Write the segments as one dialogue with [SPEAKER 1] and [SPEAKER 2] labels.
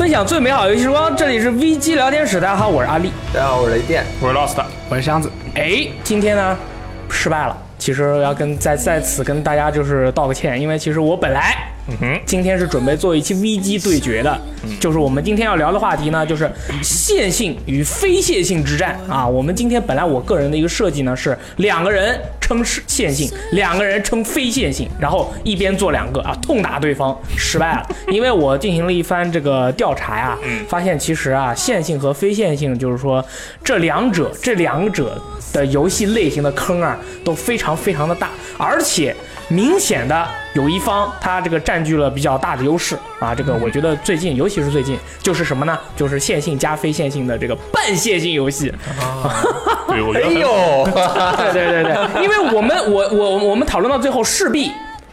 [SPEAKER 1] 分享最美好游戏时光，这里是 VG 聊天室。大家好，我是阿力。
[SPEAKER 2] 大家好，我是雷电。
[SPEAKER 3] 我是 Lost，
[SPEAKER 4] 我是箱子。
[SPEAKER 1] 哎，今天呢失败了。其实要跟在在此跟大家就是道个歉，因为其实我本来
[SPEAKER 3] 嗯哼，
[SPEAKER 1] 今天是准备做一期 VG 对决的，就是我们今天要聊的话题呢，就是线性与非线性之战啊。我们今天本来我个人的一个设计呢是两个人称是线性，两个人称非线性，然后一边做两个啊，痛打对方，失败了。因为我进行了一番这个调查呀，发现其实啊，线性和非线性就是说这两者这两者的游戏类型的坑啊都非常非常的大，而且。明显的有一方他这个占据了比较大的优势啊，这个我觉得最近，尤其是最近，就是什么呢？就是线性加非线性的这个半线性游戏。
[SPEAKER 3] 对，我觉
[SPEAKER 2] 哎呦，
[SPEAKER 1] 对对对对，因为我们我我我们讨论到最后，势必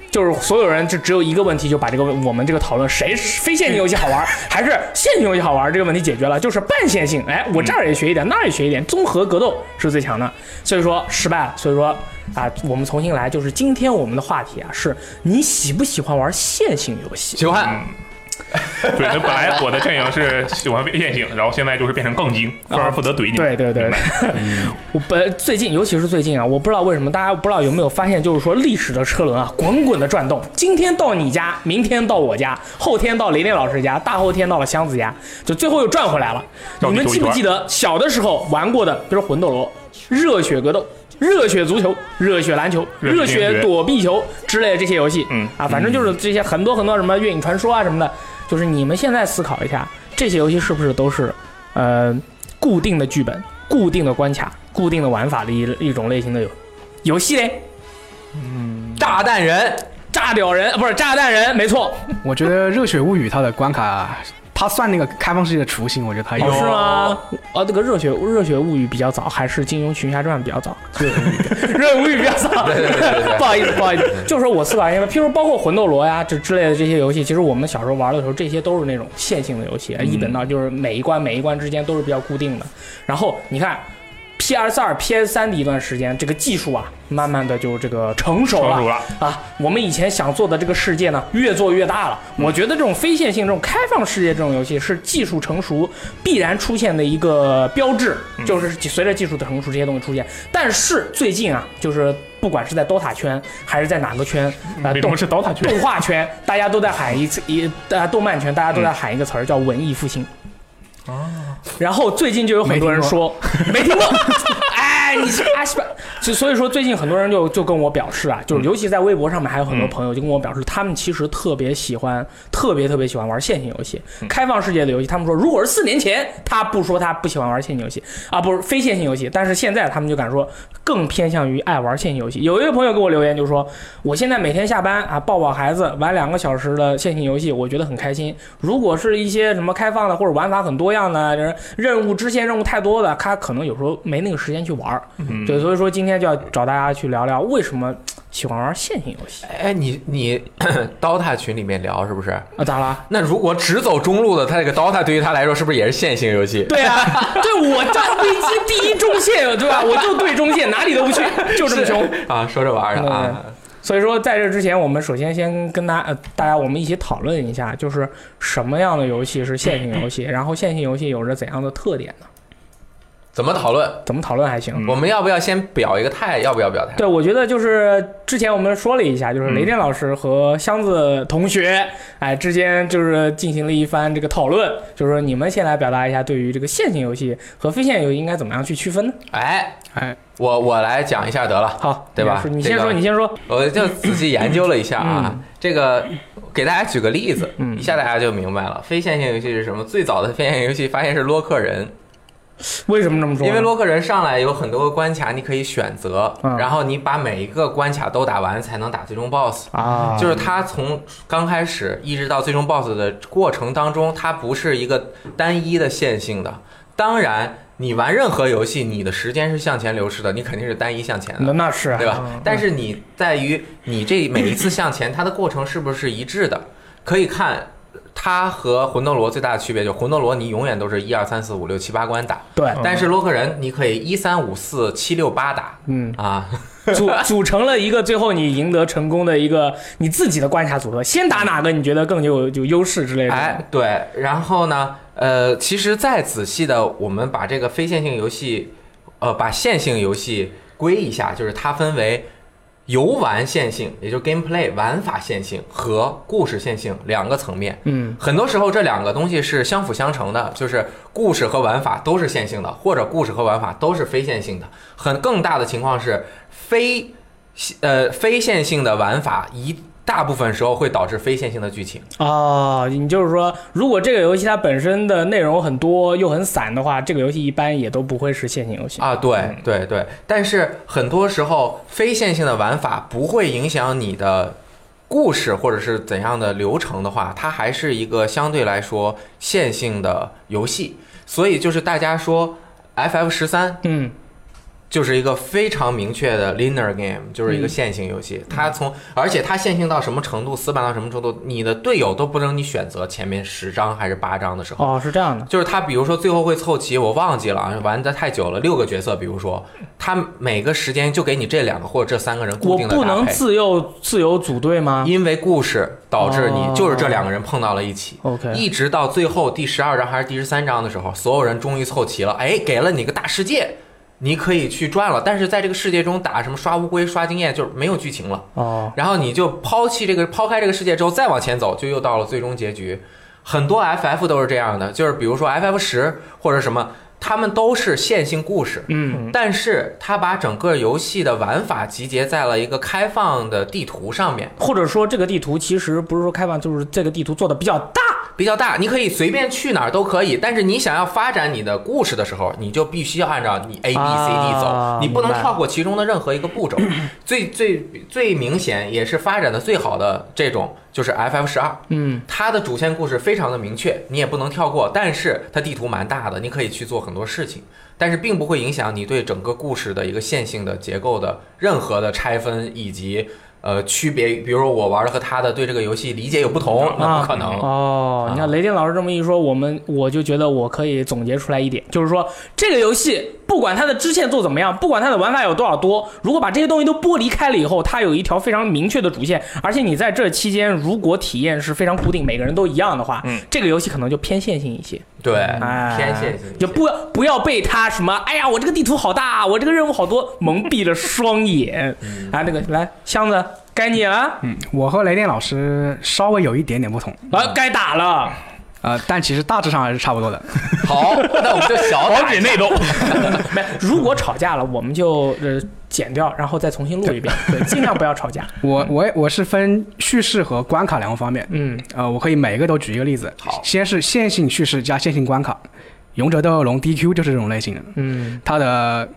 [SPEAKER 1] 就是所有人就只有一个问题，就把这个我们这个讨论谁非线性游戏好玩还是线性游戏好玩这个问题解决了，就是半线性。哎，我这儿也学一点，那儿也学一点，综合格斗是最强的。所以说失败了。所以说啊，我们重新来，就是今天我们的话题啊，是你喜不喜欢玩线性游戏？
[SPEAKER 2] 喜欢。
[SPEAKER 3] 对，那本来我的阵营是喜欢非线性，然后现在就是变成杠精，专门负责怼你。
[SPEAKER 1] 对对对 我本最近，尤其是最近啊，我不知道为什么，大家不知道有没有发现，就是说历史的车轮啊，滚滚的转动，今天到你家，明天到我家，后天到雷电老师家，大后天到了箱子家，就最后又转回来了。你们记不记得小的时候玩过的，比如魂斗罗、热血格斗、热血足球、热血篮球、
[SPEAKER 3] 热血
[SPEAKER 1] 躲避球之类的这些游戏？
[SPEAKER 3] 嗯
[SPEAKER 1] 啊，反正就是这些很多很多什么月影传说啊什么的，就是你们现在思考一下，这些游戏是不是都是呃固定的剧本、固定的关卡、固定的玩法的一一种类型的游游戏嘞？
[SPEAKER 2] 嗯炸弹人，
[SPEAKER 1] 炸屌人呃不是炸弹人，没错，
[SPEAKER 4] 我觉得《热血物语》它的关卡，它算那个开放世界的雏形，我觉得他有。
[SPEAKER 1] 哦是吗？哦，这个热血热血物语比较早，还是金庸群侠传比较早？热血物语 热血物语比较早。
[SPEAKER 2] 对对对对对
[SPEAKER 1] 不好意思，不好意思，就是说我思考一下，譬如包括魂斗罗呀这之类的这些游戏，其实我们小时候玩的时候，这些都是那种线性的游戏，一本道就是每一关每一关之间都是比较固定的。然后你看。PS 二、PS 三的一段时间，这个技术啊，慢慢的就这个成熟了啊。我们以前想做的这个世界呢，越做越大了。我觉得这种非线性、这种开放世界这种游戏是技术成熟必然出现的一个标志，就是随着技术的成熟，这些东西出现。但是最近啊，就是不管是在 DOTA 圈还是在哪个圈，啊、动
[SPEAKER 3] 为什么是 DOTA 圈？
[SPEAKER 1] 动画圈，大家都在喊一次一呃动漫圈，大家都在喊一个词儿叫文艺复兴。哦，然后最近就有很多人说没听过，哎，你是阿西吧？就所以说最近很多人就就跟我表示啊，就是尤其在微博上面还有很多朋友就跟我表示，他们其实特别喜欢，特别特别喜欢玩线性游戏，开放世界的游戏。他们说，如果是四年前，他不说他不喜欢玩线性游戏啊，不是非线性游戏，但是现在他们就敢说更偏向于爱玩线性游戏。有一位朋友给我留言就说，我现在每天下班啊抱抱孩子玩两个小时的线性游戏，我觉得很开心。如果是一些什么开放的或者玩法很多样的，就是任务支线任务太多的，他可能有时候没那个时间去玩对，所以说今天就要找大家去聊聊为什么喜欢玩线性游戏
[SPEAKER 2] 哎，你你 DOTA 群里面聊是不是？
[SPEAKER 1] 啊？咋了？
[SPEAKER 2] 那如果只走中路的，他这个 DOTA 对于他来说是不是也是线性游戏？
[SPEAKER 1] 对啊，对我站危机第一中线，对吧？我就对中线，哪里都不去，就这么凶。
[SPEAKER 2] 啊，说着玩儿的啊。
[SPEAKER 1] 所以说，在这之前，我们首先先跟大呃大家我们一起讨论一下，就是什么样的游戏是线性游戏，然后线性游戏有着怎样的特点呢？
[SPEAKER 2] 怎么讨论？
[SPEAKER 1] 怎么讨论还行。
[SPEAKER 3] 嗯
[SPEAKER 2] 我们要不要先表一个态？要不要表态？
[SPEAKER 1] 对，我觉得就是之前我们说了一下，就是雷电老师和箱子同学，哎之间就是进行了一番这个讨论，就是说你们先来表达一下对于这个线性游戏和非线性游戏应该怎么样去区分呢？
[SPEAKER 2] 哎，
[SPEAKER 4] 哎，
[SPEAKER 2] 我我来讲一下得了。
[SPEAKER 1] 好，
[SPEAKER 2] 对吧
[SPEAKER 1] 你先说，你先说。
[SPEAKER 2] 我就仔细研究了一下啊，
[SPEAKER 1] 嗯
[SPEAKER 2] 这个给大家举个例子，
[SPEAKER 1] 嗯
[SPEAKER 2] 一下大家就明白了。非线性游戏是什么？最早的非线性游戏发现是洛克人，
[SPEAKER 1] 为什么这么说？
[SPEAKER 2] 因为洛克人上来有很多个关卡你可以选择，
[SPEAKER 1] 嗯
[SPEAKER 2] 然后你把每一个关卡都打完才能打最终 BOSS。
[SPEAKER 1] 啊，
[SPEAKER 2] 就是它从刚开始一直到最终 BOSS 的过程当中，它不是一个单一的线性的。当然，你玩任何游戏，你的时间是向前流逝的，你肯定是单一向前的。
[SPEAKER 1] 那那是啊
[SPEAKER 2] 对吧？但是你在于你这每一次向前，它的过程是不是一致的？可以看它和魂斗罗最大的区别，就魂斗罗你永远都是一二三四五六七八关打，
[SPEAKER 1] 对，
[SPEAKER 2] 但是洛克人你可以一三五四七六八打
[SPEAKER 1] 嗯，
[SPEAKER 2] 啊，
[SPEAKER 1] 组组成了一个最后你赢得成功的一个你自己的关卡组合。先打哪个你觉得更有有优势之类的？
[SPEAKER 2] 哎，对，然后呢，呃，其实再仔细的，我们把这个非线性游戏，呃，把线性游戏归一下，就是它分为游玩线性，也就是 gameplay 玩法线性和故事线性两个层面。
[SPEAKER 1] 嗯，
[SPEAKER 2] 很多时候这两个东西是相辅相成的，就是故事和玩法都是线性的，或者故事和玩法都是非线性的。很更大的情况是非呃非线性的玩法一大部分时候会导致非线性的剧情。
[SPEAKER 1] 哦，你就是说，如果这个游戏它本身的内容很多又很散的话，这个游戏一般也都不会是线性游戏。
[SPEAKER 2] 啊，对对对，但是很多时候非线性的玩法不会影响你的故事或者是怎样的流程的话，它还是一个相对来说线性的游戏。所以就是大家说 FF 十三
[SPEAKER 1] 嗯，
[SPEAKER 2] 就是一个非常明确的 linear game，就是一个线性游戏。它从而且它线性到什么程度，死板到什么程度，你的队友都不能你选择前面十张还是八张的时候。
[SPEAKER 1] 哦，是这样的。
[SPEAKER 2] 就是他，比如说最后会凑齐，我忘记了啊，玩的太久了，六个角色，比如说他每个时间就给你这两个或者这三个人固定的搭配，
[SPEAKER 1] 不能自由自由组队吗
[SPEAKER 2] 因为故事导致你
[SPEAKER 1] 哦
[SPEAKER 2] 就是这两个人碰到了一起。
[SPEAKER 1] ？OK，
[SPEAKER 2] 一直到最后第十二章还是第十三章的时候，所有人终于凑齐了，哎，给了你个大世界，你可以去赚了。但是在这个世界中打什么刷乌龟、刷经验，就是没有剧情了。
[SPEAKER 1] 哦，
[SPEAKER 2] 然后你就抛弃这个，抛开这个世界之后再往前走，就又到了最终结局。很多 FF 都是这样的，就是比如说 FF 十或者什么，他们都是线性故事，
[SPEAKER 1] 嗯，
[SPEAKER 2] 但是他把整个游戏的玩法集结在了一个开放的地图上面，
[SPEAKER 1] 或者说这个地图其实不是说开放，就是这个地图做的比较大。
[SPEAKER 2] 比较大，你可以随便去哪儿都可以。但是你想要发展你的故事的时候，你就必须要按照你 A B C D 走，
[SPEAKER 1] 啊
[SPEAKER 2] 你不能跳过其中的任何一个步骤。最最最明显也是发展的最好的这种就是 FF 十二。
[SPEAKER 1] 嗯，
[SPEAKER 2] 它的主线故事非常的明确，你也不能跳过，但是它地图蛮大的，你可以去做很多事情，但是并不会影响你对整个故事的一个线性的结构的任何的拆分以及呃区别。比如说我玩的和他的对这个游戏理解有不同，那不可能。
[SPEAKER 1] 哦，你看雷电老师这么一说，我们我就觉得我可以总结出来一点，就是说这个游戏不管它的支线做怎么样，不管它的玩法有多少多，如果把这些东西都剥离开了以后，它有一条非常明确的主线，而且你在这期间如果体验是非常固定，每个人都一样的话，
[SPEAKER 3] 嗯。
[SPEAKER 1] 这个游戏可能就偏线性一些，
[SPEAKER 2] 对，
[SPEAKER 1] 哎，
[SPEAKER 2] 偏线性，
[SPEAKER 1] 就不要不要被它什么，哎呀，我这个地图好大，我这个任务好多，蒙蔽了双眼。
[SPEAKER 2] 嗯。
[SPEAKER 1] 啊，那个来箱子该你了，
[SPEAKER 4] 嗯，我和雷电老师稍微有一点点不同，
[SPEAKER 1] 啊，该打了。
[SPEAKER 4] 呃，但其实大致上还是差不多的。
[SPEAKER 2] 好，那我们就小打
[SPEAKER 3] 内斗，
[SPEAKER 1] 没，如果吵架了，我们就呃剪掉，然后再重新录一遍，对，尽量不要吵架。
[SPEAKER 4] 我我我是分叙事和关卡两个方面，
[SPEAKER 1] 嗯，
[SPEAKER 4] 呃，我可以每一个都举一个例子。
[SPEAKER 2] 好
[SPEAKER 4] 先是线性叙事加线性关卡，《勇者斗恶龙》DQ 就是这种类型的。
[SPEAKER 1] 嗯，
[SPEAKER 4] 它的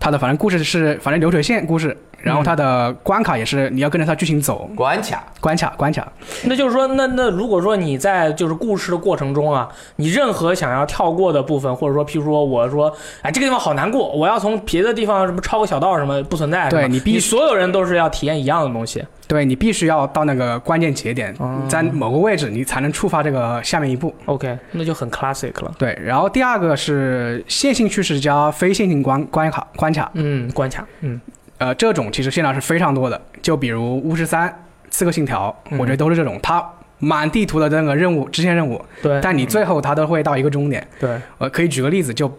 [SPEAKER 4] 它的反正故事是反正流水线故事，然后它的关卡也是你要跟着它剧情走，
[SPEAKER 2] 关卡，
[SPEAKER 4] 关卡关卡。
[SPEAKER 1] 那就是说，那那如果说你在就是故事的过程中啊，你任何想要跳过的部分，或者说譬如说我说，哎，这个地方好难过，我要从别的地方什么抄个小道什么不存在，
[SPEAKER 4] 对你必须
[SPEAKER 1] 所有人都是要体验一样的东西。
[SPEAKER 4] 对你必须要到那个关键节点，
[SPEAKER 1] 哦
[SPEAKER 4] 在某个位置你才能触发这个下面一步。
[SPEAKER 1] OK，那就很 classic 了。
[SPEAKER 4] 对，然后第二个是线性叙事加非线性关关卡关卡，
[SPEAKER 1] 嗯，关卡，嗯
[SPEAKER 4] 呃，这种其实现在是非常多的，就比如巫师三、刺客信条，
[SPEAKER 1] 嗯
[SPEAKER 4] 我觉得都是这种，它满地图的那个任务支线任务，
[SPEAKER 1] 对
[SPEAKER 4] 但你最后它都会到一个终点。
[SPEAKER 1] 对，
[SPEAKER 4] 呃可以举个例子，就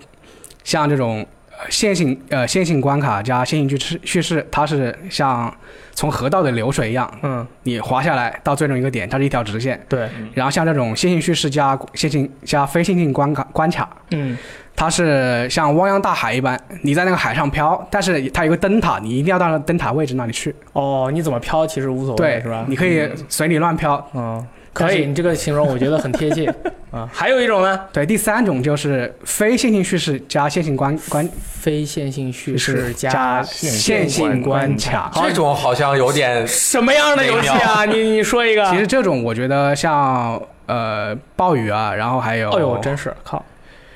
[SPEAKER 4] 像这种呃线性呃线性关卡加线性叙事叙事，它是像从河道的流水一样，
[SPEAKER 1] 嗯
[SPEAKER 4] 你滑下来到最终一个点，它是一条直线。
[SPEAKER 1] 对，
[SPEAKER 4] 然后像这种线性叙事加线性加非线性关卡关卡，
[SPEAKER 1] 嗯
[SPEAKER 4] 它是像汪洋大海一般，你在那个海上漂，但是它有个灯塔，你一定要到那灯塔位置那里去。
[SPEAKER 1] 哦，你怎么漂其实无所谓，
[SPEAKER 4] 对，
[SPEAKER 1] 是吧？
[SPEAKER 4] 你可以随你乱飘。
[SPEAKER 1] 嗯，可以，你这个形容我觉得很贴切。啊。还有一种呢，
[SPEAKER 4] 对，第三种就是非线性叙事加线性关关
[SPEAKER 1] 非线性叙事
[SPEAKER 4] 加
[SPEAKER 1] 线
[SPEAKER 4] 性
[SPEAKER 1] 关
[SPEAKER 4] 卡。
[SPEAKER 2] 这种好像有点
[SPEAKER 1] 什么样的游戏啊？你你说一个。
[SPEAKER 4] 其实这种我觉得像呃暴雨啊，然后还有，
[SPEAKER 1] 哎呦，真是靠，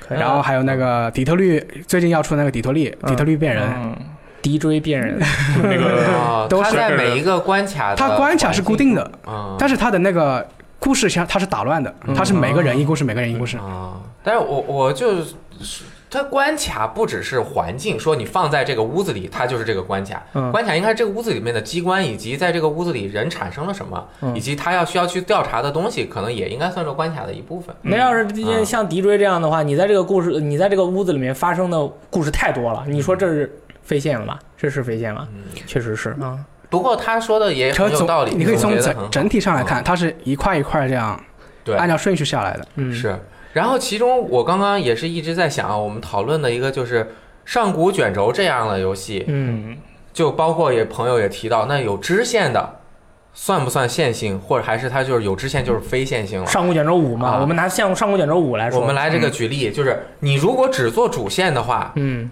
[SPEAKER 1] 可以。
[SPEAKER 4] 然后还有那个底特律最近要出那个底特律，
[SPEAKER 1] 嗯。
[SPEAKER 4] 底特律变人，
[SPEAKER 3] 嗯，
[SPEAKER 1] 敌追变人，
[SPEAKER 3] 那个
[SPEAKER 2] 啊，
[SPEAKER 4] 都
[SPEAKER 3] 是
[SPEAKER 2] 在每一个关卡
[SPEAKER 4] 它关卡是固定的，
[SPEAKER 2] 嗯，
[SPEAKER 4] 但是它的那个故事像它是打乱的，它是每个人一故事，每个人一故事。
[SPEAKER 2] 啊，但是我我就是它关卡不只是环境，说你放在这个屋子里，它就是这个关卡。
[SPEAKER 1] 嗯
[SPEAKER 2] 关卡应该是这个屋子里面的机关，以及在这个屋子里人产生了什么，
[SPEAKER 1] 嗯
[SPEAKER 2] 以及他要需要去调查的东西，可能也应该算作关卡的一部分。
[SPEAKER 1] 那要是
[SPEAKER 2] 啊
[SPEAKER 1] 像敌追这样的话，你在这个故事，你在这个屋子里面发生的故事太多了，你说这是飞线了吧？这是飞线了，
[SPEAKER 2] 嗯，
[SPEAKER 1] 确实是啊。
[SPEAKER 2] 不过他说的也很有道理，
[SPEAKER 4] 你可以从整整体上来看，它是一块一块这样
[SPEAKER 2] 对。
[SPEAKER 4] 按照顺序下来的。
[SPEAKER 1] 嗯，
[SPEAKER 2] 是。然后其中我刚刚也是一直在想啊，我们讨论的一个就是上古卷轴这样的游戏，
[SPEAKER 1] 嗯，
[SPEAKER 2] 就包括也朋友也提到，那有支线的算不算线性，或者还是它就是有支线就是非线性了？
[SPEAKER 1] 上古卷轴五嘛，
[SPEAKER 2] 啊。
[SPEAKER 1] 我们拿像上古卷轴五来说，
[SPEAKER 2] 我们来这个举例，就是你如果只做主线的话，
[SPEAKER 1] 嗯，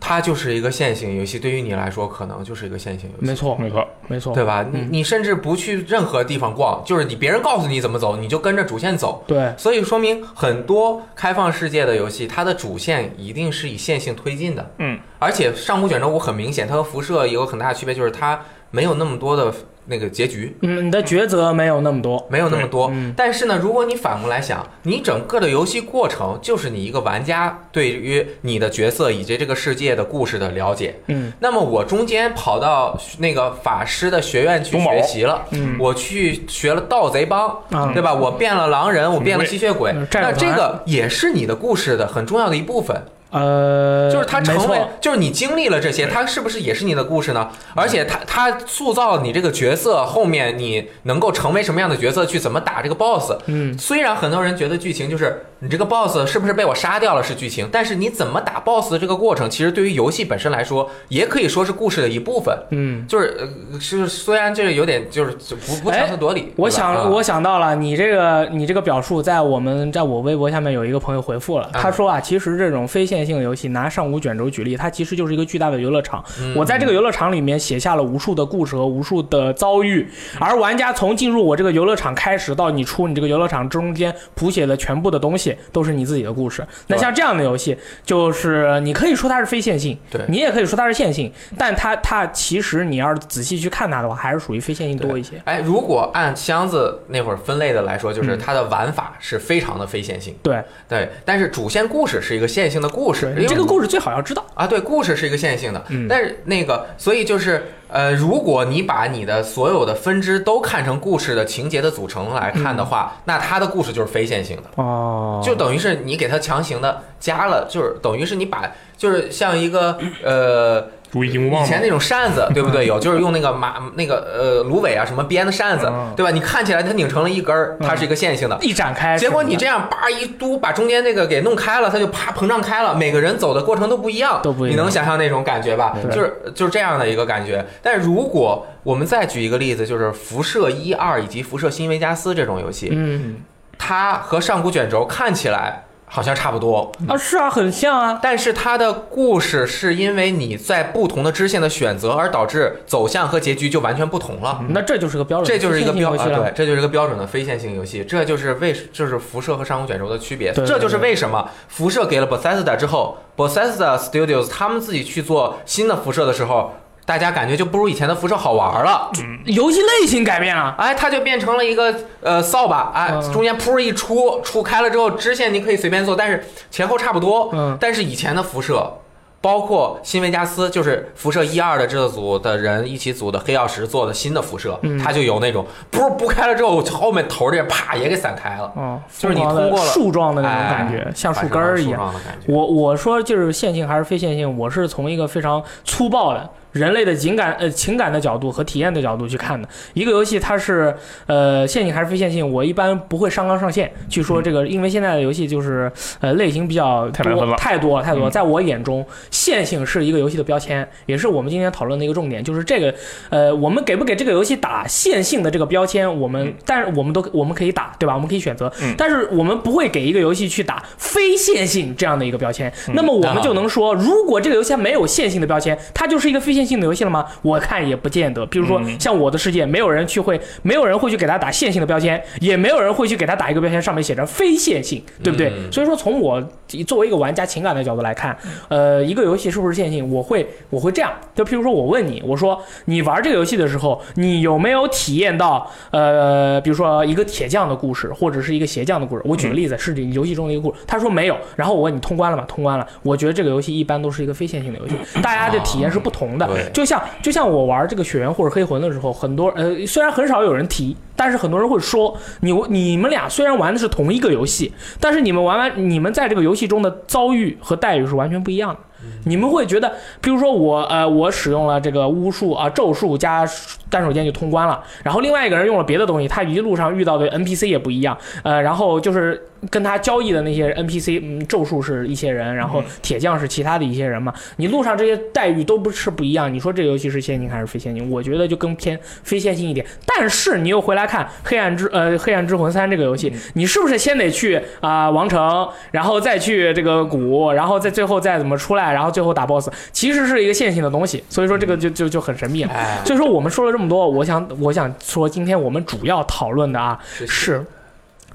[SPEAKER 2] 它就是一个线性游戏，对于你来说可能就是一个线性游戏。
[SPEAKER 1] 没错，
[SPEAKER 3] 没错，
[SPEAKER 1] 没错，
[SPEAKER 2] 对吧？你
[SPEAKER 1] 嗯
[SPEAKER 2] 你甚至不去任何地方逛，就是你别人告诉你怎么走，你就跟着主线走。
[SPEAKER 1] 对，
[SPEAKER 2] 所以说明很多开放世界的游戏，它的主线一定是以线性推进的。
[SPEAKER 3] 嗯，
[SPEAKER 2] 而且上古卷轴五很明显，它和辐射有很大的区别，就是它没有那么多的那个结局，
[SPEAKER 1] 嗯，你的抉择没有那么多，
[SPEAKER 2] 没有那么多。
[SPEAKER 1] 嗯
[SPEAKER 2] 但是呢，如果你反过来想，你整个的游戏过程就是你一个玩家对于你的角色以及这个世界的故事的了解。
[SPEAKER 1] 嗯
[SPEAKER 2] 那么我中间跑到那个法师的学院去学习了，
[SPEAKER 1] 嗯
[SPEAKER 2] 我去学了盗贼帮，
[SPEAKER 1] 嗯
[SPEAKER 2] 对吧？我变了狼人，我变了吸血鬼
[SPEAKER 1] 嗯，
[SPEAKER 2] 那这个也是你的故事的很重要的一部分。
[SPEAKER 1] 呃，
[SPEAKER 2] 就是
[SPEAKER 1] 他
[SPEAKER 2] 成为，就是你经历了这些，他是不是也是你的故事呢？而且他他塑造你这个角色，后面你能够成为什么样的角色，去怎么打这个 boss。
[SPEAKER 1] 嗯
[SPEAKER 2] 虽然很多人觉得剧情就是你这个 boss 是不是被我杀掉了是剧情，但是你怎么打 boss 的这个过程，其实对于游戏本身来说，也可以说是故事的一部分。
[SPEAKER 1] 嗯。
[SPEAKER 2] 就是呃，是虽然这个有点就是不不强词夺理。
[SPEAKER 1] 我想，我想到了，你这个你这个表述，在我们在我微博下面有一个朋友回复了，
[SPEAKER 2] 嗯
[SPEAKER 1] 他说啊，其实这种非线性游戏，拿上古卷轴举例，它其实就是一个巨大的游乐场。
[SPEAKER 2] 嗯
[SPEAKER 1] 我在这个游乐场里面写下了无数的故事和无数的遭遇，而玩家从进入我这个游乐场开始到你出你这个游乐场中间谱写的全部的东西，都是你自己的故事。那像这样的游戏，就是你可以说它是非线性，
[SPEAKER 2] 对
[SPEAKER 1] 你也可以说它是线性，但它它其实你要是仔细去看它的话，还是属于非线性多一些。
[SPEAKER 2] 哎，如果按箱子那会儿分类的来说，就是
[SPEAKER 1] 嗯
[SPEAKER 2] 它的玩法是非常的非线性。
[SPEAKER 1] 对，
[SPEAKER 2] 对，但是主线故事是一个线性的故事，因为
[SPEAKER 1] 你这个故事最好要知道。
[SPEAKER 2] 啊，对，故事是一个线性的，
[SPEAKER 1] 嗯。
[SPEAKER 2] 但是那个，所以就是呃，如果你把你的所有的分支都看成故事的情节的组成来看的话，那它的故事就是非线性的，
[SPEAKER 1] 哦。
[SPEAKER 2] 就等于是你给它强行的加了，就是等于是你把就是像一个呃
[SPEAKER 3] 如意
[SPEAKER 2] 以前那种扇子，对不对？有就是用那个马那个呃芦苇啊什么编的扇子
[SPEAKER 3] 嗯，
[SPEAKER 2] 对吧？你看起来它拧成了一根儿，它是一个线性的，
[SPEAKER 1] 一展开，
[SPEAKER 2] 结果你这样叭一嘟，把中间那个给弄开了，它就啪膨胀开了。每个人走的过程都不一样，
[SPEAKER 1] 都不一样
[SPEAKER 2] 你能想象那种感觉吧？就是就是这样的一个感觉。但如果我们再举一个例子，就是辐射一二以及辐射新维加斯这种游戏，
[SPEAKER 1] 嗯
[SPEAKER 2] 它和上古卷轴看起来好像差不多，
[SPEAKER 1] 啊是啊，很像啊。
[SPEAKER 2] 但是它的故事是因为你在不同的支线的选择而导致走向和结局就完全不同了。
[SPEAKER 1] 那这就是个标准，
[SPEAKER 2] 这就是一个标对，这就是一个标准的非线性游戏，这就是为就是辐射和上古卷轴的区别，
[SPEAKER 1] 对对。
[SPEAKER 2] 这就是为什么辐射给了 Bethesda 之后，Bethesda Studios 他们自己去做新的辐射的时候，大家感觉就不如以前的辐射好玩了，
[SPEAKER 1] 游戏类型改变了。
[SPEAKER 2] 哎，它就变成了一个呃扫把，哎，
[SPEAKER 1] 嗯
[SPEAKER 2] 中间噗一出，出开了之后支线你可以随便做，但是前后差不多，
[SPEAKER 1] 嗯
[SPEAKER 2] 但是以前的辐射。包括新维加斯，就是辐射一二的制作组的人一起组的黑曜石做的新的辐射，
[SPEAKER 1] 嗯
[SPEAKER 2] 它就有那种噗不开了之后，后面头这边啪也给散开了，
[SPEAKER 1] 嗯，
[SPEAKER 2] 就是你通过了
[SPEAKER 1] 树状的那种感觉，
[SPEAKER 2] 哎
[SPEAKER 1] 像树根儿一样。
[SPEAKER 2] 的感觉。
[SPEAKER 1] 我我说就是线性还是非线性，我是从一个非常粗暴的人类的情感呃情感的角度和体验的角度去看的。一个游戏它是呃线性还是非线性，我一般不会上纲上线去说这个，因为现在的游戏就是呃类型比较多
[SPEAKER 3] 太多了
[SPEAKER 1] 太多太多。
[SPEAKER 3] 嗯
[SPEAKER 1] 在我眼中，线性是一个游戏的标签，也是我们今天讨论的一个重点，就是这个呃我们给不给这个游戏打线性的这个标签，我们
[SPEAKER 3] 嗯
[SPEAKER 1] 但是我们都我们可以打，对吧？我们可以选择，
[SPEAKER 3] 嗯
[SPEAKER 1] 但是我们不会给一个游戏去打非线性这样的一个标签。
[SPEAKER 3] 嗯
[SPEAKER 1] 那么我们就能说，如果这个游戏它没有线性的标签，它就是一个非线线性的游戏了吗？我看也不见得。比如说
[SPEAKER 3] 嗯
[SPEAKER 1] 像我的世界，没有人去会，没有人会去给它打线性的标签，也没有人会去给它打一个标签，上面写着非线性，对不对？
[SPEAKER 2] 嗯
[SPEAKER 1] 所以说，从我作为一个玩家情感的角度来看，呃，一个游戏是不是线性，我会我会这样，就譬如说我问你，我说你玩这个游戏的时候，你有没有体验到呃，比如说一个铁匠的故事，或者是一个鞋匠的故事？我举个例子，是你游戏中的一个故事。他说没有，然后我问你通关了吗？通关了。我觉得这个游戏一般都是一个非线性的游戏，大家的体验是不同的。就像就像我玩这个血缘或者黑魂的时候，很多呃虽然很少有人提，但是很多人会说你你们俩虽然玩的是同一个游戏，但是你们玩完你们在这个游戏中的遭遇和待遇是完全不一样的。你们会觉得，比如说我呃我使用了这个巫术啊、咒术加单手剑就通关了，然后另外一个人用了别的东西，他一路上遇到的 NPC 也不一样，呃，然后就是跟他交易的那些 NPC，嗯，咒术是一些人，然后铁匠是其他的一些人嘛，你路上这些待遇都不是不一样，你说这个游戏是线性还是非线性？我觉得就更偏非线性一点。但是你又回来看《黑暗之呃黑暗之魂三》这个游戏，你是不是先得去啊、王城，然后再去这个谷，然后再最后再怎么出来，然后最后打 BOSS，其实是一个线性的东西，所以说这个就就就很神秘了。
[SPEAKER 2] 哎，
[SPEAKER 1] 所以说我们说了这么多，我想我想说，今天我们主要讨论的啊是，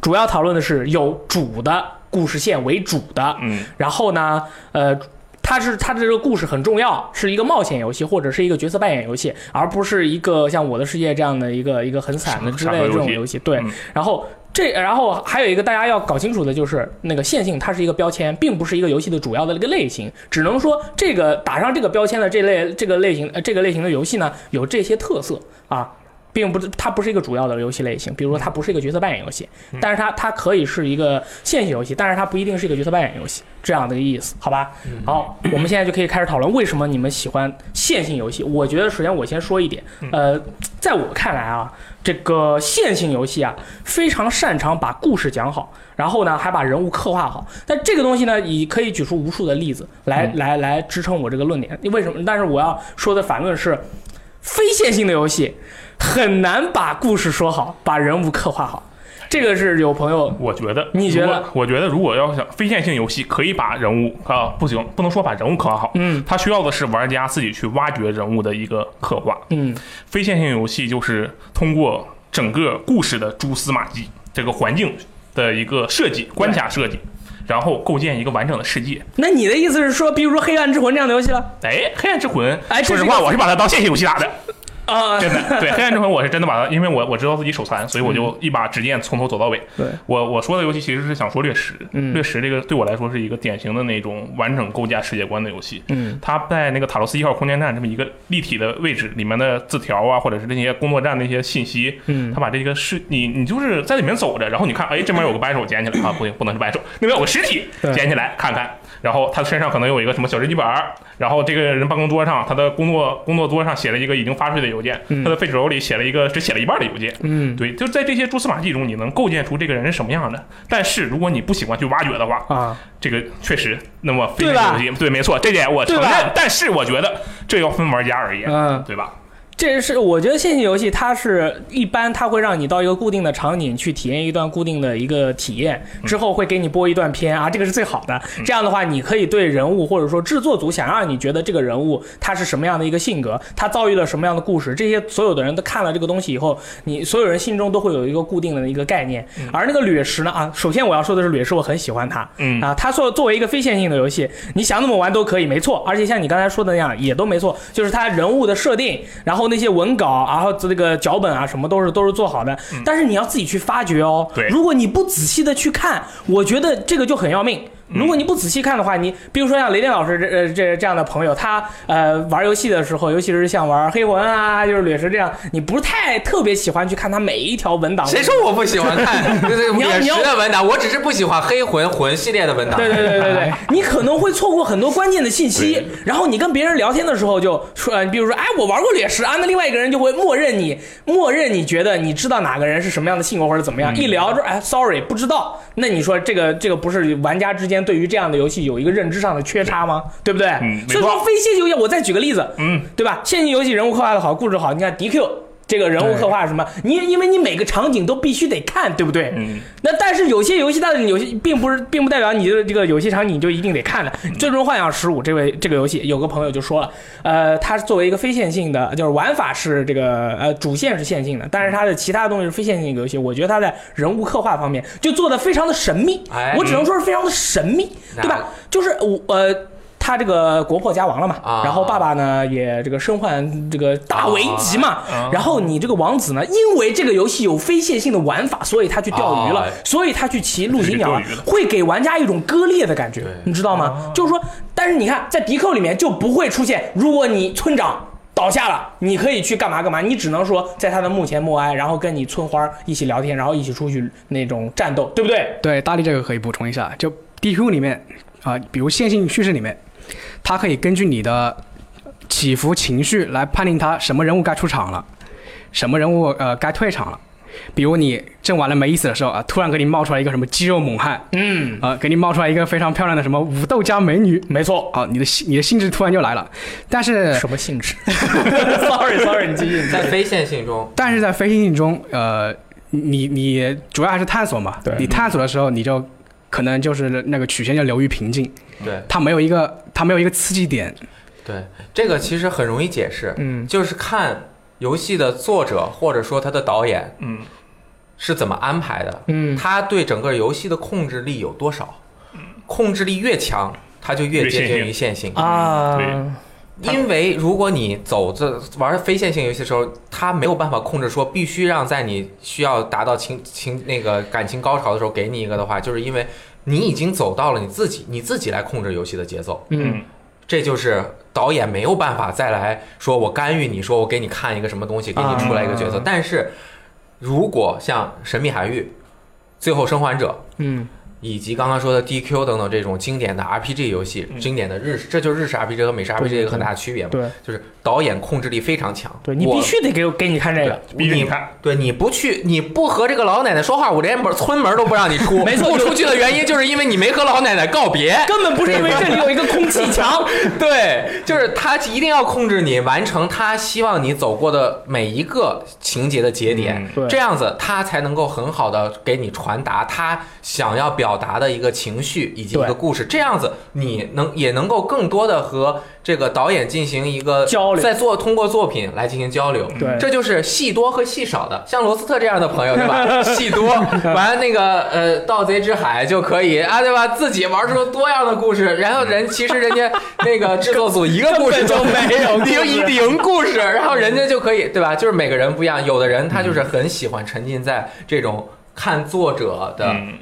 [SPEAKER 1] 主要讨论的是有主的故事线为主的，
[SPEAKER 3] 嗯，
[SPEAKER 1] 然后呢，呃。它是它的这个故事很重要，是一个冒险游戏或者是一个角色扮演游戏，而不是一个像《我的世界》这样的一个一个很散的之类的这种游戏。对，
[SPEAKER 3] 嗯
[SPEAKER 1] 然后这然后还有一个大家要搞清楚的就是，那个线性它是一个标签，并不是一个游戏的主要的一个类型，只能说这个打上这个标签的这类这个类型呃这个类型的游戏呢有这些特色啊。并不是，它不是一个主要的游戏类型。比如说，它不是一个角色扮演游戏，但是它它可以是一个线性游戏，但是它不一定是一个角色扮演游戏，这样的一个意思，好吧？好，我们现在就可以开始讨论为什么你们喜欢线性游戏。我觉得，首先我先说一点，呃，在我看来啊，这个线性游戏啊，非常擅长把故事讲好，然后呢，还把人物刻画好。但这个东西呢，你可以举出无数的例子来、来来支撑我这个论点。为什么？但是我要说的反论是，非线性的游戏很难把故事说好，把人物刻画好。这个是有朋友
[SPEAKER 3] 我觉得，
[SPEAKER 1] 你觉得？
[SPEAKER 3] 我觉得，如果要想非线性游戏，可以把人物啊，不行，不能说把人物刻画好，
[SPEAKER 1] 嗯
[SPEAKER 3] 它需要的是玩家自己去挖掘人物的一个刻画。
[SPEAKER 1] 嗯
[SPEAKER 3] 非线性游戏就是通过整个故事的蛛丝马迹，这个环境的一个设计、关卡设计，然后构建一个完整的世界。
[SPEAKER 1] 那你的意思是说，比如说《黑暗之魂》这样的游戏了？
[SPEAKER 3] 哎，黑暗之魂，
[SPEAKER 1] 哎
[SPEAKER 3] 说实话，我是把它当线性游戏打的，
[SPEAKER 1] 啊、
[SPEAKER 3] 真的。对，黑暗之魂，我是真的把它，因为我我知道自己手残，所以我就一把执剑从头走到尾。
[SPEAKER 1] 对，
[SPEAKER 3] 我我说的游戏其实是想说掠食，
[SPEAKER 1] 嗯
[SPEAKER 3] 掠食这个对我来说是一个典型的那种完整构架世界观的游戏。
[SPEAKER 1] 嗯
[SPEAKER 3] 它在那个塔罗斯一号空间站这么一个立体的位置，里面的字条啊，或者是那些工作站的一些信息，
[SPEAKER 1] 嗯
[SPEAKER 3] 它把这个是你你就是在里面走着，然后你看，哎，这边有个扳手捡起来啊，不行，不能是扳手，那边有个尸体捡起来看看，然后他身上可能有一个什么小日记本儿，然后这个人办公桌上他的工作工作桌上写了一个已经发出去的邮件，
[SPEAKER 1] 嗯
[SPEAKER 3] 他的废纸篓里写了一个只写了一半的邮件。
[SPEAKER 1] 嗯
[SPEAKER 3] 对，就在这些蛛丝马迹中，你能构建出这个人是什么样的。但是如果你不喜欢去挖掘的话，
[SPEAKER 1] 啊，
[SPEAKER 3] 这个确实，那么非
[SPEAKER 1] 对吧
[SPEAKER 3] 常游戏，对，没错，这点我承认。但是我觉得这要分玩家而言，
[SPEAKER 1] 嗯。
[SPEAKER 3] 对吧？
[SPEAKER 1] 这是我觉得线性游戏，它是一般它会让你到一个固定的场景去体验一段固定的一个体验，之后会给你播一段片啊，这个是最好的。这样的话，你可以对人物或者说制作组想让你觉得这个人物他是什么样的一个性格，他遭遇了什么样的故事，这些所有的人都看了这个东西以后，你所有人心中都会有一个固定的一个概念。而那个掠食呢啊，首先我要说的是掠食，我很喜欢它。
[SPEAKER 3] 嗯
[SPEAKER 1] 啊，它作作为一个非线性的游戏，你想怎么玩都可以，没错。而且像你刚才说的那样，也都没错，就是它人物的设定，然后那些文稿，然后这个脚本啊，什么都是都是做好的。但是你要自己去发掘哦。
[SPEAKER 3] 对
[SPEAKER 1] 如果你不仔细的去看，我觉得这个就很要命。如果你不仔细看的话，你比如说像雷电老师这呃这这样的朋友，他呃玩游戏的时候，尤其是像玩黑魂啊，就是掠食这样，你不是太特别喜欢去看他每一条文档。
[SPEAKER 2] 谁说我不喜欢看 这个掠食的文档？我只是不喜欢黑魂魂系列的文档。
[SPEAKER 1] 对对对对对，你可能会错过很多关键的信息，然后你跟别人聊天的时候就说，呃比如说，哎，我玩过掠食啊，那另外一个人就会默认你，默认你觉得你知道哪个人是什么样的性格或者怎么样，一聊说，哎，sorry，不知道，那你说这个这个不是玩家之间对于这样的游戏有一个认知上的缺差吗？对不对？
[SPEAKER 3] 嗯
[SPEAKER 1] 所以说非线性游戏，我再举个例子，
[SPEAKER 3] 嗯，
[SPEAKER 1] 对吧？线性游戏人物刻画的好，故事好，你看 DQ。这个人物刻画什么，你因为你每个场景都必须得看，对不对？
[SPEAKER 3] 嗯，
[SPEAKER 1] 那但是有些游戏它的游戏并不是，并不代表你的这个游戏场景就一定得看的。
[SPEAKER 3] 嗯
[SPEAKER 1] 最终幻想十五这位这个游戏，有个朋友就说了，呃，它作为一个非线性的，就是玩法是这个呃主线是线性的，但是它的其他东西是非线性的游戏。我觉得它在人物刻画方面就做的非常的神秘，
[SPEAKER 2] 哎
[SPEAKER 1] 我只能说是非常的神秘，对吧？就是我呃。他这个国破家亡了嘛，
[SPEAKER 2] 啊
[SPEAKER 1] 然后爸爸呢也这个身患这个大危急嘛，
[SPEAKER 3] 啊
[SPEAKER 1] 然后你这个王子呢，因为这个游戏有非线性的玩法，所以他去钓鱼了，
[SPEAKER 2] 啊
[SPEAKER 1] 所以他去骑陆行鸟了，会给玩家一种割裂的感觉，你知道吗？就是说，但是你看，在迪寇里面就不会出现，如果你村长。倒下了，你可以去干嘛干嘛，你只能说在他的墓前默哀，然后跟你村花一起聊天，然后一起出去那种战斗，对不对？
[SPEAKER 4] 对，大力这个可以补充一下，就 DQ 里面啊、比如线性叙事里面，它可以根据你的起伏情绪来判定他什么人物该出场了，什么人物呃该退场了。比如你正玩的没意思的时候啊，突然给你冒出来一个什么肌肉猛汉，
[SPEAKER 1] 嗯，
[SPEAKER 4] 啊，给你冒出来一个非常漂亮的什么武斗家美女，
[SPEAKER 1] 没错。
[SPEAKER 4] 啊，你的兴你的兴致突然就来了。但是
[SPEAKER 1] 什么性质？Sorry Sorry，你继续。
[SPEAKER 2] 在非线性中，
[SPEAKER 4] 但是在非线性中，呃，你你主要还是探索嘛，
[SPEAKER 1] 对
[SPEAKER 4] 你探索的时候你就可能就是那个曲线就流于平静，
[SPEAKER 2] 对。
[SPEAKER 4] 它没有一个它没有一个刺激点，
[SPEAKER 2] 对，这个其实很容易解释，
[SPEAKER 1] 嗯。
[SPEAKER 2] 就是看游戏的作者或者说他的导演
[SPEAKER 3] 嗯，
[SPEAKER 2] 是怎么安排的，
[SPEAKER 1] 嗯
[SPEAKER 2] 他对整个游戏的控制力有多少，控制力越强，它就越接近于线性。
[SPEAKER 1] 啊，
[SPEAKER 3] 对
[SPEAKER 2] 因为如果你走这玩非线性游戏的时候，它没有办法控制说必须让在你需要达到情情那个感情高潮的时候给你一个的话，就是因为你已经走到了你自己你自己来控制游戏的节奏，
[SPEAKER 1] 嗯。
[SPEAKER 2] 这就是导演没有办法再来说我干预你说我给你看一个什么东西给你出来一个角色，
[SPEAKER 1] 啊。
[SPEAKER 2] 但是如果像神秘海域、最后生还者。
[SPEAKER 1] 嗯
[SPEAKER 2] 以及刚刚说的 DQ 等等这种经典的 RPG 游戏，
[SPEAKER 3] 嗯
[SPEAKER 2] 经典的日式，这就是日式 RPG 和美式 RPG
[SPEAKER 1] 对
[SPEAKER 2] 一个很大的区别嘛。
[SPEAKER 1] 对
[SPEAKER 2] 就是导演控制力非常强。
[SPEAKER 1] 对，你必须得给我给你看这个。
[SPEAKER 3] 逼着你看，
[SPEAKER 2] 对你不去，你不和这个老奶奶说话，我连门村门都不让你出。
[SPEAKER 1] 没错就
[SPEAKER 2] 不出去的原因就是因为你没和老奶奶告别。
[SPEAKER 1] 根本不是因为这里有一个空气墙，
[SPEAKER 2] 对，就是他一定要控制你完成他希望你走过的每一个情节的节点，
[SPEAKER 3] 嗯
[SPEAKER 1] 对
[SPEAKER 2] 这样子他才能够很好的给你传达他想要表达的一个情绪以及一个故事。这样子你能也能够更多的和这个导演进行一个
[SPEAKER 1] 交流
[SPEAKER 2] 在做通过作品来进行交流。
[SPEAKER 1] 对
[SPEAKER 2] 这就是戏多和戏少的，像罗斯特这样的朋友，对吧？戏多，完那个呃，盗贼之海就可以啊，对吧？自己玩出多样的故事，然后人其实人家那个制作组一个故事都没有，零 一零故事，然后人家就可以，对吧？就是每个人不一样，有的人他就是很喜欢沉浸在这种看作者的
[SPEAKER 3] 嗯，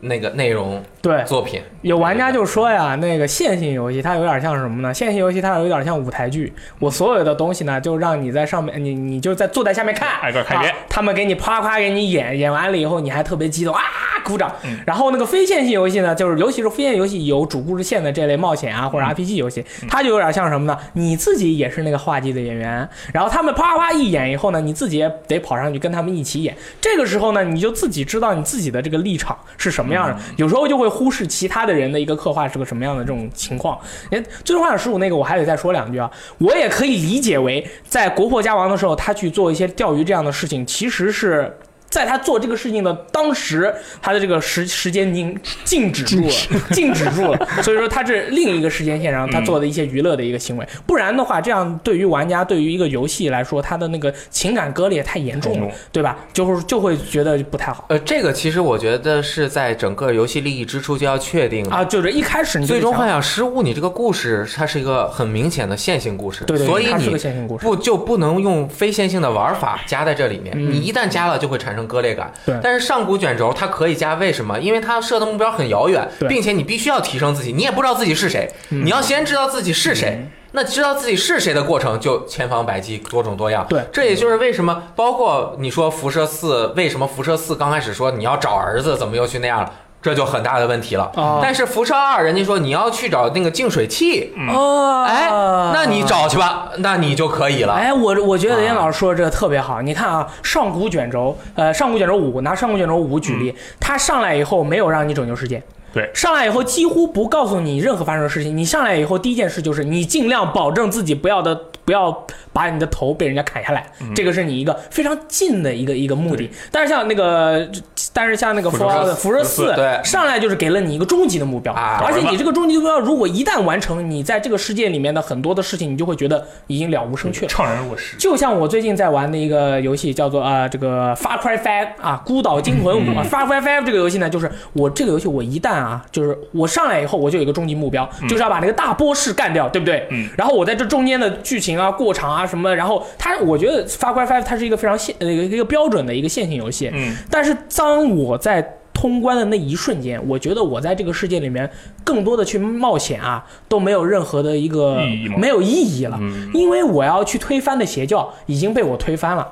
[SPEAKER 2] 那个内容
[SPEAKER 1] 对，
[SPEAKER 2] 作品。
[SPEAKER 1] 有玩家就说呀，那个线性游戏它有点像什么呢？线性游戏它有点像舞台剧，我所有的东西呢，就让你在上面，你你就在坐在下面看，
[SPEAKER 3] 挨个看一遍
[SPEAKER 1] 啊他们给你啪啪给你演，演完了以后你还特别激动啊，鼓掌。
[SPEAKER 3] 嗯
[SPEAKER 1] 然后那个非线性游戏呢，就是尤其是非线游戏有主故事线的这类冒险啊或者
[SPEAKER 3] 嗯
[SPEAKER 1] RPG 游戏，它就有点像什么呢？你自己也是那个话剧的演员，然后他们啪啪一演以后呢，你自己也得跑上去跟他们一起演。这个时候呢，你就自己知道你自己的这个立场是什么样的，
[SPEAKER 3] 嗯
[SPEAKER 1] 有时候就会忽视其他的人的一个刻画是个什么样的这种情况。哎，最终幻想十五那个我还得再说两句啊，我也可以理解为在国破家亡的时候，他去做一些钓鱼这样的事情，其实是。在他做这个事情的当时，他的这个时时间已经静止住了，静止住了，所以说他是另一个时间线上他做的一些娱乐的一个行为。不然的话，这样对于玩家对于一个游戏来说，他的那个情感割裂太严重了，对吧？就是就会觉得不太好
[SPEAKER 2] 呃，这个其实我觉得是在整个游戏利益之初就要确定的
[SPEAKER 1] 啊。就是一开始你
[SPEAKER 2] 最终幻想失误，你这个故事它是一个很明显的线性故事，
[SPEAKER 1] 对对，
[SPEAKER 2] 所以你。不就不能用非线性的玩法加在这里面？
[SPEAKER 1] 嗯
[SPEAKER 2] 你一旦加了，就会产生割裂感。
[SPEAKER 1] 对
[SPEAKER 2] 但是上古卷轴它可以加，为什么？因为它设的目标很遥远，并且你必须要提升自己，你也不知道自己是谁，
[SPEAKER 1] 嗯
[SPEAKER 2] 你要先知道自己是谁。那知道自己是谁的过程就千方百计、多种多样。
[SPEAKER 1] 对
[SPEAKER 2] 这也就是为什么，包括你说辐射四，为什么辐射四刚开始说你要找儿子，怎么又去那样了？这就很大的问题了。
[SPEAKER 1] 哦
[SPEAKER 2] 但是辐射二，人家说你要去找那个净水器，
[SPEAKER 1] 哦，
[SPEAKER 2] 哎，那你找去吧，那你就可以了。
[SPEAKER 1] 哎，我我觉得
[SPEAKER 2] 啊
[SPEAKER 1] 严老师说的这个特别好。你看啊，上古卷轴，呃，上古卷轴五，拿上古卷轴五举例，它上来以后没有让你拯救世界。
[SPEAKER 3] 对
[SPEAKER 1] 上来以后几乎不告诉你任何发生的事情。你上来以后第一件事就是你尽量保证自己不要的不要把你的头被人家砍下来，
[SPEAKER 3] 嗯
[SPEAKER 1] 这个是你一个非常近的一个一个目的。但是像那个，但是像那个
[SPEAKER 3] 辐射
[SPEAKER 1] 辐射上来就是给了你一个终极的目标，
[SPEAKER 2] 啊
[SPEAKER 1] 而且你这个终极目标如果一旦完成，你在这个世界里面的很多的事情，你就会觉得已经了无生趣了。
[SPEAKER 3] 怅然若失。
[SPEAKER 1] 就像我最近在玩的一个游戏，叫做啊、呃这个 Far Cry Five 啊，孤岛惊魂五、啊。Far Cry Five 这个游戏呢，就是我这个游戏我一旦啊，就是我上来以后，我就有一个终极目标，就是要把那个大波士干掉，对不对？
[SPEAKER 3] 嗯。
[SPEAKER 1] 然后我在这中间的剧情啊、过场啊什么，然后它，我觉得 Cry Five 它是一个非常线呃一个标准的一个线性游戏，
[SPEAKER 3] 嗯，
[SPEAKER 1] 但是当我在通关的那一瞬间，我觉得我在这个世界里面更多的去冒险啊，都没有任何的一个没有意义了，
[SPEAKER 3] 嗯。
[SPEAKER 1] 因为我要去推翻的邪教已经被我推翻了，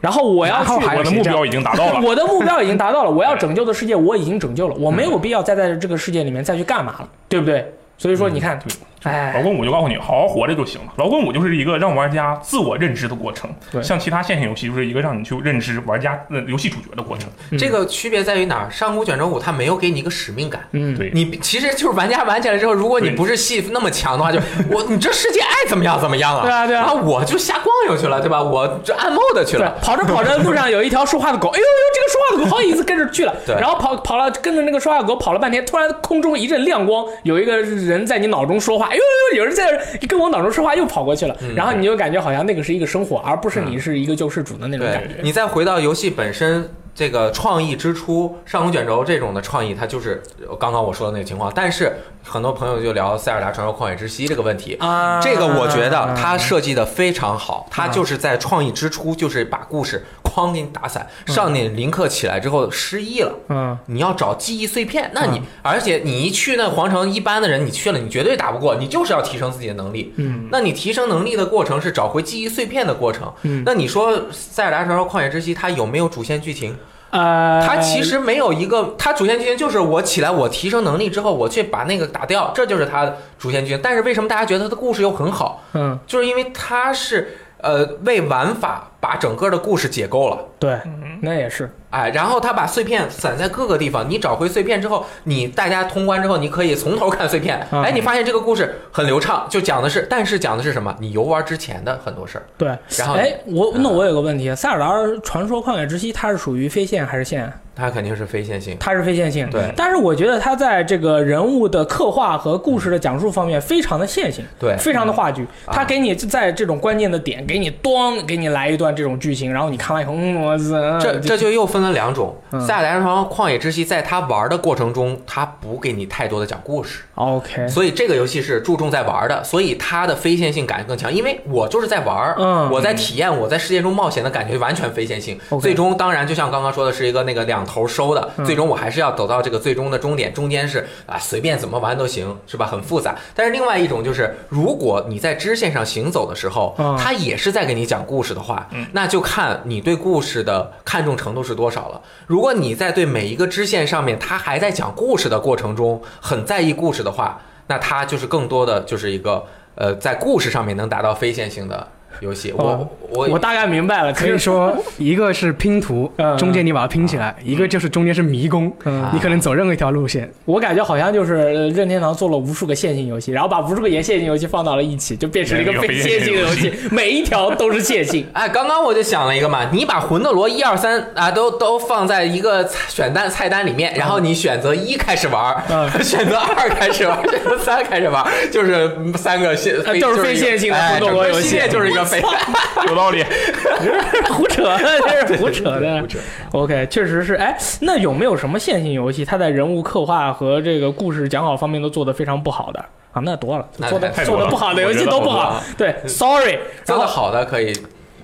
[SPEAKER 1] 然后我要去
[SPEAKER 3] 我的目标已经达到了。
[SPEAKER 1] 我的目标已经达到了，我要 拯救的世界我已经拯救了，我没有必要再在这个世界里面再去干嘛了，对不对？所以说你看，
[SPEAKER 3] 老
[SPEAKER 1] 哎，
[SPEAKER 3] 滚五就告诉你，好好活着就行了。老滚五就是一个让玩家自我认知的过程，
[SPEAKER 1] 对
[SPEAKER 3] 像其他线性游戏就是一个让你去认知玩家呃游戏主角的过程。
[SPEAKER 1] 嗯
[SPEAKER 2] 这个区别在于哪儿？上古卷轴五它没有给你一个使命感。
[SPEAKER 1] 嗯，
[SPEAKER 3] 对，
[SPEAKER 2] 你其实就是玩家玩起来之后，如果你不是戏那么强的话，就 我你这世界爱怎么样怎么样啊？
[SPEAKER 1] 对啊对啊
[SPEAKER 2] 然后我就瞎逛悠去了，对吧？我就按 mode 去
[SPEAKER 1] 对
[SPEAKER 2] 了，，
[SPEAKER 1] 跑着跑着路上有一条说话的狗，哎呦呦，这个说话的狗好意思跟着去了，
[SPEAKER 2] 对
[SPEAKER 1] 然后跑跑了跟着那个说话的狗跑了半天，突然空中一阵亮光，有一个人在你脑中说话，哎呦呦，有人在跟我脑中说话又跑过去了，
[SPEAKER 2] 嗯
[SPEAKER 1] 然后你就感觉好像那个是一个生活，而不是你是一个救世主的那种感觉。
[SPEAKER 2] 你再回到游戏本身。这个创意之初，上古卷轴这种的创意，它就是刚刚我说的那个情况。但是很多朋友就聊《塞尔达传说：旷野之息》这个问题，
[SPEAKER 1] 啊，
[SPEAKER 2] 这个我觉得它设计的非常好，它就是在创意之初，就是把故事哐给你打散。上面林克起来之后失忆了，
[SPEAKER 1] 嗯，
[SPEAKER 2] 你要找记忆碎片，那你而且你一去那皇城，一般的人你去了，你绝对打不过，你就是要提升自己的能力。
[SPEAKER 1] 嗯，
[SPEAKER 2] 那你提升能力的过程是找回记忆碎片的过程。
[SPEAKER 1] 嗯
[SPEAKER 2] 那你说《塞尔达传说：旷野之息》它有没有主线剧情？
[SPEAKER 1] 呃，
[SPEAKER 2] 它其实没有一个，它主线剧情就是我起来，我提升能力之后，我去把那个打掉，这就是它的主线剧情。但是为什么大家觉得它的故事又很好？
[SPEAKER 1] 嗯，
[SPEAKER 2] 就是因为它是呃为玩法把整个的故事解构了。
[SPEAKER 1] 对，那也是，
[SPEAKER 2] 哎，然后他把碎片散在各个地方，你找回碎片之后，你大家通关之后，你可以从头看碎片。
[SPEAKER 1] 嗯
[SPEAKER 2] 哎，你发现这个故事很流畅，就讲的是，但是讲的是什么？你游玩之前的很多事儿。
[SPEAKER 1] 对。
[SPEAKER 2] 然后，
[SPEAKER 1] 哎，我那我有个问题，《塞尔达传说：旷野之息》它是属于非线还是线？
[SPEAKER 2] 它肯定是非线性。
[SPEAKER 1] 它是非线性，
[SPEAKER 2] 对
[SPEAKER 1] 但是我觉得它在这个人物的刻画和故事的讲述方面非常的线性，
[SPEAKER 2] 对
[SPEAKER 1] 非常的话剧。
[SPEAKER 2] 啊
[SPEAKER 1] 它给你在这种关键的点，给你咣，给你来一段这种剧情，然后你看完以后，嗯，我操，
[SPEAKER 2] 这这就又分了两种。
[SPEAKER 1] 嗯
[SPEAKER 2] 塞尔达传说：旷野之息，在他玩的过程中，他不给你太多的讲故事，
[SPEAKER 1] OK，
[SPEAKER 2] 所以这个游戏是注重在玩的，所以它的非线性感更强。因为我就是在玩儿，
[SPEAKER 1] 嗯
[SPEAKER 2] 我在体验我在世界中冒险的感觉，完全非线性。最终当然就像刚刚说的是一个那个两头收的，
[SPEAKER 1] 嗯
[SPEAKER 2] 最终我还是要走到这个最终的终点，中间是啊随便怎么玩都行，是吧？很复杂。但是另外一种就是，如果你在支线上行走的时候，
[SPEAKER 1] 嗯
[SPEAKER 2] 它也是在给你讲故事的话，那就看你对故事的看重程度是多少了。如果你在对每一个支线上面，它还在讲故事的过程中很在意故事的话，那它就是更多的就是一个呃在故事上面能达到非线性的游戏。
[SPEAKER 1] 哦
[SPEAKER 2] 我我
[SPEAKER 1] 我大概明白了，
[SPEAKER 4] 可以说 一个是拼图
[SPEAKER 1] 嗯，
[SPEAKER 4] 中间你把它拼起来；一个就是中间是迷宫，
[SPEAKER 1] 嗯
[SPEAKER 4] 你可能走任何一条路线。
[SPEAKER 1] 我感觉好像就是呃任天堂做了无数个线性游戏，然后把无数个沿线性游戏放到了一起，就变成了一个非线性的游戏，每一条都是线性。
[SPEAKER 2] 哎，刚刚我就想了一个嘛，你把魂斗罗一二三啊都都放在一个选单菜单里面，然后你选择一开始玩，
[SPEAKER 1] 嗯
[SPEAKER 2] 选择二开始玩，选择三开始玩，就是三个线，
[SPEAKER 1] 呃都是非线性的魂斗罗游戏
[SPEAKER 2] 就是一个非。
[SPEAKER 3] 有道理。
[SPEAKER 1] 胡扯，这是胡扯的。OK，确实是。哎，那有没有什么线性游戏，它在人物刻画和这个故事讲好方面都做得非常不好的啊？那多了，做的
[SPEAKER 3] 太
[SPEAKER 1] 做的不好的游戏都不好。对，Sorry。
[SPEAKER 2] 做的好的可以，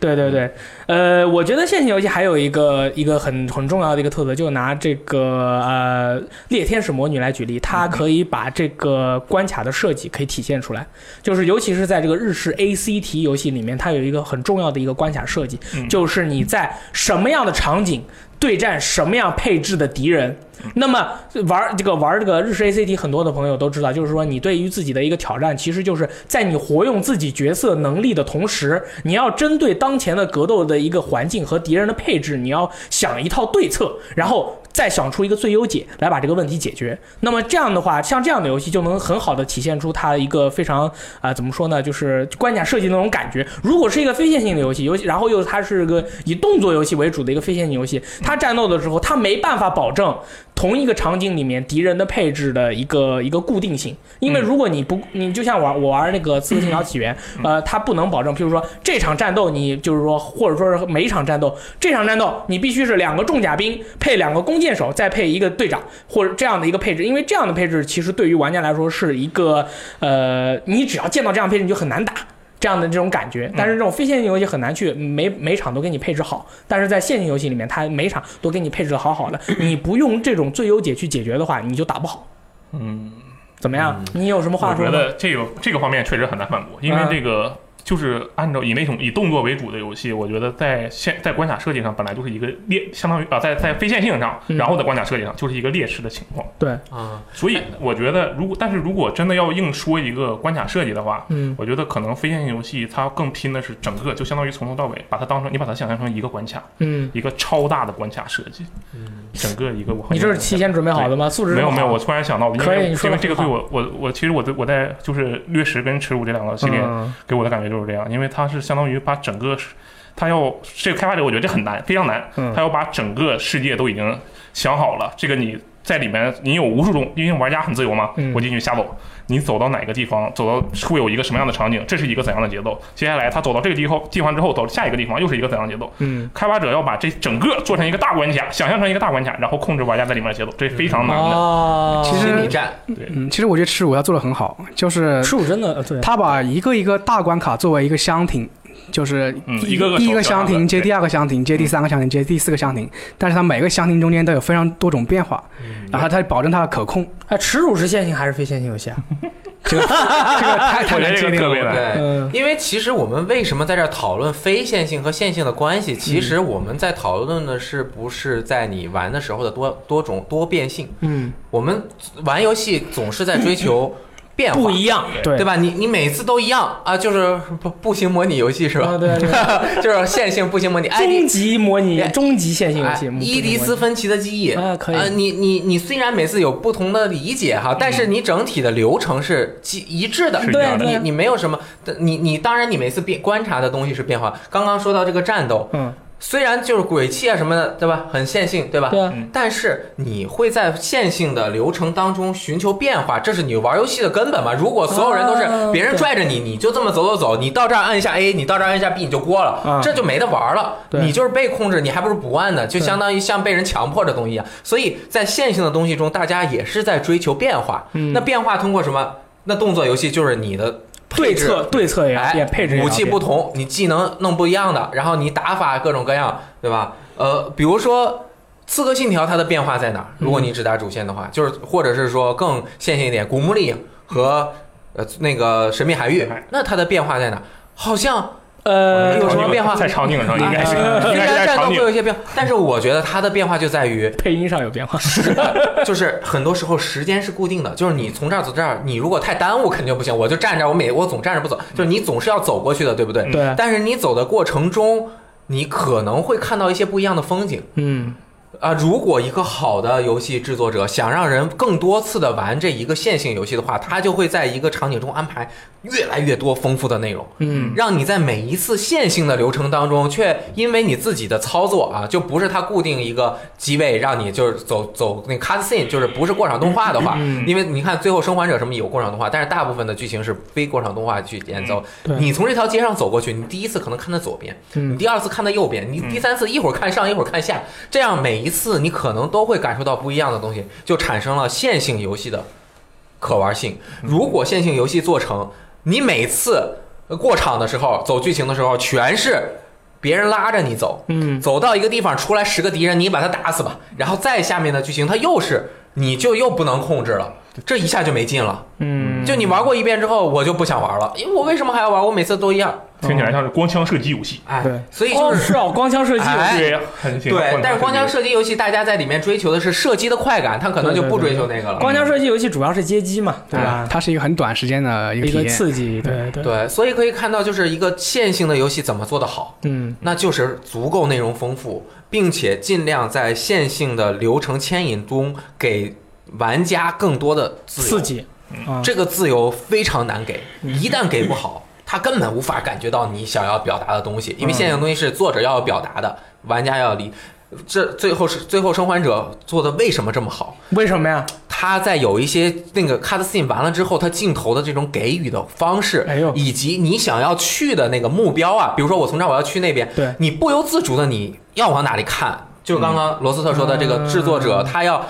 [SPEAKER 1] 对对对，呃，我觉得线性游戏还有一个一个很很重要的一个特色，就拿这个呃猎天使魔女来举例，它可以把这个关卡的设计可以体现出来，就是尤其是在这个日式 ACT 游戏里面，它有一个很重要的一个关卡设计，
[SPEAKER 3] 嗯。
[SPEAKER 1] 就是你在什么样的场景对战什么样配置的敌人。那么玩这个玩这个日式 ACT，很多的朋友都知道，就是说你对于自己的一个挑战，其实就是在你活用自己角色能力的同时，你要针对当前的格斗的一个环境和敌人的配置，你要想一套对策，然后再想出一个最优解来把这个问题解决。那么这样的话，像这样的游戏就能很好的体现出它一个非常啊、怎么说呢，就是关卡设计那种感觉。如果是一个非线性的游戏，游戏然后又它是个以动作游戏为主的一个非线性游戏，它战斗的时候它没办法保证同一个场景里面敌人的配置的一个一个固定性，因为如果你不，你就像玩我玩那个《刺客信条：起源》，呃，它不能保证，譬如说这场战斗你就是说，或者说是每一场战斗，这场战斗你必须是两个重甲兵配两个弓箭手，再配一个队长，或者这样的一个配置，因为这样的配置其实对于玩家来说是一个呃，你只要见到这样配置你就很难打。这样的这种感觉，但是这种非线性游戏很难去每每场都给你配置好，但是在线性游戏里面，它每场都给你配置的好好的，你不用这种最优解去解决的话，你就打不好。
[SPEAKER 3] 嗯，
[SPEAKER 1] 怎么样？你有什么话
[SPEAKER 3] 我觉？得这个这个方面确实很难反驳，因为
[SPEAKER 1] 嗯
[SPEAKER 3] 这个就是按照以那种以动作为主的游戏，我觉得在现在关卡设计上本来就是一个劣，相当于啊在在非线性上，
[SPEAKER 1] 嗯。
[SPEAKER 3] 然后在关卡设计上就是一个劣势的情况。
[SPEAKER 1] 对，
[SPEAKER 2] 啊，
[SPEAKER 3] 所以我觉得，如果但是如果真的要硬说一个关卡设计的话，
[SPEAKER 1] 嗯。
[SPEAKER 3] 我觉得可能非线性游戏它更拼的是整个，就相当于从头到尾把它当成你把它想象成一个关卡，
[SPEAKER 1] 嗯，
[SPEAKER 3] 一个超大的关卡设计，整个一个我
[SPEAKER 1] 你这是提前准备好的吗？素质
[SPEAKER 3] 没有没有，我突然想到，因为因为这个对我我我其实我对我在就是掠食跟耻辱这两个系列
[SPEAKER 1] 嗯。
[SPEAKER 3] 给我的感觉就是这样，因为它是相当于把整个世，他要这个开发者我觉得这很难，非常难，
[SPEAKER 1] 嗯。
[SPEAKER 3] 他要把整个世界都已经想好了，这个你在里面你有无数种，因为玩家很自由嘛，
[SPEAKER 1] 嗯
[SPEAKER 3] 我进去瞎走，你走到哪个地方，走到会有一个什么样的场景，这是一个怎样的节奏，接下来他走到这个地方地方之后，走下一个地方又是一个怎样的节奏，
[SPEAKER 1] 嗯。
[SPEAKER 3] 开发者要把这整个做成一个大关卡，想象成一个大关卡，然后控制玩家在里面的节奏，这是非常难的。
[SPEAKER 1] 哦，
[SPEAKER 4] 其实
[SPEAKER 2] 心理战，
[SPEAKER 4] 嗯，其实我觉得耻辱他做的很好，就是
[SPEAKER 1] 耻辱真的呃对，
[SPEAKER 4] 他把一个一个大关卡作为一个箱庭，就是
[SPEAKER 3] 一个个
[SPEAKER 4] 第一个箱庭接第二个箱庭接第三个箱庭接第四个箱庭，但是它每个箱庭中间都有非常多种变化，然后它保证它的可控。
[SPEAKER 1] 哎，耻辱是线性还是非线性游戏啊？
[SPEAKER 4] 这个这个太太难界定了。
[SPEAKER 2] 对。
[SPEAKER 1] 嗯
[SPEAKER 2] 因为其实我们为什么在这儿讨论非线性和线性的关系？其实我们在讨论的是不是在你玩的时候的多多种多变性？
[SPEAKER 1] 嗯，
[SPEAKER 2] 我们玩游戏总是在追求 变化，
[SPEAKER 1] 不一样，对
[SPEAKER 2] 对吧？你你每次都一样啊，就是步步行模拟游戏是吧？
[SPEAKER 1] 啊对对，
[SPEAKER 2] 就是线性步行模拟。哎，
[SPEAKER 1] 终极模拟，
[SPEAKER 2] 哎
[SPEAKER 1] 终极线性游
[SPEAKER 2] 哎
[SPEAKER 1] 戏，
[SPEAKER 2] 伊迪丝芬奇的记忆
[SPEAKER 1] 啊可以
[SPEAKER 2] 呃你你你虽然每次有不同的理解哈，但是你整体的流程是基一致的。
[SPEAKER 3] 是这样的
[SPEAKER 1] 对
[SPEAKER 2] 你你没有什么，你你当然你每次变观察的东西是变化。刚刚说到这个战斗，
[SPEAKER 1] 嗯，
[SPEAKER 2] 虽然就是鬼泣啊什么的，对吧？很线性，对吧？
[SPEAKER 1] 对啊，
[SPEAKER 2] 但是你会在线性的流程当中寻求变化，这是你玩游戏的根本嘛？如果所有人都是
[SPEAKER 1] 啊
[SPEAKER 2] 别人拽着你，你就这么走走走，你到这儿按一下 A，你到这儿按一下 B，你就过了，
[SPEAKER 1] 啊
[SPEAKER 2] 这就没得玩了。
[SPEAKER 1] 对
[SPEAKER 2] 你就是被控制，你还不如不按呢，就相当于像被人强迫的东西一样。所以在线性的东西中，大家也是在追求变化。
[SPEAKER 1] 嗯
[SPEAKER 2] 那变化通过什么？那动作游戏就是你的
[SPEAKER 1] 对策对策也
[SPEAKER 2] 哎，
[SPEAKER 1] 也配置也
[SPEAKER 2] 武器不同，你技能弄不一样的，然后你打法各种各样，对吧？呃，比如说《刺客信条》，它的变化在哪儿？如果你只打主线的话，就是或者是说更线性一点，《古墓丽影》和呃那个《神秘海域那它的变化在哪？好像
[SPEAKER 1] 呃
[SPEAKER 2] 有什么变化？
[SPEAKER 3] 在场景上应该是
[SPEAKER 1] 呃
[SPEAKER 3] 应该是
[SPEAKER 2] 虽然战斗。会有一些变化，但是我觉得它的变化就在于，
[SPEAKER 1] 配音上有变化，
[SPEAKER 2] 就是很多时候时间是固定的，就是你从这儿走这儿，你如果太耽误肯定不行，我就站这儿，我每我总站着不走，就是你总是要走过去的，对不对？
[SPEAKER 1] 对，
[SPEAKER 2] 但是你走的过程中，你可能会看到一些不一样的风景。
[SPEAKER 1] 嗯
[SPEAKER 2] 啊。如果一个好的游戏制作者想让人更多次的玩这一个线性游戏的话，他就会在一个场景中安排越来越多丰富的内容。
[SPEAKER 1] 嗯
[SPEAKER 2] 让你在每一次线性的流程当中，却因为你自己的操作啊，就不是他固定一个机位，让你就是走走那 cut scene，就是不是过场动画的话，
[SPEAKER 1] 嗯
[SPEAKER 2] 因为你看最后生还者什么有过场动画，但是大部分的剧情是非过场动画去演奏。
[SPEAKER 1] 对
[SPEAKER 2] 你从这条街上走过去，你第一次可能看在左边，你
[SPEAKER 1] 嗯
[SPEAKER 2] 第二次看在右边，你第三次一会儿看上一会儿看下，这样每一次你可能都会感受到不一样的东西，就产生了线性游戏的可玩性。如果线性游戏做成，你每次过场的时候走剧情的时候全是别人拉着你走，
[SPEAKER 1] 嗯
[SPEAKER 2] 走到一个地方出来十个敌人，你把他打死吧，然后再下面的剧情它又是你就又不能控制了。这一下就没劲了。
[SPEAKER 1] 嗯，
[SPEAKER 2] 就你玩过一遍之后，我就不想玩了，因为我为什么还要玩？我每次都一样。
[SPEAKER 3] 听起来像是光枪射击游戏。
[SPEAKER 2] 哎
[SPEAKER 1] 对，
[SPEAKER 2] 所以就是
[SPEAKER 1] 哦是哦，光枪射击游
[SPEAKER 2] 哎
[SPEAKER 1] 戏，
[SPEAKER 3] 对，很
[SPEAKER 2] 对，但是光枪
[SPEAKER 3] 射
[SPEAKER 2] 射击游戏，大家在里面追求的是射击的快感，他可能就不追求那个了。
[SPEAKER 1] 光枪射击游戏主要是街机嘛，对吧？
[SPEAKER 4] 它是一个很短时间的一个体验。
[SPEAKER 1] 刺激，对对，
[SPEAKER 2] 对，所以可以看到，就是一个线性的游戏怎么做得好，
[SPEAKER 1] 嗯
[SPEAKER 2] 那就是足够内容丰富，并且尽量在线性的流程牵引中给玩家更多的自由
[SPEAKER 1] 刺。激啊，
[SPEAKER 2] 这个自由非常难给，一旦给不好，他根本无法感觉到你想要表达的东西，因为线性的东西是作者要表达的，玩家要理。这最后是最后生还者做的为什么这么好？
[SPEAKER 1] 为什么呀？
[SPEAKER 2] 他在有一些那个 cut scene 完了之后，他镜头的这种给予的方式，
[SPEAKER 1] 哎呦
[SPEAKER 2] 以及你想要去的那个目标啊，比如说我从这儿我要去那边，
[SPEAKER 1] 对
[SPEAKER 2] 你不由自主的你要往哪里看，就是刚刚罗斯特说的这个制作者，
[SPEAKER 1] 嗯
[SPEAKER 2] 他要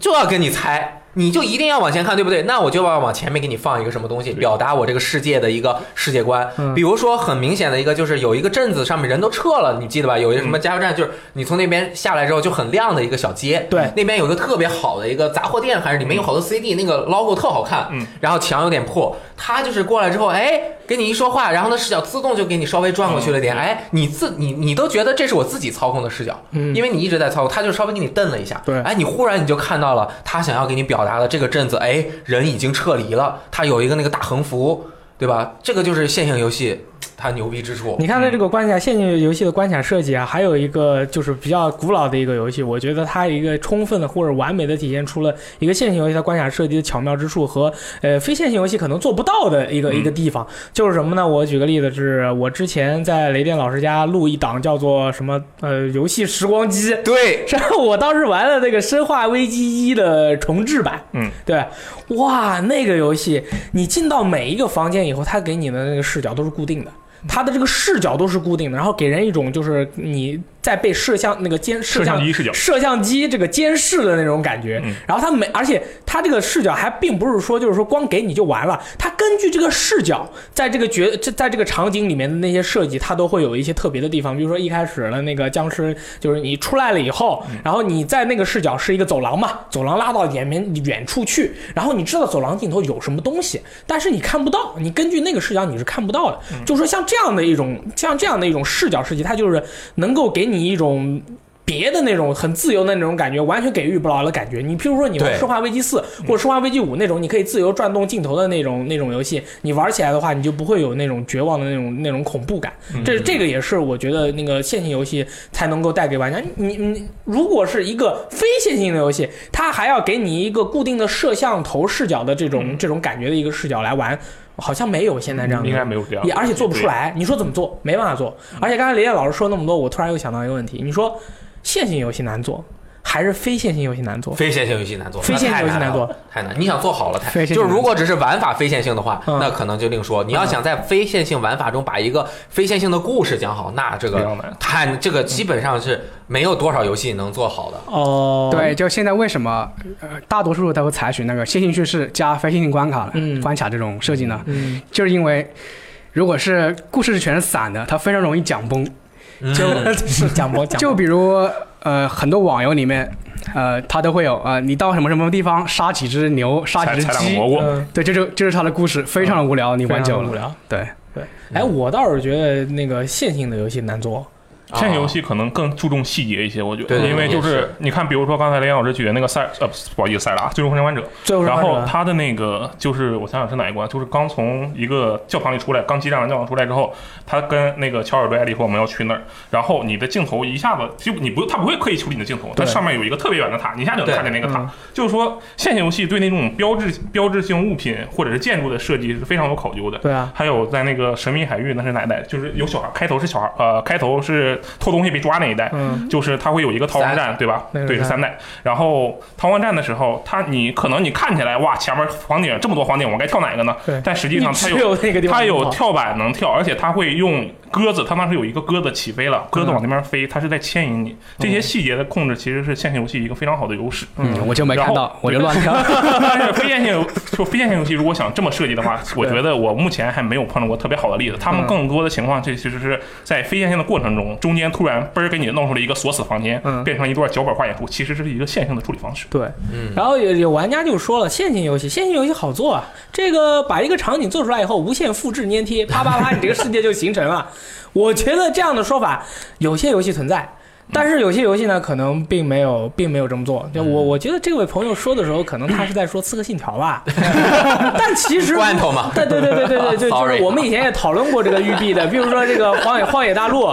[SPEAKER 2] 就要跟你猜。你就一定要往前看，对不对？那我就要往前面给你放一个什么东西，表达我这个世界的一个世界观。
[SPEAKER 1] 嗯
[SPEAKER 2] 比如说很明显的一个，就是有一个镇子上面人都撤了，你记得吧？有一个什么加油站，就是你从那边下来之后就很亮的一个小街，
[SPEAKER 1] 对
[SPEAKER 2] 那边有一个特别好的一个杂货店，还是里面有好多 CD，那个 logo 特好看，
[SPEAKER 3] 嗯，
[SPEAKER 2] 然后墙有点破，他就是过来之后，哎，跟你一说话，然后呢视角自动就给你稍微转过去了点，
[SPEAKER 3] 嗯。
[SPEAKER 2] 哎，你自你你都觉得这是我自己操控的视角，
[SPEAKER 1] 嗯。
[SPEAKER 2] 因为你一直在操控，他就稍微给你瞪了一下，
[SPEAKER 1] 对。
[SPEAKER 2] 哎，你忽然你就看到了他想要给你表达的这个镇子，哎，人已经撤离了，他有一个那个大横幅，对吧？这个就是线性游戏它牛逼之处。
[SPEAKER 1] 你看它这个关卡线性游戏的关卡设计啊，还有一个就是比较古老的一个游戏，我觉得它一个充分的或者完美的体现出了一个线性游戏它关卡设计的巧妙之处和呃非线性游戏可能做不到的一个、
[SPEAKER 3] 嗯
[SPEAKER 1] 一个地方，就是什么呢？我举个例子，是我之前在雷电老师家录一档叫做什么呃游戏时光机，
[SPEAKER 2] 对，
[SPEAKER 1] 然后我当时玩了那个《生化危机一》的重置版，
[SPEAKER 3] 嗯，
[SPEAKER 1] 对，哇，那个游戏你进到每一个房间以后，它给你的那个视角都是固定的。它的这个视角都是固定的，然后给人一种就是你在被摄像那个监摄
[SPEAKER 3] 摄
[SPEAKER 1] 像
[SPEAKER 3] 像机视角，
[SPEAKER 1] 摄像机这个监视的那种感觉。
[SPEAKER 3] 嗯
[SPEAKER 1] 然后他每，而且他这个视角还并不是说就是说光给你就完了，他根据这个视角，在这个角这在这个场景里面的那些设计，他都会有一些特别的地方。比如说一开始的那个僵尸，就是你出来了以后，然后你在那个视角是一个走廊嘛，走廊拉到远面远处去，然后你知道走廊尽头有什么东西，但是你看不到，你根据那个视角你是看不到的。就是说像这样的一种像这样的一种视角设计，它就是能够给你一种。别的那种很自由的那种感觉，完全给予不了的感觉。你譬如说你玩《生化危机四》或者《生化危机五》那种，你可以自由转动镜头的那种那种游戏，你玩起来的话，你就不会有那种绝望的那种那种恐怖感。这这个也是我觉得那个线性游戏才能够带给玩家。你你如果是一个非线性的游戏，它还要给你一个固定的摄像头视角的这种这种感觉的一个视角来玩，好像没有现在这样的。
[SPEAKER 3] 应该没有这样
[SPEAKER 1] 也，而且做不出来。你说怎么做？没办法做。而且刚才雷电老师说那么多，我突然又想到一个问题：你说线性游戏难做，还是非线性游戏难做？
[SPEAKER 2] 非线性游戏难做，
[SPEAKER 1] 非线性游戏难做，
[SPEAKER 2] 太难。你想做好了太，就是如果只是玩法非线性的话，
[SPEAKER 1] 嗯
[SPEAKER 2] 那可能就另说。你要想在非线性玩法中把一个非线性的故事讲好，那这个太这个基本上是没有多少游戏能做好的。
[SPEAKER 1] 哦，
[SPEAKER 4] 对，就现在为什么呃大多数都会采取那个线性叙事加非线性关卡、
[SPEAKER 1] 嗯
[SPEAKER 4] 关卡这种设计呢？
[SPEAKER 1] 嗯，
[SPEAKER 4] 就是因为如果是故事全是散的，它非常容易讲崩。
[SPEAKER 2] 嗯
[SPEAKER 1] 是 讲播讲
[SPEAKER 4] 就比如呃很多网游里面，呃它都会有呃你到什么什么地方杀几只牛，杀几只鸡对，这就这是它的故事，非常的无聊，你玩久了，
[SPEAKER 1] 无聊。
[SPEAKER 4] 对。
[SPEAKER 1] 对，哎，我倒是觉得那个线性的游戏难做。
[SPEAKER 3] 线性游戏可能更注重细节一些，我觉得，因为就
[SPEAKER 2] 是
[SPEAKER 3] 是你看，比如说刚才雷老师举的那个赛呃不好意思塞拉最终生还者，
[SPEAKER 1] 最后
[SPEAKER 3] 然后
[SPEAKER 1] 他
[SPEAKER 3] 他的那个就是我想想是哪一关，就是刚从一个教堂里出来，刚激战完教堂出来之后，他跟那个乔尔贝艾利说我们要去那儿，然后你的镜头一下子就你不他不会刻意处理你的镜头，它上面有一个特别远的塔，你一下就能看见那个塔
[SPEAKER 1] 嗯，
[SPEAKER 3] 就是说线性游戏对那种标志标志性物品或者是建筑的设计是非常有考究的。
[SPEAKER 1] 对啊，
[SPEAKER 3] 还有在那个神秘海域，那是哪一代？就是有小孩，开头是小孩，呃，开头是偷东西被抓那一代，
[SPEAKER 1] 嗯，
[SPEAKER 3] 就是它会有一个逃亡站，对吧？对，是
[SPEAKER 1] 三
[SPEAKER 3] 三代。然后逃亡站的时候，它你可能你看起来哇，前面房顶这么多房顶，我该跳哪个呢？但实际上它有
[SPEAKER 1] 他有
[SPEAKER 3] 跳板能跳，而且它会用鸽子，它当时有一个鸽子起飞了，鸽子往那边飞，它是在牵引你。这些细节的控制其实是线性游戏一个非常好的优势。
[SPEAKER 4] 嗯，我就没看到，我就乱 跳。
[SPEAKER 3] 但是非线性游就非线性游戏，如果想这么设计的话，我觉得我目前还没有碰到过特别好的例子。他们更多的情况，这其实是在非线性的过程中，中间突然嘣儿给你弄出了一个锁死房间，
[SPEAKER 1] 嗯
[SPEAKER 3] 变成一段脚本化演出，其实这是一个线性的处理方式。
[SPEAKER 1] 对，
[SPEAKER 2] 嗯
[SPEAKER 1] 然后有有玩家就说了，线性游戏，线性游戏好做啊，这个把一个场景做出来以后，无限复制粘贴，啪啪啪，你这个世界就形成了。我觉得这样的说法，有些游戏存在。但是有些游戏呢，可能并没有，并没有这么做。就我，我觉得这位朋友说的时候，可能他是在说《刺客信条》吧，但其实
[SPEAKER 2] 罐头嘛
[SPEAKER 1] 对对对对对对，就 就是我们以前也讨论过这个育碧的，比如说这个《荒野荒野大陆》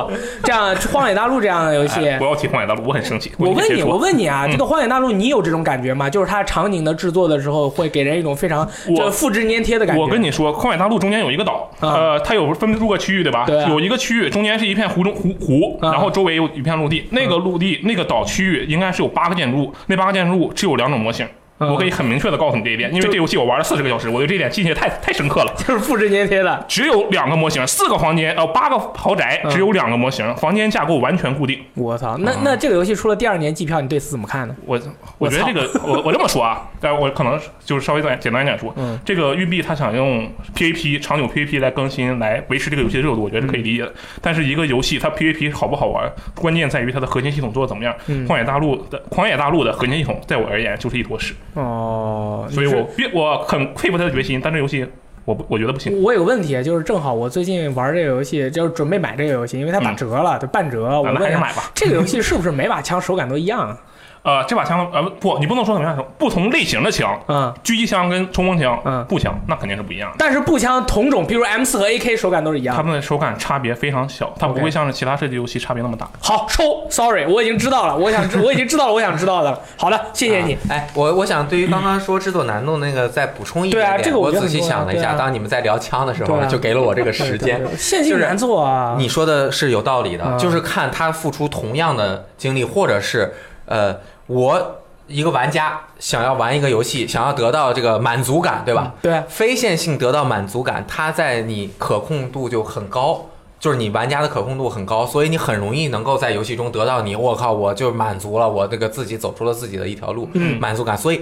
[SPEAKER 1] 这样，《荒野大陆》这样的游戏
[SPEAKER 3] 哎，不要提荒野大陆，我很生气。
[SPEAKER 1] 我问你，我问你啊，
[SPEAKER 3] 嗯
[SPEAKER 1] 这个《荒野大陆》，你有这种感觉吗？就是它场景的制作的时候，会给人一种非常
[SPEAKER 3] 我
[SPEAKER 1] 这复制粘贴的感觉。
[SPEAKER 3] 我跟你说，荒野大陆中间有一个岛，
[SPEAKER 1] 啊
[SPEAKER 3] 呃，它有分诸个区域，对吧？
[SPEAKER 1] 对啊
[SPEAKER 3] 有一个区域中间是一片湖中湖湖，
[SPEAKER 1] 啊
[SPEAKER 3] 然后周围有一片陆地。那个陆地那个岛区域应该是有八个建筑物，那八个建筑物只有两种模型。
[SPEAKER 1] 嗯
[SPEAKER 3] 我可以很明确的告诉你这一点，因为这游戏我玩了四十个小时，我对这一点记性太太深刻了。
[SPEAKER 1] 就是复制粘贴的。
[SPEAKER 3] 只有两个模型，四个房间，呃，八个豪宅，
[SPEAKER 1] 嗯
[SPEAKER 3] 只有两个模型，房间架构完全固定。
[SPEAKER 1] 我操，那那这个游戏出了第二年季票，你对此怎么看呢？
[SPEAKER 3] 我我觉得这个我我这么说啊，但我可能就是稍微再简单一点说，
[SPEAKER 1] 嗯
[SPEAKER 3] 这个育碧他想用 PVP 长久 PVP 来更新，来维持这个游戏的热度，我觉得是可以理解的。但是一个游戏它 PVP 好不好玩，关键在于它的核心系统做的怎么样。
[SPEAKER 1] 嗯
[SPEAKER 3] 荒野大陆的荒野大陆的核心系统，在我而言就是一坨屎，
[SPEAKER 1] 哦，
[SPEAKER 3] 所以我别我很佩服他的决心，但这游戏我不我觉得不行。
[SPEAKER 1] 我有个问题，就是正好我最近玩这个游戏，就是准备买这个游戏，因为它打折了，就半折。我
[SPEAKER 3] 们还
[SPEAKER 1] 问一下，
[SPEAKER 3] 是买吧。
[SPEAKER 1] 这个游戏是不是每把枪手感都一样啊？
[SPEAKER 3] 呃，这把枪呃不，你不能说怎么样，不同类型的枪，
[SPEAKER 1] 嗯，
[SPEAKER 3] 狙击枪跟冲锋枪、
[SPEAKER 1] 嗯
[SPEAKER 3] 步枪那肯定是不一样的。
[SPEAKER 1] 但是步枪同种，比如 M 四和 AK 手感都是一样的。
[SPEAKER 3] 它们的手感差别非常小，它不会像是其他射击游戏差别那么大。
[SPEAKER 1] 好，收，sorry，我已经知道了，我想知，我已经知道了，我想知道的了。好的，谢谢你。
[SPEAKER 2] 啊哎，我我想对于刚刚说制作难度那个再补充一
[SPEAKER 1] 对啊
[SPEAKER 2] 点点。我仔细
[SPEAKER 1] 这个我觉得很重要
[SPEAKER 2] 想了一下，
[SPEAKER 1] 啊
[SPEAKER 2] 当你们在聊枪的时候，
[SPEAKER 1] 啊
[SPEAKER 2] 就给了我这个时间。
[SPEAKER 1] 对对对线性难做啊。
[SPEAKER 2] 你说的是有道理的，
[SPEAKER 1] 嗯
[SPEAKER 2] 就是看他付出同样的精力，或者是呃，我一个玩家想要玩一个游戏，想要得到这个满足感，对吧？
[SPEAKER 1] 对，
[SPEAKER 2] 非线性得到满足感，它在你可控度就很高，就是你玩家的可控度很高，所以你很容易能够在游戏中得到你，我靠，我就满足了，我这个自己走出了自己的一条路，
[SPEAKER 1] 嗯
[SPEAKER 2] 满足感。所以，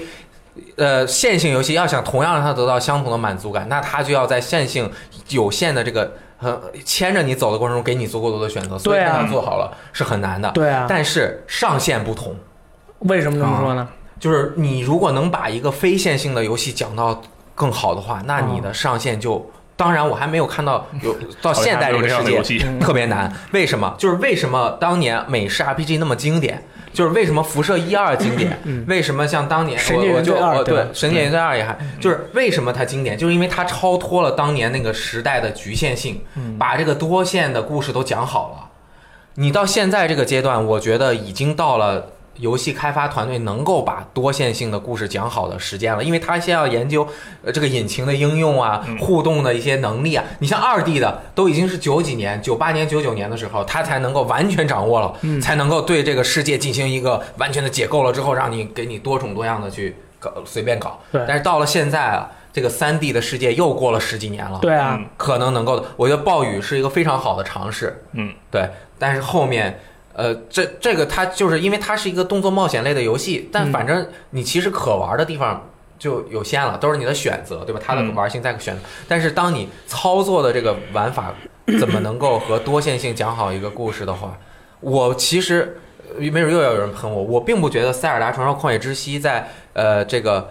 [SPEAKER 2] 呃，线性游戏要想同样让它得到相同的满足感，那它就要在线性有限的这个。呃，牵着你走的过程中，给你足够多的选择，所以它做好了是很难的。
[SPEAKER 1] 对啊。
[SPEAKER 2] 但是上限不同，
[SPEAKER 1] 为什么这么说呢？
[SPEAKER 2] 就是你如果能把一个非线性的游戏讲到更好的话，那你的上限就，当然我还没有看到有 到现代这个世界 特别难。为什么？就是为什么当年美式 RPG 那么经典？就是为什么辐射一二经典？
[SPEAKER 1] 嗯
[SPEAKER 2] 为什么像当年
[SPEAKER 1] 神
[SPEAKER 2] 我我就我
[SPEAKER 1] 对
[SPEAKER 2] 神界原罪二也还就是为什么它经典？就是因为它超脱了当年那个时代的局限性，
[SPEAKER 1] 嗯
[SPEAKER 2] 把这个多线的故事都讲好了。你到现在这个阶段，我觉得已经到了游戏开发团队能够把多线性的故事讲好的时间了，因为他先要研究呃这个引擎的应用啊
[SPEAKER 3] 嗯，
[SPEAKER 2] 互动的一些能力啊。你像二 D 的，都已经是九几年、九八年、九九年的时候，他才能够完全掌握了，
[SPEAKER 1] 嗯
[SPEAKER 2] 才能够对这个世界进行一个完全的解构了之后，让你给你多种多样的去搞随便搞。
[SPEAKER 1] 对
[SPEAKER 2] 但是到了现在啊，这个三 D 的世界又过了十几年了，
[SPEAKER 1] 对啊，
[SPEAKER 3] 嗯
[SPEAKER 2] 可能能够的。我觉得暴雨是一个非常好的尝试，
[SPEAKER 3] 嗯，
[SPEAKER 2] 对。但是后面，呃，这这个它就是因为它是一个动作冒险类的游戏，但
[SPEAKER 1] 嗯
[SPEAKER 2] 反正你其实可玩的地方就有限了，都是你的选择，对吧？它的
[SPEAKER 3] 嗯
[SPEAKER 2] 玩性在选择。但是当你操作的这个玩法怎么能够和多线性讲好一个故事的话，我其实。呃没准又要有人喷我，我并不觉得《塞尔达传说：旷野之息在》呃这个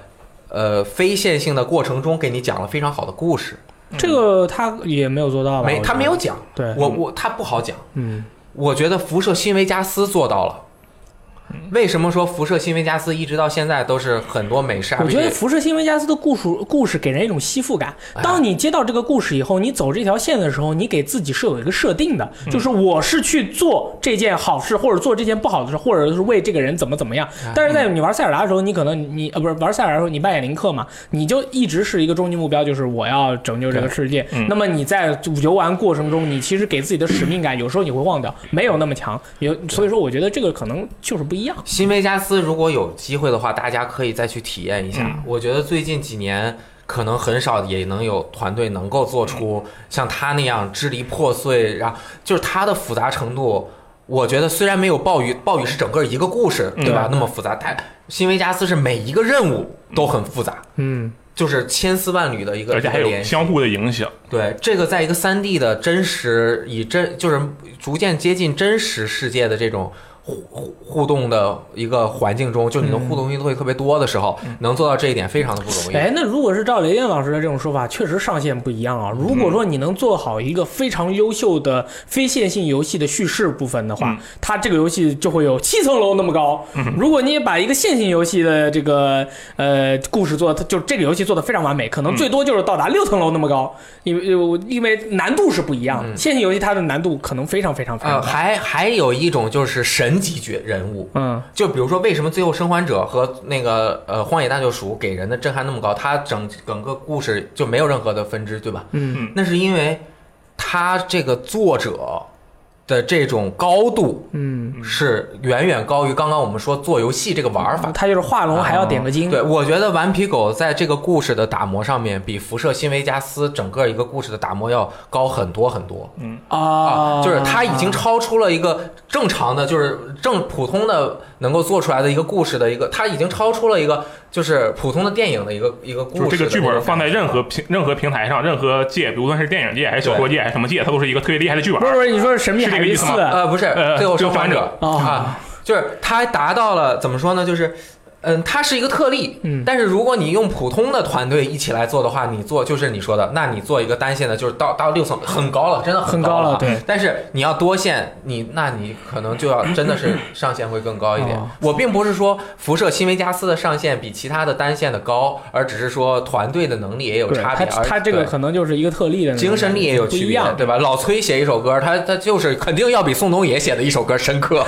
[SPEAKER 2] 呃非线性的过程中给你讲了非常好的故事，
[SPEAKER 1] 这个他也没有做到吧？
[SPEAKER 2] 没他没有讲，
[SPEAKER 1] 对，
[SPEAKER 2] 我我他不好讲。
[SPEAKER 1] 嗯
[SPEAKER 2] 我觉得辐射新维加斯做到了。为什么说辐射新维加斯一直到现在都是很多美式
[SPEAKER 1] 我觉得辐射新维加斯的故事故事给人一种吸附感。
[SPEAKER 2] 哎
[SPEAKER 1] 当你接到这个故事以后，你走这条线的时候，你给自己是有一个设定的，
[SPEAKER 2] 嗯
[SPEAKER 1] 就是我是去做这件好事，或者做这件不好的事，或者是为这个人怎么怎么样。
[SPEAKER 2] 哎
[SPEAKER 1] 但是在你玩塞尔达的时候，你可能你呃不是玩塞尔达的时候，你扮演林克嘛，你就一直是一个终极目标，就是我要拯救这个世界。
[SPEAKER 3] 嗯
[SPEAKER 1] 那么你在游玩过程中，你其实给自己的使命感，有时候你会忘掉，没有那么强。有所以说，我觉得这个可能就是不一样。
[SPEAKER 2] 新维加斯如果有机会的话，大家可以再去体验一下。
[SPEAKER 3] 嗯
[SPEAKER 2] 我觉得最近几年可能很少也能有团队能够做出像他那样支离破碎，然后就是它的复杂程度。我觉得虽然没有暴雨，暴雨是整个一个故事，对吧？那么复杂，但新维加斯是每一个任务都很复杂，
[SPEAKER 1] 嗯，
[SPEAKER 2] 就是千丝万缕的一个
[SPEAKER 3] 而且还有
[SPEAKER 2] 一个联系。
[SPEAKER 3] 相互的影响。
[SPEAKER 2] 对，这个在一个三 D 的真实以真就是逐渐接近真实世界的这种互互互动的一个环境中，就你的互动性会特别多的时候，能做到这一点非常的不容易。
[SPEAKER 1] 哎，那如果是照雷电老师的这种说法，确实上限不一样啊。如果说你能做好一个非常优秀的非线性游戏的叙事部分的话，
[SPEAKER 3] 嗯
[SPEAKER 1] 它这个游戏就会有七层楼那么高。如果你把一个线性游戏的这个呃故事做，就这个游戏做的非常完美，可能最多就是到达六层楼那么高，因为因为难度是不一样的。
[SPEAKER 2] 嗯
[SPEAKER 1] 线性游戏它的难度可能非常非常非常
[SPEAKER 2] 呃，还还有一种就是神级角人物，
[SPEAKER 1] 嗯
[SPEAKER 2] 就比如说为什么最后生还者和那个呃荒野大救赎给人的震撼那么高，它整整个故事就没有任何的分支，对吧？
[SPEAKER 1] 嗯
[SPEAKER 2] 那是因为他这个作者的这种高度
[SPEAKER 1] 嗯，
[SPEAKER 2] 是远远高于刚刚我们说做游戏这个玩法。
[SPEAKER 1] 它就是画龙还要点个睛。
[SPEAKER 2] 对，我觉得顽皮狗在这个故事的打磨上面，比辐射新维加斯整个一个故事的打磨要高很多很多嗯
[SPEAKER 1] 啊，
[SPEAKER 2] 就是它已经超出了一个正常的，就是正普通的能够做出来的一个故事的一个，它已经超出了一个就是普通的电影的一个一个故事
[SPEAKER 3] 就这个剧本放在任何平任何平台上，任何界，比如说是电影界还是小说界还是什么界，它都是一个特别厉害的剧本
[SPEAKER 1] 不。是不是，你说是神秘域四
[SPEAKER 3] 个意思吗
[SPEAKER 2] 呃不是
[SPEAKER 3] 呃
[SPEAKER 2] 最后生还者
[SPEAKER 1] 哦
[SPEAKER 2] 啊，就是他达到了怎么说呢？就是嗯，它是一个特例，
[SPEAKER 1] 嗯
[SPEAKER 2] 但是如果你用普通的团队一起来做的话，你做就是你说的，那你做一个单线的，就是到到六层很高了，真的
[SPEAKER 1] 很
[SPEAKER 2] 高
[SPEAKER 1] 了对。
[SPEAKER 2] 但是你要多线，你那你可能就要真的是上限会更高一点
[SPEAKER 1] 哦。
[SPEAKER 2] 我并不是说辐射新维加斯的上限比其他的单线的高，而只是说团队的能力也有差别。而
[SPEAKER 1] 它这个
[SPEAKER 2] 对
[SPEAKER 1] 可能就是一个特例的
[SPEAKER 2] 精神力也有区别对吧？老崔写一首歌，他他就是肯定要比宋冬野写的一首歌深刻，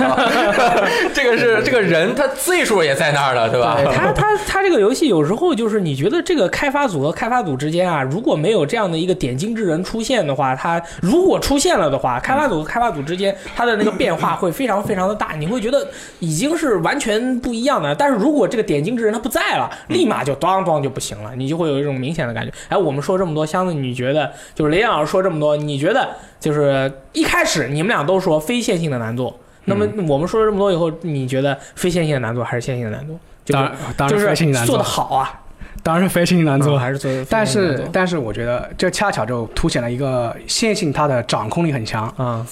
[SPEAKER 2] 这个是这个人他岁数也在那儿了，对吧？
[SPEAKER 1] 对他他他这个游戏有时候就是你觉得这个开发组和开发组之间啊，如果没有这样的一个点睛之人出现的话，他如果出现了的话，开发组和开发组之间它的那个变化会非常非常的大，你会觉得已经是完全不一样的。但是如果这个点睛之人他不在了，立马就当当就不行了，你就会有一种明显的感觉。哎，我们说这么多，箱子你觉得就是雷阳老师说这么多，你觉得就是一开始你们俩都说非线性的难度。那么我们说了这么多以后，你觉得非线性的难度还是线性的难做？就
[SPEAKER 4] 当然当然
[SPEAKER 1] 就是做的，好啊，
[SPEAKER 4] 当然是非线性难做。
[SPEAKER 1] 还是做
[SPEAKER 4] 但是但是我觉得这恰巧就凸显了一个线性它的掌控力很强。
[SPEAKER 1] 啊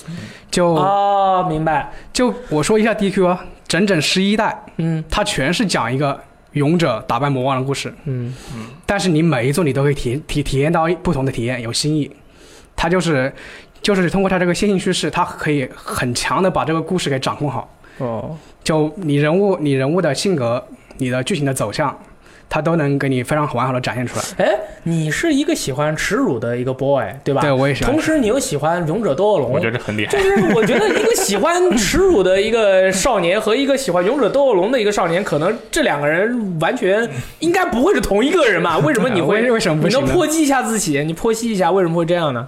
[SPEAKER 4] 就
[SPEAKER 1] 哦，明白，
[SPEAKER 4] 就我说一下 DQ 啊，整整十一代，
[SPEAKER 1] 嗯
[SPEAKER 4] 它全是讲一个勇者打败魔王的故事。
[SPEAKER 1] 嗯
[SPEAKER 4] 但是你每一座你都可以体体体验到不同的体验，有新意。它就是就是通过它这个线性叙事，它可以很强的把这个故事给掌控好。
[SPEAKER 1] 哦，
[SPEAKER 4] 就你人物你人物的性格、你的剧情的走向，它都能给你非常完好的展现出来。
[SPEAKER 1] 哎，你是一个喜欢耻辱的一个 boy，对吧？
[SPEAKER 4] 对我也喜欢
[SPEAKER 1] 同时你又喜欢勇者斗恶龙，
[SPEAKER 3] 我觉得这很厉害
[SPEAKER 1] 就。是我觉得一个喜欢耻辱的一个少年和一个喜欢勇者斗恶龙的一个少年，可能这两个人完全应该不会是同一个人吧？为什么你会？
[SPEAKER 4] 为为什么不
[SPEAKER 1] 你
[SPEAKER 4] 行呢？
[SPEAKER 1] 能剖析一下自己？你剖析一下为什么会这样呢？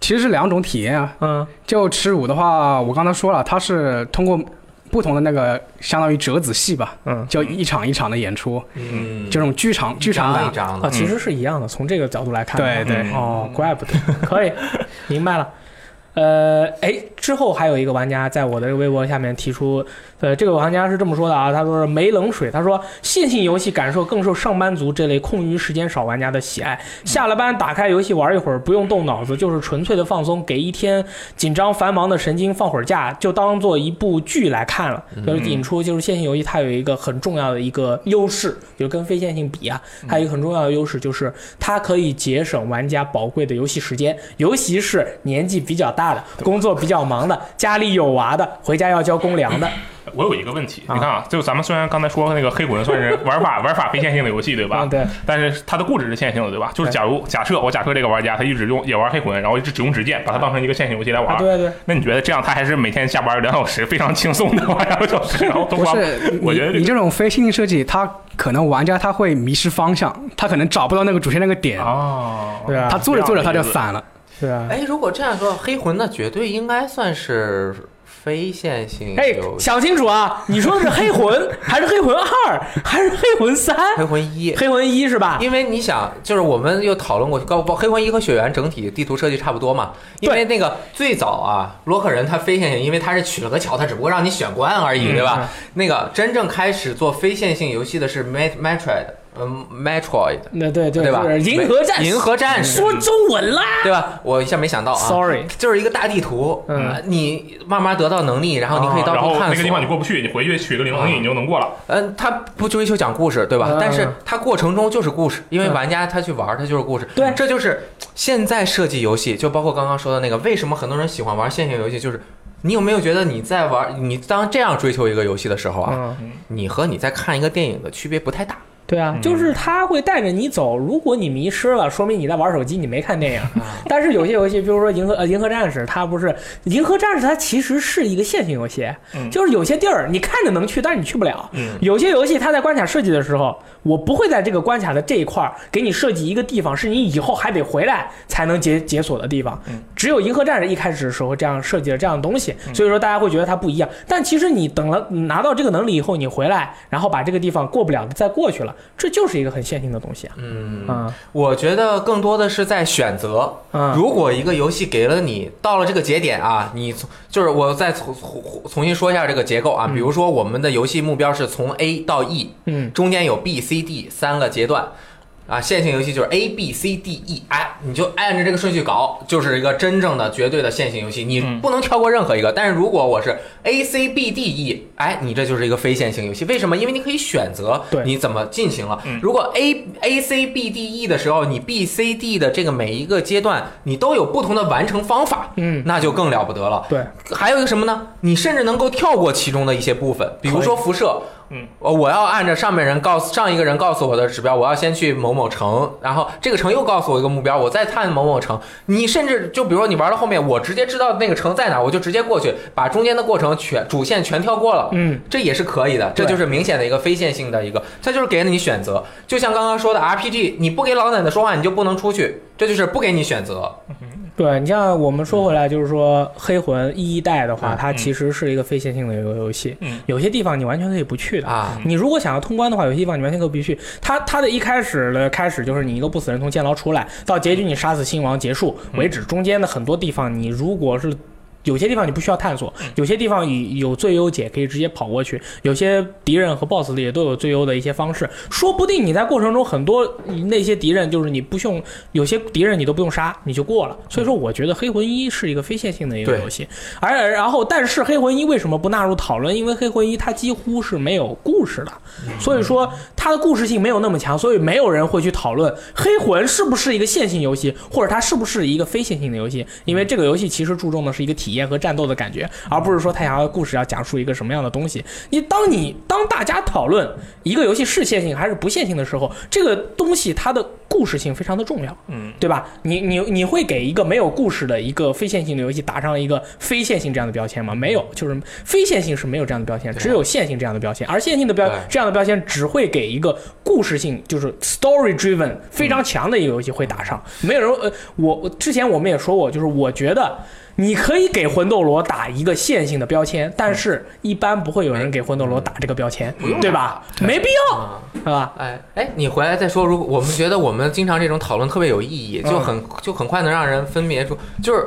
[SPEAKER 4] 其实是两种体验啊。
[SPEAKER 1] 嗯
[SPEAKER 4] 就耻辱的话，我刚才说了，它是通过不同的那个相当于折子戏吧，
[SPEAKER 1] 嗯。
[SPEAKER 4] 就一场一场的演出，
[SPEAKER 2] 嗯，
[SPEAKER 4] 这种剧场剧场感。
[SPEAKER 1] 啊，其实是一样的，从这个角度来看，
[SPEAKER 4] 对对。
[SPEAKER 3] 嗯
[SPEAKER 1] 哦，怪不得，可以，明白了。呃，哎，之后还有一个玩家在我的这个微博下面提出，呃，这个玩家是这么说的啊，他说是没冷水，他说线性游戏感受更受上班族这类空余时间少玩家的喜爱，下了班打开游戏玩一会儿，不用动脑子，就是纯粹的放松，给一天紧张繁忙的神经放会儿假，就当做一部剧来看了。就是引出就是线性游戏它有一个很重要的一个优势，就是跟非线性比啊，它有一个很重要的优势就是它可以节省玩家宝贵的游戏时间，尤其是年纪比较大的、工作比较忙的、家里有娃的、回家要交公粮的。
[SPEAKER 3] 我有一个问题，你看啊，就咱们虽然刚才说那个黑魂算是玩法 玩法非线性的游戏，对吧？
[SPEAKER 1] 嗯，对，
[SPEAKER 3] 但是它的故事是线性的，对吧？就是假如假设我假设这个玩家他一直用也玩黑魂，然后一直只用指剑，把它当成一个线性游戏来玩。
[SPEAKER 1] 啊，对对，
[SPEAKER 3] 那你觉得这样他还是每天下班两小时，非常轻松的玩两个小时，然后都花？
[SPEAKER 4] 不是
[SPEAKER 3] 我觉得
[SPEAKER 4] 你你这种非线性设计，他可能玩家他会迷失方向，他可能找不到那个主线那个点，
[SPEAKER 3] 哦，
[SPEAKER 1] 对啊
[SPEAKER 4] 他做着做着他就散了。
[SPEAKER 1] 对啊，
[SPEAKER 2] 哎，如果这样说，黑魂那绝对应该算是非线性
[SPEAKER 1] 哎想清楚啊！你说的是黑魂，还是黑魂二，还是黑魂三？
[SPEAKER 2] 黑魂一。
[SPEAKER 1] 黑魂一是吧？
[SPEAKER 2] 因为你想，就是我们又讨论过，高不黑魂一和雪原整体地图设计差不多嘛。因为那个最早啊，洛克人他非线性，因为他是取了个桥，他只不过让你选关而已，
[SPEAKER 1] 嗯
[SPEAKER 2] 对吧？那个真正开始做非线性游戏的是 Met Metroid，嗯，Metroid，
[SPEAKER 1] 那对对
[SPEAKER 2] 对吧？
[SPEAKER 1] 银河战士，
[SPEAKER 2] 银河战士，
[SPEAKER 1] 说中文啦。
[SPEAKER 2] 对吧？我一下没想到啊
[SPEAKER 1] Sorry
[SPEAKER 2] 就是一个大地图，
[SPEAKER 1] 嗯
[SPEAKER 2] 呃你慢慢得到能力，然后你可以到
[SPEAKER 3] 然
[SPEAKER 2] 处探
[SPEAKER 3] 后那个地方你。过不去，你回去取个灵能力你就能过了。
[SPEAKER 2] 嗯，他不追求讲故事，对吧？
[SPEAKER 1] 嗯
[SPEAKER 2] 但是它过程中就是故事，因为
[SPEAKER 1] 嗯
[SPEAKER 2] 玩家他去玩，他就是故事。
[SPEAKER 1] 对
[SPEAKER 2] 这就是现在设计游戏，就包括刚刚说的那个，为什么很多人喜欢玩线性游戏，就是。你有没有觉得你在玩你当这样追求一个游戏的时候啊，
[SPEAKER 1] 嗯，
[SPEAKER 2] 你和你在看一个电影的区别不太大？
[SPEAKER 1] 对啊，
[SPEAKER 3] 嗯
[SPEAKER 1] 就是他会带着你走。如果你迷失了，说明你在玩手机，你没看电影。但是有些游戏，比如说《银河呃银河战士》，它不是《银河战士》，它其实是一个线性游戏，
[SPEAKER 3] 嗯
[SPEAKER 1] 就是有些地儿你看着能去，但是你去不了。
[SPEAKER 3] 嗯
[SPEAKER 1] 有些游戏它在关卡设计的时候，我不会在这个关卡的这一块儿给你设计一个地方，是你以后还得回来才能解解锁的地方。
[SPEAKER 3] 嗯
[SPEAKER 1] 只有银河战士一开始的时候这样设计了这样的东西，所以说大家会觉得它不一样。但其实你等了拿到这个能力以后，你回来，然后把这个地方过不了的再过去了，这就是一个很线性的东西啊。
[SPEAKER 2] 嗯，
[SPEAKER 1] 啊
[SPEAKER 2] 我觉得更多的是在选择。
[SPEAKER 1] 啊
[SPEAKER 2] 如果一个游戏给了你到了这个节点啊，你从就是我再重重重新说一下这个结构啊，比如说我们的游戏目标是从 A 到 E，
[SPEAKER 1] 嗯
[SPEAKER 2] 中间有 B、C、D 三个阶段。啊，线性游戏就是 A B C D E，哎，你就按着这个顺序搞，就是一个真正的绝对的线性游戏，你
[SPEAKER 3] 嗯
[SPEAKER 2] 不能跳过任何一个。但是如果我是 A C B D E，哎，你这就是一个非线性游戏。为什么？因为你可以选择你怎么进行了
[SPEAKER 3] 嗯。
[SPEAKER 2] 如果 A A C B D E 的时候，你 B C D 的这个每一个阶段，你都有不同的完成方法，
[SPEAKER 1] 嗯，
[SPEAKER 2] 那就更了不得了。
[SPEAKER 1] 对，
[SPEAKER 2] 还有一个什么呢？你甚至能够跳过其中的一些部分，比如说辐射。
[SPEAKER 3] 嗯，
[SPEAKER 2] 我，我要按照上面人告诉上一个人告诉我的指标，我要先去某某城，然后这个城又告诉我一个目标，我再探某某城。你甚至就比如说你玩到后面，我直接知道那个城在哪，我就直接过去，把中间的过程全主线全跳过了。
[SPEAKER 1] 嗯，
[SPEAKER 2] 这也是可以的，这就是明显的一个非线性的一个，它就是给了你选择。就像刚刚说的 RPG，你不给老奶奶说话，你就不能出去，这就是不给你选择。
[SPEAKER 1] 对你像我们说回来，就是说黑魂一代的话，
[SPEAKER 2] 嗯
[SPEAKER 1] 它其实是一个非线性的一个游戏，
[SPEAKER 3] 嗯
[SPEAKER 1] 有些地方你完全可以不去的。
[SPEAKER 2] 啊，
[SPEAKER 1] 你如果想要通关的话，有些地方你完全可以不去。它它的一开始的开始就是你一个不死人从监牢出来，到结局你杀死新王结束为止，中间的很多地方你如果是。有些地方你不需要探索，有些地方有有最优解可以直接跑过去，有些敌人和 BOSS 里也都有最优的一些方式，说不定你在过程中很多那些敌人就是你不用，有些敌人你都不用杀你就过了。所以说，我觉得黑魂一是一个非线性的一个游戏，而然后但是黑魂一为什么不纳入讨论？因为黑魂一它几乎是没有故事的，所以说它的故事性没有那么强，所以没有人会去讨论黑魂是不是一个线性游戏，或者它是不是一个非线性的游戏。因为这个游戏其实注重的是一个体验和战斗的感觉，而不是说它想要故事要讲述一个什么样的东西。你当你当大家讨论一个游戏是线性还是不线性的时候，这个东西它的故事性非常的重要。
[SPEAKER 3] 嗯，
[SPEAKER 1] 对吧？你你你会给一个没有故事的一个非线性的游戏打上一个非线性这样的标签吗？没有，就是非线性是没有这样的标签，只有线性这样的标签。而线性的标这样的标签只会给一个故事性，就是 story driven 非常强的一个游戏会打上。没有人呃，我我之前我们也说过，就是我觉得。你可以给魂斗罗打一个线性的标签，但是一般不会有人给魂斗罗打这个标签，对吧？没必要，
[SPEAKER 2] 啊，
[SPEAKER 1] 是吧？
[SPEAKER 2] 哎哎，你回来再说。如果我们觉得我们经常这种讨论特别有意义，就
[SPEAKER 1] 嗯
[SPEAKER 2] 很就很快能让人分别出，就是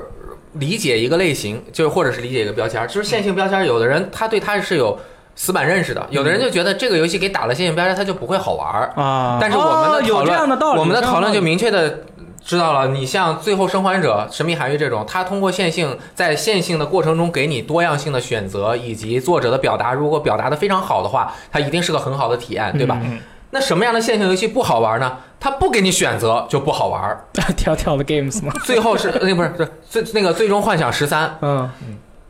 [SPEAKER 2] 理解一个类型，就是或者是理解一个标签儿。就是线性标签儿，有的人他对他是有死板认识的，有的人就觉得这个游戏给打了线性标签儿，它就不会好玩儿。
[SPEAKER 1] 啊
[SPEAKER 2] 但是我们的讨论，
[SPEAKER 1] 这样的道理，
[SPEAKER 2] 我们的讨论就明确的知道了。你像《最后生还者》《神秘海域》这种，它通过线性，在线性的过程中给你多样性的选择，以及作者的表达，如果表达的非常好的话，它一定是个很好的体验，对吧？
[SPEAKER 3] 嗯
[SPEAKER 2] 那什么样的线性游戏不好玩呢？它不给你选择就不好玩。
[SPEAKER 1] 跳跳的 games 嘛，
[SPEAKER 2] 最后是那不是是最那个《最终幻想十三》，
[SPEAKER 1] 嗯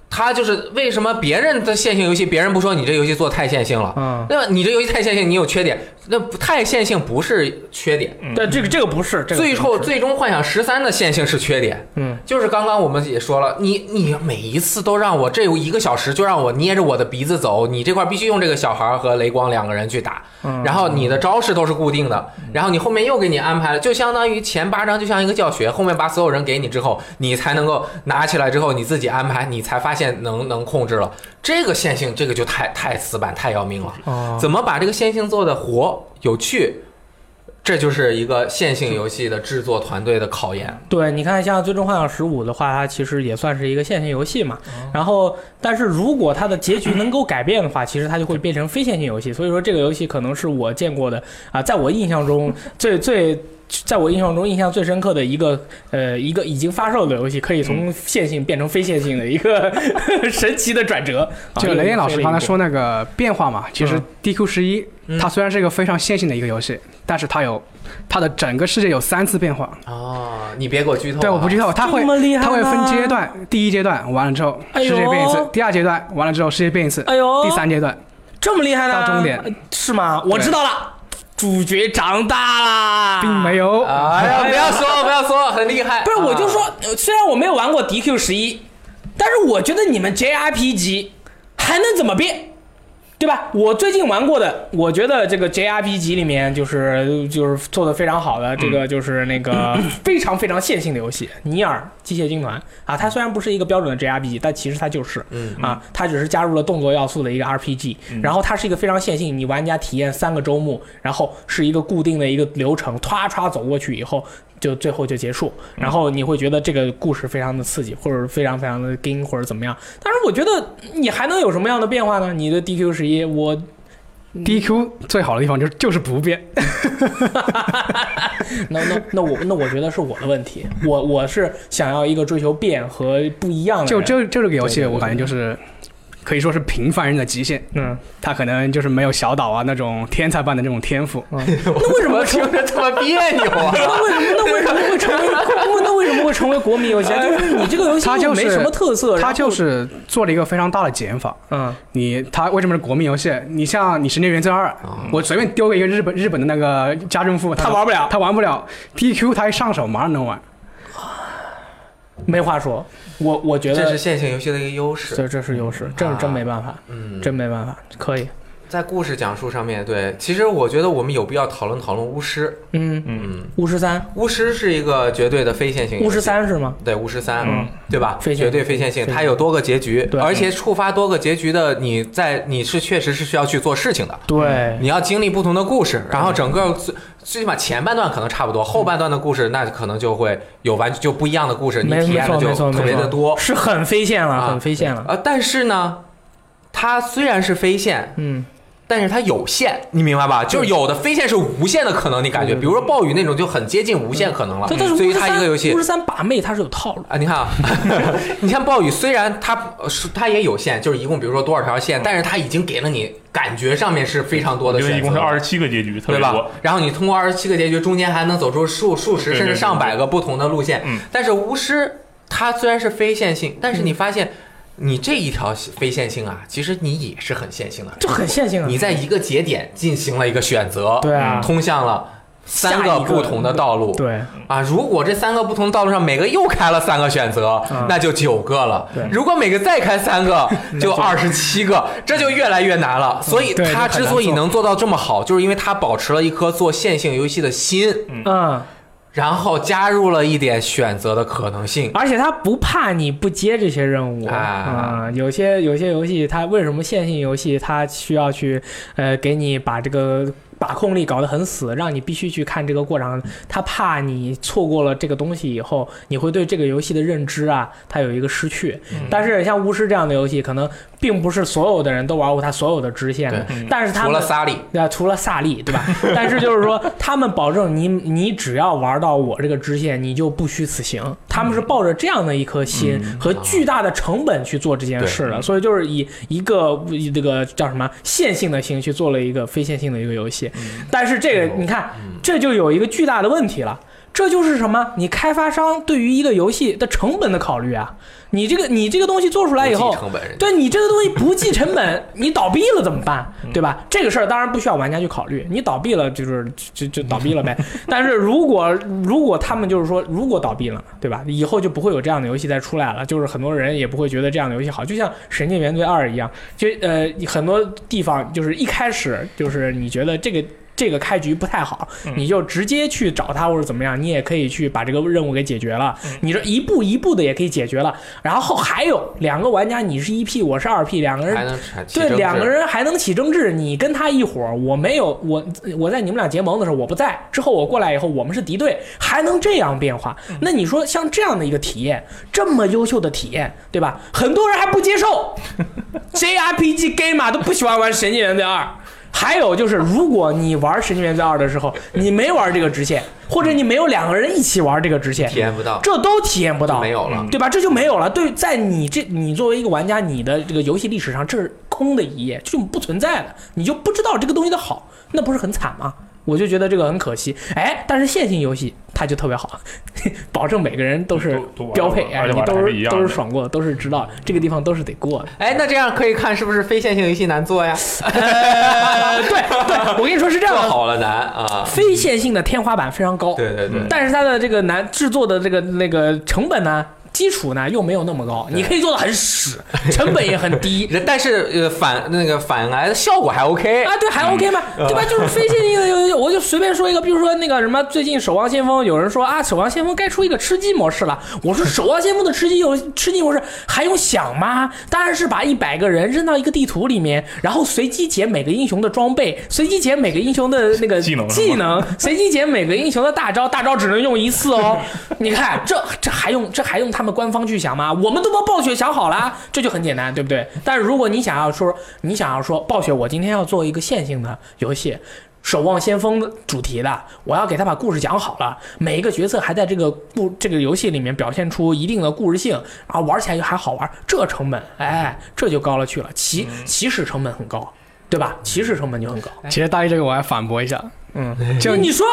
[SPEAKER 2] 它就是为什么别人的线性游戏，别人不说你这游戏做太线性了，
[SPEAKER 1] 嗯，
[SPEAKER 2] 那你这游戏太线性，你有缺点，那不太线性不是缺点。
[SPEAKER 1] 但，这个这个不是，这个
[SPEAKER 2] 最后最终幻想十三的线性是缺点，
[SPEAKER 1] 嗯，
[SPEAKER 2] 就是刚刚我们也说了，你你每一次都让我这有一个小时就让我捏着我的鼻子走，你这块必须用这个小孩和雷光两个人去打，
[SPEAKER 1] 嗯。
[SPEAKER 2] 然后你的招式都是固定的，然后你后面又给你安排了，就相当于前八章就像一个教学，后面把所有人给你之后，你才能够拿起来之后你自己安排，你才发现现能能控制了。这个线性，这个就太太死板，太要命了。
[SPEAKER 1] 哦，
[SPEAKER 2] 怎么把这个线性做的活有趣？这就是一个线性游戏的制作团队的考验。
[SPEAKER 1] 对，你看像《最终幻想十五》的话，它其实也算是一个线性游戏嘛。然后，但是如果它的结局能够改变的话，其实它就会变成非线性游戏。所以说，这个游戏可能是我见过的啊，在我印象中最最。在我印象中，印象最深刻的一个，呃，一个已经发售的游戏，可以从线性变成非线性的一个 神奇的转折。啊
[SPEAKER 4] 就雷电老师刚才说那个变化嘛，其实
[SPEAKER 1] 嗯
[SPEAKER 4] DQ 十一
[SPEAKER 2] 嗯
[SPEAKER 4] 它虽然是一个非常线性的一个游戏，但是它有它的整个世界有三次变化。
[SPEAKER 2] 哦，你别给我剧透、啊。
[SPEAKER 4] 对，我不剧透，它会
[SPEAKER 1] 这么厉害
[SPEAKER 4] 它会分阶段，第一阶段完了之后世界变一次，第二阶段完了之后世界变一次，
[SPEAKER 1] 哎呦，
[SPEAKER 4] 第三阶段
[SPEAKER 1] 这么厉害呢？
[SPEAKER 4] 到终点
[SPEAKER 1] 呃是吗？我知道了，主角长大啦，
[SPEAKER 4] 并没有。
[SPEAKER 2] 哎呀，不要说，不要说，很厉害。
[SPEAKER 1] 不是，我就
[SPEAKER 2] 啊
[SPEAKER 1] 说，呃虽然我没有玩过 DQ 十一，但是我觉得你们 JRPG 还能怎么变？对吧？我最近玩过的，我觉得这个 JRPG 里面就是就是做的非常好的，这个就是那个 非常非常线性的游戏《尼尔：机械军团》啊，它虽然不是一个标准的 JRPG，但其实它就是，
[SPEAKER 2] 嗯
[SPEAKER 1] 啊，它只是加入了动作要素的一个 RPG，然后它是一个非常线性，你玩家体验三个周末，然后是一个固定的一个流程，歘歘走过去以后，就最后就结束，然后你会觉得这个故事非常的刺激，或者非常非常的惊，或者怎么样。但是我觉得你还能有什么样的变化呢？你的 DQ 十一，我
[SPEAKER 4] DQ 最好的地方就是就是不变，
[SPEAKER 1] 那那那我那我觉得是我的问题，我我是想要一个追求变和不一样的就，
[SPEAKER 4] 就这就这个游戏，我感觉就是可以说是平凡人的极限。
[SPEAKER 1] 嗯，
[SPEAKER 4] 他可能就是没有小岛啊那种天才般的这种天赋。
[SPEAKER 1] 那为什么
[SPEAKER 2] 听着这么别扭啊？
[SPEAKER 1] 那为什么那为什么会成为那为什么会成为国民游戏啊？就是你这个游戏
[SPEAKER 4] 它就是
[SPEAKER 1] 没什么特色，然后
[SPEAKER 4] 他就是做了一个非常大的减法。
[SPEAKER 1] 嗯
[SPEAKER 4] 你它为什么是国民游戏？你像你《神剑原则二》，我随便丢给一个日本日本的那个家政妇，
[SPEAKER 1] 他玩不了
[SPEAKER 4] 他玩不了。DQ 他一上手马上能玩。
[SPEAKER 1] 没话说，我我觉得
[SPEAKER 2] 这是线性游戏的一个优势。
[SPEAKER 1] 这这是优势，这是真没办法，
[SPEAKER 2] 嗯，
[SPEAKER 1] 真没办法，可以，
[SPEAKER 2] 在故事讲述上面，对，其实我觉得我们有必要讨论讨论巫师。
[SPEAKER 1] 嗯，
[SPEAKER 2] 嗯，
[SPEAKER 1] 巫师三，
[SPEAKER 2] 巫师是一个绝对的非线性。
[SPEAKER 1] 巫师三是吗？
[SPEAKER 2] 对巫师三，
[SPEAKER 1] 嗯
[SPEAKER 2] 对吧？
[SPEAKER 1] 非
[SPEAKER 2] 绝对非线性，它有多个结局，
[SPEAKER 1] 对
[SPEAKER 2] 而且触发多个结局的，你在你是确实是需要去做事情的。
[SPEAKER 1] 对，
[SPEAKER 2] 你要经历不同的故事，然后整个最最起码前半段可能差不多，后半段的故事那可能就会有完就不一样的故事，你体验的就
[SPEAKER 1] 错没错
[SPEAKER 2] 特别
[SPEAKER 1] 没错
[SPEAKER 2] 的多
[SPEAKER 1] 是很非线了，
[SPEAKER 2] 啊
[SPEAKER 1] 很非线了，
[SPEAKER 2] 呃。但是呢，它虽然是非线，
[SPEAKER 1] 嗯，
[SPEAKER 2] 但是它有限，你明白吧？就是有的飞线是无限的可能，你感觉，比如说暴雨那种就很接近无限可能了。所以它一个游戏
[SPEAKER 1] 巫师三把妹它是有套路，
[SPEAKER 2] 啊，你看啊，你看暴雨虽然它它也有限，就是一共比如说多少条线，但是它已经给了你感觉上面是非常多的选择，
[SPEAKER 3] 一共是二十七个结局，特
[SPEAKER 2] 对吧。？然后你通过二十七个结局，中间还能走出数数十
[SPEAKER 3] 对对对
[SPEAKER 2] 甚至上百个不同的路线。
[SPEAKER 3] 嗯
[SPEAKER 2] 但是巫师它虽然是非线性，但是你发现你这一条非线性啊，其实你也是很线性的。
[SPEAKER 1] 就很线性啊。
[SPEAKER 2] 你在一个节点进行了一个选择，
[SPEAKER 1] 对啊
[SPEAKER 2] 通向了三
[SPEAKER 1] 个
[SPEAKER 2] 个不同的道路。
[SPEAKER 1] 对，
[SPEAKER 2] 啊，如果这三个不同道路上每个又开了三个选择，
[SPEAKER 1] 嗯
[SPEAKER 2] 那就九个了。如果每个再开三个，就二十七个，这就越来越难了。所以
[SPEAKER 4] 对
[SPEAKER 2] 他之所以能做到这么好，就是因为他保持了一颗做线性游戏的心，
[SPEAKER 1] 嗯，
[SPEAKER 2] 然后加入了一点选择的可能性。
[SPEAKER 1] 而且他不怕你不接这些任务
[SPEAKER 2] 啊
[SPEAKER 1] 啊、有些有些游戏，它为什么线性游戏它需要去呃给你把这个把控力搞得很死，让你必须去看这个过程？他怕你错过了这个东西以后，你会对这个游戏的认知啊，它有一个失去。但是像巫师这样的游戏，可能并不是所有的人都玩过他所有的支线的，但是他们
[SPEAKER 2] 除了萨利，
[SPEAKER 1] 对啊，除了萨利，对吧？但是就是说，他们保证你你只要玩到我这个支线，你就不虚此行。他们是抱着这样的一颗心和巨大的成本去做这件事的，所以就是以一个以这个叫什么线性的心去做了一个非线性的一个游戏。但是这个你看，这就有一个巨大的问题了。这就是什么？你开发商对于一个游戏的成本的考虑啊！你这个你这个东西做出来以后
[SPEAKER 2] 成本人，
[SPEAKER 1] 对你这个东西不计成本，你倒闭了怎么办？对吧？这个事儿当然不需要玩家去考虑，你倒闭了就是就就倒闭了呗。但是如果如果他们就是说，如果倒闭了，对吧？以后就不会有这样的游戏再出来了，就是很多人也不会觉得这样的游戏好，就像《神剑原罪二》一样，就呃很多地方就是一开始就是你觉得这个。这个开局不太好，
[SPEAKER 3] 嗯
[SPEAKER 1] 你就直接去找他或者怎么样，你也可以去把这个任务给解决了。
[SPEAKER 3] 嗯
[SPEAKER 1] 你这一步一步的也可以解决了。然后还有两个玩家，你是一 P，我是二 P，两个人
[SPEAKER 2] 还能
[SPEAKER 1] 对，两个人还能起争执，你跟他一伙，我没有我我在你们俩结盟的时候我不在，之后我过来以后我们是敌对，还能这样变化？那你说像这样的一个体验，这么优秀的体验，对吧？很多人还不接受，JRPG game 啊都不喜欢玩《神经元的二》。还有就是，如果你玩《神经元罪二》的时候，你没玩这个直线，或者你没有两个人一起玩这个直线，
[SPEAKER 2] 体验不到，
[SPEAKER 1] 这都体验不到，
[SPEAKER 2] 没有了。
[SPEAKER 1] 对吧？这就没有了。对，在你这，你作为一个玩家，你的这个游戏历史上，这是空的一页，就不存在的，你就不知道这个东西的好，那不是很惨吗？我就觉得这个很可惜。哎，但是线性游戏它就特别好，保证每个人都是标配，哎，你都是都是爽过，都是知道这个地方都是得过的。
[SPEAKER 2] 哎，那这样可以看是不是非线性游戏难做呀？
[SPEAKER 1] 呃，对对，我跟你说是这样的，
[SPEAKER 2] 做好了难啊！
[SPEAKER 1] 非线性的天花板非常高，
[SPEAKER 2] 对对对，
[SPEAKER 1] 但是它的这个难制作的这个那个成本呢，基础呢又没有那么高，你可以做的很屎，成本也很低。
[SPEAKER 2] 但是呃反那个反来的效果还 OK
[SPEAKER 1] 啊，对，还 OK 吗？对吧？就是非线性的我就随便说一个，比如说那个什么，最近《守望先锋》有人说啊，《守望先锋》该出一个吃鸡模式了。我说，《守望先锋》的吃鸡游吃鸡模式还用想吗？当然是把一百个人扔到一个地图里面，然后随机捡每个英雄的装备，随机捡每个英雄的那个
[SPEAKER 3] 技能
[SPEAKER 1] 技能，随机捡每个英雄的大招，大招只能用一次哦。你看，这这还用这还用他们官方去想吗？我们都帮暴雪想好了，这就很简单，对不对？但是如果你想要说，你想要说暴雪，我今天要做一个线性的游戏。守望先锋主题的，我要给他把故事讲好了，每一个角色还在这个故这个游戏里面表现出一定的故事性，然后玩起来就还好玩，这成本，哎，这就高了去了，起起始成本很高，对吧？起始成本就很高。
[SPEAKER 4] 其实大一这个我还反驳一下，
[SPEAKER 1] 嗯，
[SPEAKER 4] 就
[SPEAKER 1] 你说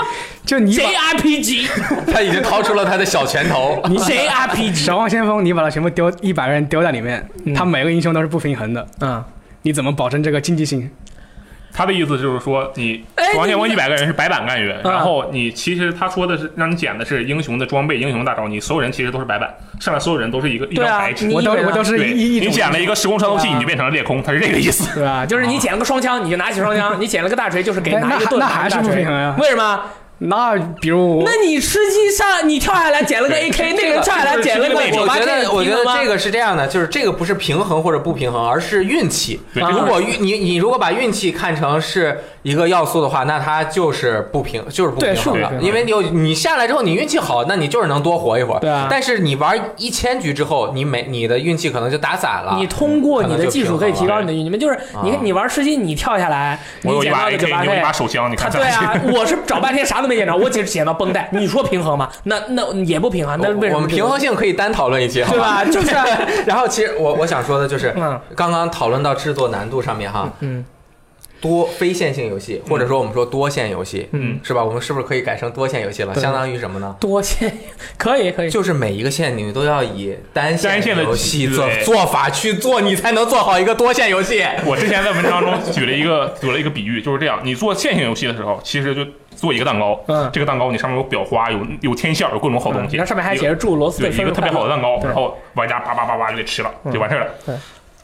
[SPEAKER 4] 就你把
[SPEAKER 1] JRPG，
[SPEAKER 2] 他已经掏出了他的小拳头。
[SPEAKER 1] 你 JRPG，
[SPEAKER 4] 守望先锋，你把它全部丢一百个人丢在里面，
[SPEAKER 1] 嗯
[SPEAKER 4] 他每个英雄都是不平衡的，
[SPEAKER 1] 嗯，
[SPEAKER 4] 你怎么保证这个竞技性？
[SPEAKER 3] 他的意思就是说，你
[SPEAKER 1] 哎
[SPEAKER 3] 守望先锋
[SPEAKER 1] 你
[SPEAKER 3] 一百个人是白板干员，
[SPEAKER 1] 啊
[SPEAKER 3] 然后你其实他说的是让你捡的是英雄的装备、英雄大招，你所有人其实都是白板，上面所有人都是一个一张白纸。
[SPEAKER 4] 我都我都是，一一
[SPEAKER 3] 你捡了一个时空穿透器，你就变成了裂空，他是这个意思。
[SPEAKER 1] 对啊？就是你捡了个双枪，你就拿起双枪；你捡了个大锤，就是给拿一个盾。
[SPEAKER 4] 那还是不平衡呀
[SPEAKER 1] 为什么？
[SPEAKER 4] 那比如我
[SPEAKER 1] 那你吃鸡上，你跳下来捡了个 AK，那个人跳下来捡了个
[SPEAKER 3] 这个
[SPEAKER 1] 九八
[SPEAKER 2] 我觉
[SPEAKER 1] K，
[SPEAKER 2] 得，我觉得这个是这样的，就是这个不是平衡或者不平衡，而是运气。如果运你你如果把运气看成是一个要素的话，那它就是不平，就是不平衡的。因为你有你下来之后，你运气好，那你就是能多活一会儿。
[SPEAKER 1] 对啊
[SPEAKER 2] 但是你玩一千局之后，你每你的运气可能就打散了。
[SPEAKER 1] 你通过你的技术可以提高你的运气。你们就是你
[SPEAKER 2] 啊
[SPEAKER 1] 你玩吃鸡，你跳下来，你
[SPEAKER 3] 我有一把
[SPEAKER 1] 捡到个九
[SPEAKER 3] AK，
[SPEAKER 1] 八
[SPEAKER 3] 你有一把。手枪，你
[SPEAKER 1] 对啊，我是找半天啥都没捡着，我只捡到绷带。你说平衡吗？那那也不平衡，那为什么
[SPEAKER 2] 我们平衡性可以单讨论一期，好
[SPEAKER 1] 对吧？就是啊
[SPEAKER 2] 然后其实我我想说的就是，
[SPEAKER 1] 嗯
[SPEAKER 2] 刚刚讨论到制作难度上面哈，
[SPEAKER 1] 嗯
[SPEAKER 2] 多非线性游戏，或者说我们说多线游戏，
[SPEAKER 1] 嗯，
[SPEAKER 2] 是吧？我们是不是可以改成多线游戏了？相当于什么呢？
[SPEAKER 1] 多线可以可以。
[SPEAKER 2] 就是每一个线你都要以单
[SPEAKER 3] 单线的
[SPEAKER 2] 游戏做做法去做，你才能做好一个多线游戏。
[SPEAKER 3] 我之前在文章中 举了一个举了一个比喻，就是这样：你做线性游戏的时候，其实就做一个蛋糕，
[SPEAKER 1] 嗯
[SPEAKER 3] 这个蛋糕你上面有裱花，有有天线，有各种好东西，
[SPEAKER 1] 然后上面还写着祝罗斯
[SPEAKER 3] 对一个特别好的蛋糕，然后玩家叭叭叭叭就给吃了，
[SPEAKER 1] 嗯
[SPEAKER 3] 就完事儿了。
[SPEAKER 1] 对，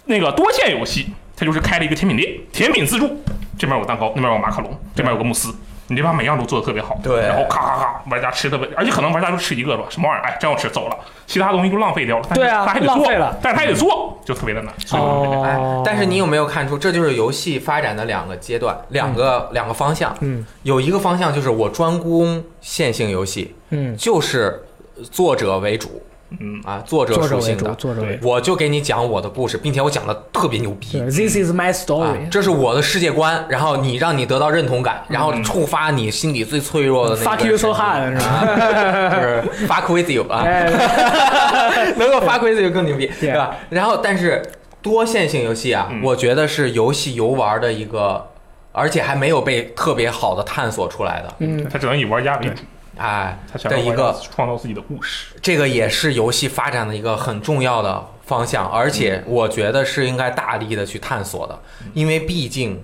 [SPEAKER 3] 那个多线游戏，它就是开了一个甜品店，甜品自助，这边有蛋糕，那边有马卡龙，这边有个慕斯。你这把每样都做的特别好，
[SPEAKER 2] 对。
[SPEAKER 3] 然后咔咔咔，玩家吃的，而且可能玩家就吃一个吧，什么玩意儿，哎，真好吃，走了，其他东西就浪费掉了。
[SPEAKER 1] 对啊
[SPEAKER 3] 他还得做
[SPEAKER 1] 浪费了，
[SPEAKER 3] 但是他还得做，就特别的难。所以我就觉得
[SPEAKER 2] 哎
[SPEAKER 1] 哦，，
[SPEAKER 2] 但是你有没有看出，这就是游戏发展的两个阶段，两个两个方向。
[SPEAKER 1] 嗯。
[SPEAKER 2] 有一个方向就是我专攻线性游戏，
[SPEAKER 1] 嗯，
[SPEAKER 2] 就是作者为主
[SPEAKER 3] 嗯，
[SPEAKER 2] 啊，作者属性的。
[SPEAKER 1] 作者为主。
[SPEAKER 2] 我就给你讲我的故事，并且我讲的特别牛逼。
[SPEAKER 1] ，This is my
[SPEAKER 2] 啊
[SPEAKER 1] story。，
[SPEAKER 2] 这是我的世界观，然后你让你得到认同感，然后触发你心里最脆弱的那个
[SPEAKER 1] Fuck you so hard 是吧？
[SPEAKER 2] 啊 就是 fuck with you 啊，
[SPEAKER 1] 哎，
[SPEAKER 2] 能够 fuck with you 更牛逼，
[SPEAKER 1] 对
[SPEAKER 2] 对吧？然后，但是多线性游戏啊，
[SPEAKER 3] 嗯
[SPEAKER 2] 我觉得是游戏游玩的一个，而且还没有被特别好的探索出来的，
[SPEAKER 1] 嗯，
[SPEAKER 3] 它只能以玩家为主，
[SPEAKER 2] 哎
[SPEAKER 3] 他想
[SPEAKER 2] 的一个
[SPEAKER 3] 创造自己的故事。
[SPEAKER 2] 这个也是游戏发展的一个很重要的方向，而且我觉得是应该大力的去探索的，因为毕竟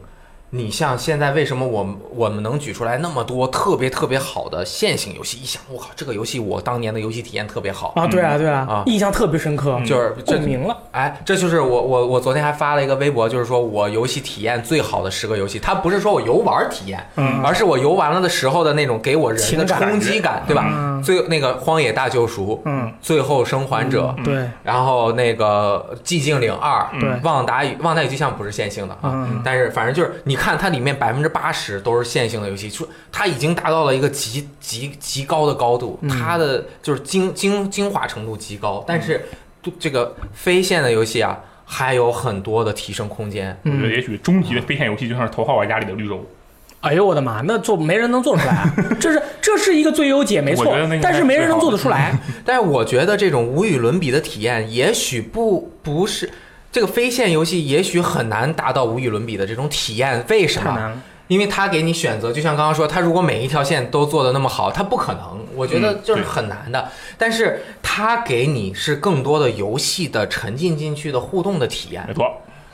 [SPEAKER 2] 你像现在为什么我们我们能举出来那么多特别特别好的线性游戏？一想，我靠，这个游戏我当年的游戏体验特别好，
[SPEAKER 1] 啊，对啊，对啊
[SPEAKER 2] 啊，
[SPEAKER 1] 印象特别深刻，
[SPEAKER 2] 就是这
[SPEAKER 1] 共鸣了。
[SPEAKER 2] 哎，这就是我我我昨天还发了一个微博，就是说我游戏体验最好的十个游戏，它不是说我游玩体验，
[SPEAKER 3] 嗯
[SPEAKER 2] 而是我游完了的时候的那种给我人的冲击感，对吧？
[SPEAKER 1] 嗯
[SPEAKER 2] 最那个《荒野大救赎》，
[SPEAKER 3] 嗯，
[SPEAKER 2] 最后生还者，
[SPEAKER 1] 对
[SPEAKER 2] 然后那个《寂静岭二》，
[SPEAKER 1] 对
[SPEAKER 2] 旺达与旺达与巨像不是线性的啊，
[SPEAKER 1] 嗯
[SPEAKER 2] 但是反正就是你看它里面百分之八十都是线性的游戏，说它已经达到了一个极极极高的高度，
[SPEAKER 1] 嗯
[SPEAKER 2] 它的就是精精精华程度极高，但是这个非线的游戏啊。还有很多的提升空间，
[SPEAKER 1] 嗯，
[SPEAKER 3] 我觉得也许终极的飞线游戏就像是头号玩家里的绿洲，
[SPEAKER 1] 哎呦我的妈，那做没人能做出来啊！这是这是一个最优解，没错但是没人能做得出来。
[SPEAKER 2] 但是我觉得这种无与伦比的体验，也许不不是这个非线游戏，也许很难达到无与伦比的这种体验。为什么？因为它给你选择，就像刚刚说，它如果每一条线都做的那么好，它不可能，我觉得
[SPEAKER 3] 嗯
[SPEAKER 2] 就是很难的。但是它给你是更多的游戏的沉浸进去的互动的体验
[SPEAKER 3] 没。错，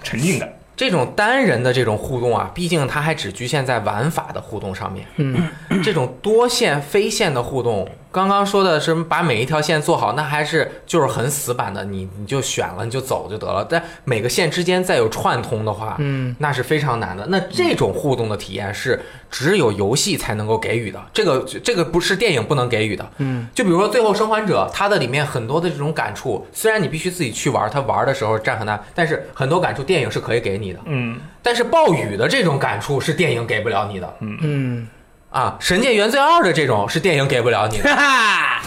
[SPEAKER 3] 沉浸感。
[SPEAKER 2] 这种单人的这种互动啊，毕竟它还只局限在玩法的互动上面。
[SPEAKER 1] 嗯，
[SPEAKER 2] 这种多线非线的互动，刚刚说的是把每一条线做好，那还是就是很死板的，你你就选了你就走就得了。但每个线之间再有串通的话，
[SPEAKER 1] 嗯，
[SPEAKER 2] 那是非常难的。那这种互动的体验是只有游戏才能够给予的，这个这个不是电影不能给予的。
[SPEAKER 1] 嗯，
[SPEAKER 2] 就比如说《最后生还者》，它的里面很多的这种感触，虽然你必须自己去玩，它玩的时候占很大，但是很多感触电影是可以给你的。
[SPEAKER 3] 嗯，
[SPEAKER 2] 但是暴雨的这种感触是电影给不了你的
[SPEAKER 1] 嗯，
[SPEAKER 2] 啊，《神界原罪二》的这种是电影给不了你的。
[SPEAKER 1] 哈哈。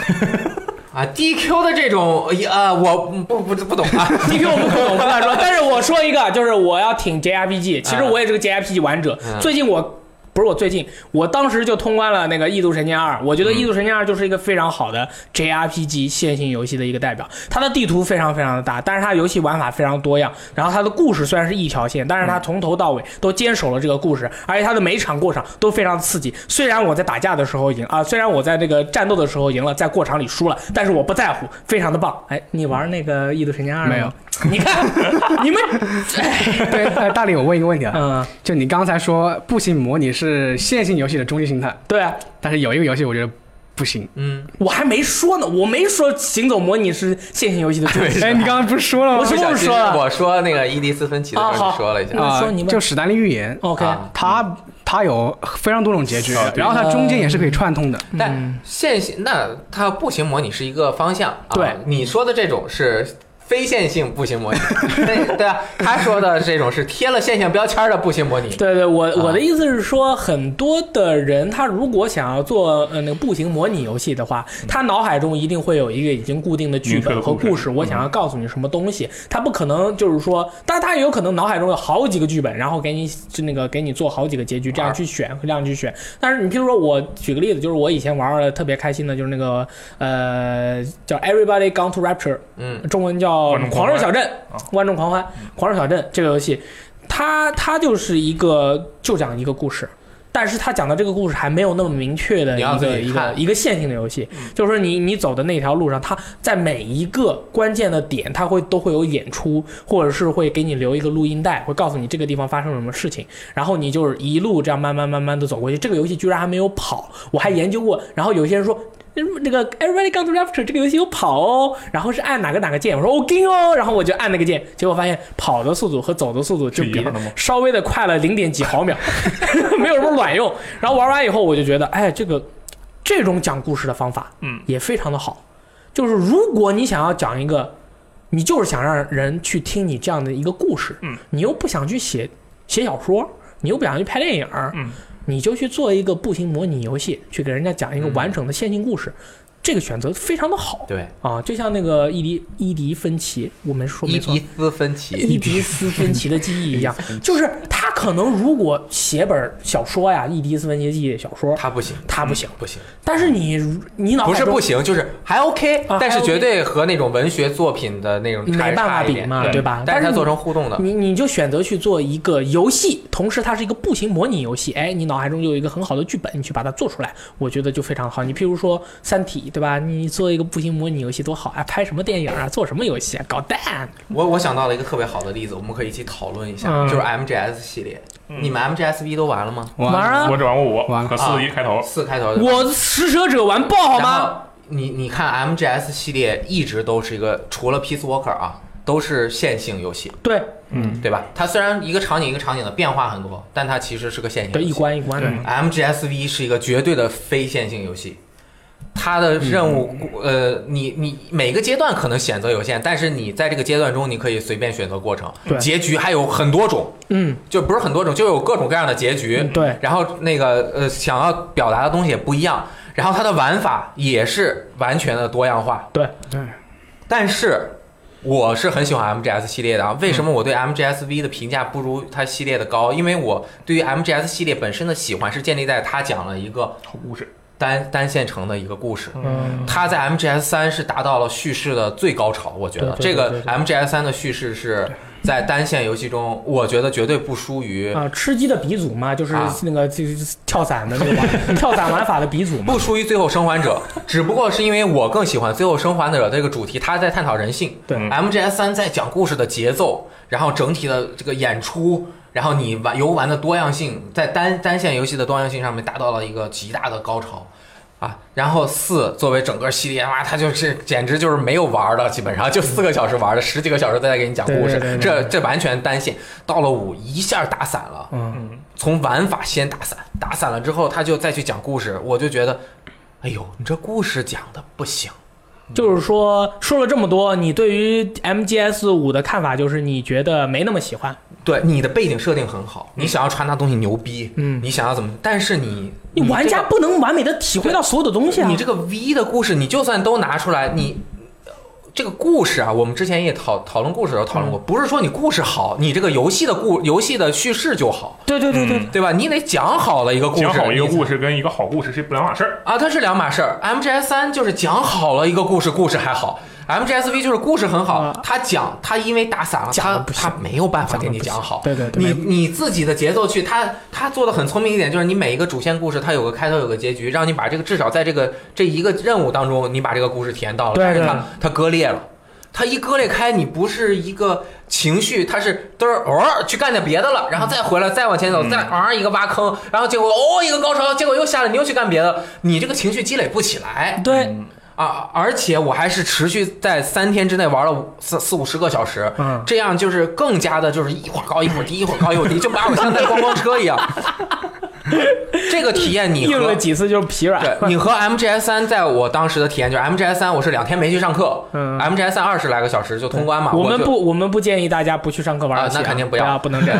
[SPEAKER 2] 啊，DQ 的这种呃，我不不不懂啊。
[SPEAKER 1] DQ 我们不懂不敢说，但是我说一个，就是我要挺 JRPG，其实我也是个 JRPG 玩者，
[SPEAKER 2] 嗯。
[SPEAKER 1] 最近我。不是我最近，我当时就通关了那个《异度神剑二》，我觉得《异度神剑二》就是一个非常好的 JRPG 线性游戏的一个代表。它的地图非常非常的大，但是它游戏玩法非常多样。然后它的故事虽然是一条线，但是它从头到尾都坚守了这个故事，而且它的每一场过场都非常刺激。虽然我在打架的时候赢啊，虽然我在这个战斗的时候赢了，在过场里输了，但是我不在乎，非常的棒。哎，你玩那个《异度神剑二》
[SPEAKER 4] 没有？
[SPEAKER 1] 你看，你们，
[SPEAKER 4] 对，呃，大力，我问一个问题啊，
[SPEAKER 1] 嗯，
[SPEAKER 4] 就你刚才说步行模拟是线性游戏的终极形态，
[SPEAKER 1] 对啊，
[SPEAKER 4] 但是有一个游戏我觉得不行。
[SPEAKER 2] 嗯，
[SPEAKER 1] 我还没说呢，我没说行走模拟是线性游戏的终极。
[SPEAKER 4] 哎，你刚刚不是说了吗？
[SPEAKER 1] 我是不是说了
[SPEAKER 2] 我说那个伊迪斯芬奇的时候，说了一下。
[SPEAKER 1] 啊
[SPEAKER 4] 啊
[SPEAKER 1] 说你们。
[SPEAKER 4] 就史丹利预言
[SPEAKER 1] ，OK，
[SPEAKER 2] 啊。
[SPEAKER 4] 它它有非常多种结局然后它中间也是可以串通的。
[SPEAKER 2] 但线性那它步行模拟是一个方向，啊、
[SPEAKER 1] 对。
[SPEAKER 2] 你说的这种是。非线性步行模拟，对对啊，他说的这种是贴了线性标签的步行模拟，
[SPEAKER 1] 对对，我
[SPEAKER 2] 啊
[SPEAKER 1] 我的意思是说，很多的人他如果想要做呃那个步行模拟游戏的话，他脑海中一定会有一个已经固定的剧本和
[SPEAKER 3] 故事，
[SPEAKER 1] 我想要告诉你什么东西，他不可能就是说，当然他也有可能脑海中有好几个剧本，然后给你就那个给你做好几个结局，这样去选和这样去选。但是你譬如说，我举个例子，就是我以前玩的特别开心的，就是那个呃叫 Everybody Gone to Rapture，
[SPEAKER 2] 嗯，
[SPEAKER 1] 中文叫《
[SPEAKER 3] 万众狂
[SPEAKER 1] 热小镇
[SPEAKER 3] 啊》，
[SPEAKER 1] 万众狂欢，狂热小镇这个游戏，它它就是一个就讲一个故事。但是他讲的这个故事还没有那么明确的一个一个一个线性的游戏，就是说你你走的那条路上，它在每一个关键的点，它会都会有演出，或者是会给你留一个录音带，会告诉你这个地方发生了什么事情，然后你就是一路这样慢慢慢慢的走过去。这个游戏居然还没有跑，我还研究过，然后有些人说。那个 Everybody Gone to Rapture 这个游戏有跑哦，然后是按哪个哪个键，我说 OK 哦，然后我就按那个键，结果发现跑的速度和走的速度就比稍微的快了零点几毫秒，没有什么卵用。然后玩完以后，我就觉得，哎，这个这种讲故事的方法，
[SPEAKER 3] 嗯，
[SPEAKER 1] 也非常的好。就是如果你想要讲一个，你就是想让人去听你这样的一个故事，
[SPEAKER 3] 嗯，
[SPEAKER 1] 你又不想去写写小说，你又不想去拍电影，
[SPEAKER 3] 嗯，
[SPEAKER 1] 你就去做一个步行模拟游戏，去给人家讲一个完整的线性故事。这个选择非常的好
[SPEAKER 2] 对，
[SPEAKER 1] 啊，就像那个伊迪伊迪芬奇，我们说没错
[SPEAKER 2] 伊迪，斯芬奇，
[SPEAKER 1] 伊迪斯芬奇的记忆一样，就是他可能如果写本小说呀，伊迪斯芬奇的记忆小说，
[SPEAKER 2] 他不行，
[SPEAKER 1] 他不行。
[SPEAKER 2] 不行，
[SPEAKER 1] 但是你你脑
[SPEAKER 2] 不是不行，就是还 OK，但是绝对和那种文学作品的那种
[SPEAKER 1] 没办法比嘛，
[SPEAKER 2] 对
[SPEAKER 1] 吧？但是
[SPEAKER 2] 但是它做成互动的，
[SPEAKER 1] 你你就选择去做一个游戏，同时它是一个步行模拟游戏，哎，你脑海中就有一个很好的剧本，你去把它做出来，我觉得就非常好。你譬如说《三体》，对对吧？你做一个步行模拟游戏多好啊！拍什么电影啊？做什么游戏啊？搞蛋！
[SPEAKER 2] 我我想到了一个特别好的例子，我们可以一起讨论一下，
[SPEAKER 1] 嗯
[SPEAKER 2] 就是 MGS 系列。你们 MGS V 都玩了吗？
[SPEAKER 1] 玩啊
[SPEAKER 3] 我只玩过五和四一开头，
[SPEAKER 2] 四开头的。
[SPEAKER 1] 我使者者玩爆好吗？
[SPEAKER 2] 你你看 MGS 系列一直都是一个，除了 Peace Walker 啊，都是线性游戏，
[SPEAKER 1] 对
[SPEAKER 3] 嗯，
[SPEAKER 2] 对吧？它虽然一个场景一个场景的变化很多，但它其实是个线性
[SPEAKER 1] 对，
[SPEAKER 2] 游戏。
[SPEAKER 1] 一关一关的
[SPEAKER 3] 对。
[SPEAKER 2] MGSV 是一个绝对的非线性游戏，它的任务，呃，你你每个阶段可能选择有限，但是你在这个阶段中，你可以随便选择过程
[SPEAKER 1] 对，
[SPEAKER 2] 结局还有很多种，
[SPEAKER 1] 嗯，
[SPEAKER 2] 就不是很多种，就有各种各样的结局。
[SPEAKER 1] 嗯对
[SPEAKER 2] 然后那个呃，想要表达的东西也不一样，然后它的玩法也是完全的多样化。
[SPEAKER 1] 对，
[SPEAKER 4] 对，
[SPEAKER 2] 但是我是很喜欢 MGS 系列的啊。为什么我对 MGSV 的评价不如它系列的高？因为我对于 MGS 系列本身的喜欢是建立在它讲了一个
[SPEAKER 3] 好故事，
[SPEAKER 2] 单单线程的一个故事。
[SPEAKER 1] 嗯，
[SPEAKER 2] 它在 MGS 三是达到了叙事的最高潮，我觉得
[SPEAKER 1] 对对对
[SPEAKER 2] 这个
[SPEAKER 1] 对对
[SPEAKER 2] MGS 三的叙事是在单线游戏中，我觉得绝对不输于
[SPEAKER 1] 啊，吃鸡的鼻祖嘛，就是
[SPEAKER 2] 啊
[SPEAKER 1] 那个就是跳伞的那个玩 跳伞玩法的鼻祖嘛。
[SPEAKER 2] 不输于《最后生还者》，只不过是因为我更喜欢《最后生还者》这个主题，它在探讨人性。
[SPEAKER 1] 对
[SPEAKER 3] 嗯
[SPEAKER 2] MGS 三在讲故事的节奏，然后整体的这个演出，然后你玩游玩的多样性，在单单线游戏的多样性上面达到了一个极大的高潮。啊，然后四作为整个系列，哇，它就是简直就是没有玩的，基本上就四个小时玩的，十几个小时在给你讲故事，
[SPEAKER 1] 对对对对
[SPEAKER 2] 这这完全单线。到了五一下打散了，
[SPEAKER 1] 嗯，
[SPEAKER 3] 嗯，
[SPEAKER 2] 从玩法先打散，打散了之后他就再去讲故事，我就觉得，哎呦，你这故事讲的不行。
[SPEAKER 1] 就是说说了这么多，你对于 MGS 五的看法就是你觉得没那么喜欢。
[SPEAKER 2] 对你的背景设定很好，你想要传达东西牛逼，
[SPEAKER 1] 嗯
[SPEAKER 2] 你想要怎么？但是你
[SPEAKER 1] 你玩家不能完美的体会到所有的东西啊。
[SPEAKER 2] 你这个 V 的故事，你就算都拿出来，你这个故事啊，我们之前也讨讨论故事的时候讨
[SPEAKER 1] 嗯
[SPEAKER 2] 论过，不是说你故事好，你这个游戏的故游戏的叙事就好，
[SPEAKER 1] 对对对对，
[SPEAKER 3] 嗯
[SPEAKER 2] 对吧？你得讲好了一个故事，
[SPEAKER 3] 讲好一个故事跟一个好故事是两码事儿。
[SPEAKER 2] 啊，它是两码事儿。MGS 三就是讲好了一个故事，故事还好。MGSV 就是故事很好
[SPEAKER 1] 啊，
[SPEAKER 2] 他讲他因为打散了，他他没有办法给你讲好。
[SPEAKER 1] 对对对
[SPEAKER 2] 你你自己的节奏去，他他做的很聪明一点，就是你每一个主线故事，它有个开头，有个结局，让你把这个至少在这个这一个任务当中，你把这个故事体验到了。
[SPEAKER 1] 对对
[SPEAKER 2] 但是它它割裂了。它一割裂开，你不是一个情绪，它是嘚儿偶尔去干点别的了，然后再回来，再往前走，
[SPEAKER 3] 嗯。
[SPEAKER 2] 再啊一个挖坑，然后结果哦一个高潮，结果又下来，你又去干别的，你这个情绪积累不起来。
[SPEAKER 1] 对，
[SPEAKER 3] 嗯
[SPEAKER 2] 啊！而且我还是持续在三天之内玩了五四四五十个小时，
[SPEAKER 1] 嗯，
[SPEAKER 2] 这样就是更加的，就是一会儿高一会儿低，一会儿高一会儿低，就把我像在观光车一样。这个体验你
[SPEAKER 1] 硬
[SPEAKER 2] 和
[SPEAKER 1] 了几次就是疲软。
[SPEAKER 2] 对你和 MGS 三在我当时的体验就是 MGS 三我是两天没去上课，
[SPEAKER 1] 嗯
[SPEAKER 2] MGS 三二十来个小时就通关嘛，
[SPEAKER 1] 我们不，我们不建议大家不去上课玩
[SPEAKER 2] 啊那肯定不要
[SPEAKER 1] 要，不能这样。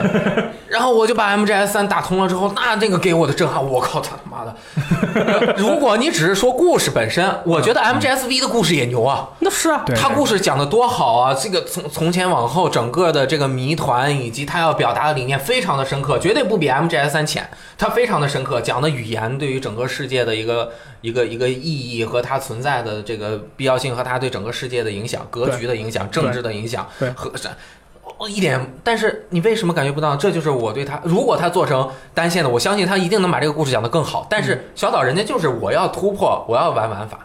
[SPEAKER 2] 然后我就把 MGS 三打通了之后，那那个给我的震撼，我靠，他他妈的！如果你只是说故事本身，我觉得 MGSV 的故事也牛啊，
[SPEAKER 1] 那是啊，
[SPEAKER 2] 他故事讲的多好啊！这个从从前往后整个的这个谜团以及他要表达的理念非常的深刻，绝对不比 MGS 三浅，它非常的深刻，讲的语言对于整个世界的一个一个一个意义和它存在的这个必要性和它对整个世界的影响、格局的影响、政治的影响
[SPEAKER 1] 对。
[SPEAKER 2] 和这。我一点，但是你为什么感觉不到？这就是我对他，如果他做成单线的，我相信他一定能把这个故事讲得更好。但是小岛人家就是我要突破，我要玩玩法，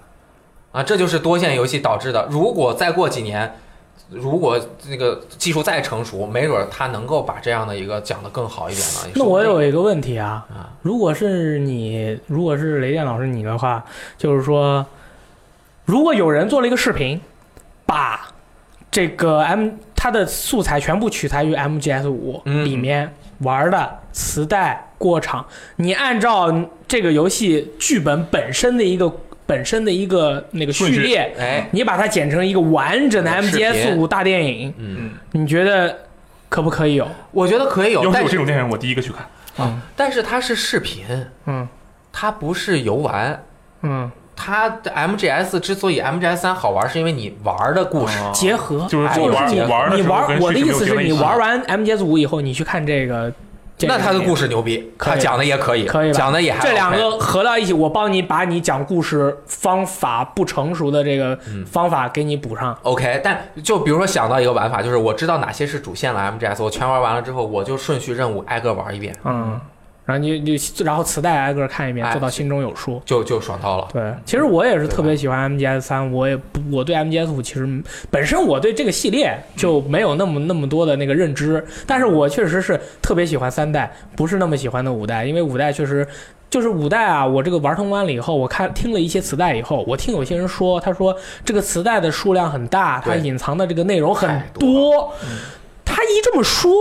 [SPEAKER 2] 啊，这就是多线游戏导致的。如果再过几年，如果那个技术再成熟，没准儿他能够把这样的一个讲得更好一点呢。
[SPEAKER 1] 那我有一个问题啊，
[SPEAKER 2] 啊，
[SPEAKER 1] 如果是你，如果是雷电老师你的话，就是说，如果有人做了一个视频，把这个 M 它的素材全部取材于 MGS 五
[SPEAKER 2] 嗯。
[SPEAKER 1] 里面玩的磁带过场，你按照这个游戏剧本本身的一个本身的一个那个序列，
[SPEAKER 2] 哎，
[SPEAKER 1] 你把它剪成一个完整的 MGS 五大电影，
[SPEAKER 2] 嗯，
[SPEAKER 1] 你觉得可不可以有？
[SPEAKER 2] 我觉得可以有，
[SPEAKER 3] 要是有这种电影，我第一个去看。
[SPEAKER 1] 啊
[SPEAKER 2] 但是它是视频，
[SPEAKER 1] 嗯。
[SPEAKER 2] 它不是游玩。
[SPEAKER 1] 嗯，
[SPEAKER 2] 它的 MGS 之所以 MGS 三好玩，是因为你玩的故事。
[SPEAKER 3] 啊
[SPEAKER 1] 结合。
[SPEAKER 2] 哎
[SPEAKER 3] 就是
[SPEAKER 1] 你
[SPEAKER 3] 玩
[SPEAKER 1] 你玩，我的意思是你玩完 MGS 五以后，你去看这个，
[SPEAKER 2] 那他的故
[SPEAKER 1] 事
[SPEAKER 2] 事牛逼，他讲的也可以，
[SPEAKER 1] 可以
[SPEAKER 2] 讲的也还
[SPEAKER 1] 这两个合到一起，我帮你把你讲故事方法不成熟的这个
[SPEAKER 2] 嗯。
[SPEAKER 1] 方法给你补上。
[SPEAKER 2] OK，但就比如说想到一个玩法，就是我知道哪些是主线了 MGS，我全玩完了之后，我就顺序任务挨个玩一遍。
[SPEAKER 1] 嗯，然后你你然后磁带挨个看一遍，
[SPEAKER 2] 哎
[SPEAKER 1] 做到心中有数。
[SPEAKER 2] 就就爽到了。
[SPEAKER 1] 对，其实我也是特别喜欢 MGS 三，我也不，我对 MGS 五其实本身我对这个系列就没有那么那么多的那个认知，但是我确实是特别喜欢三代，不是那么喜欢的五代，因为五代确实。就是五代啊，我这个玩通关了以后，我看听了一些磁带以后，我听有些人说，他说这个磁带的数量很大，它隐藏的这个内容很
[SPEAKER 2] 太
[SPEAKER 1] 多。他一这么说，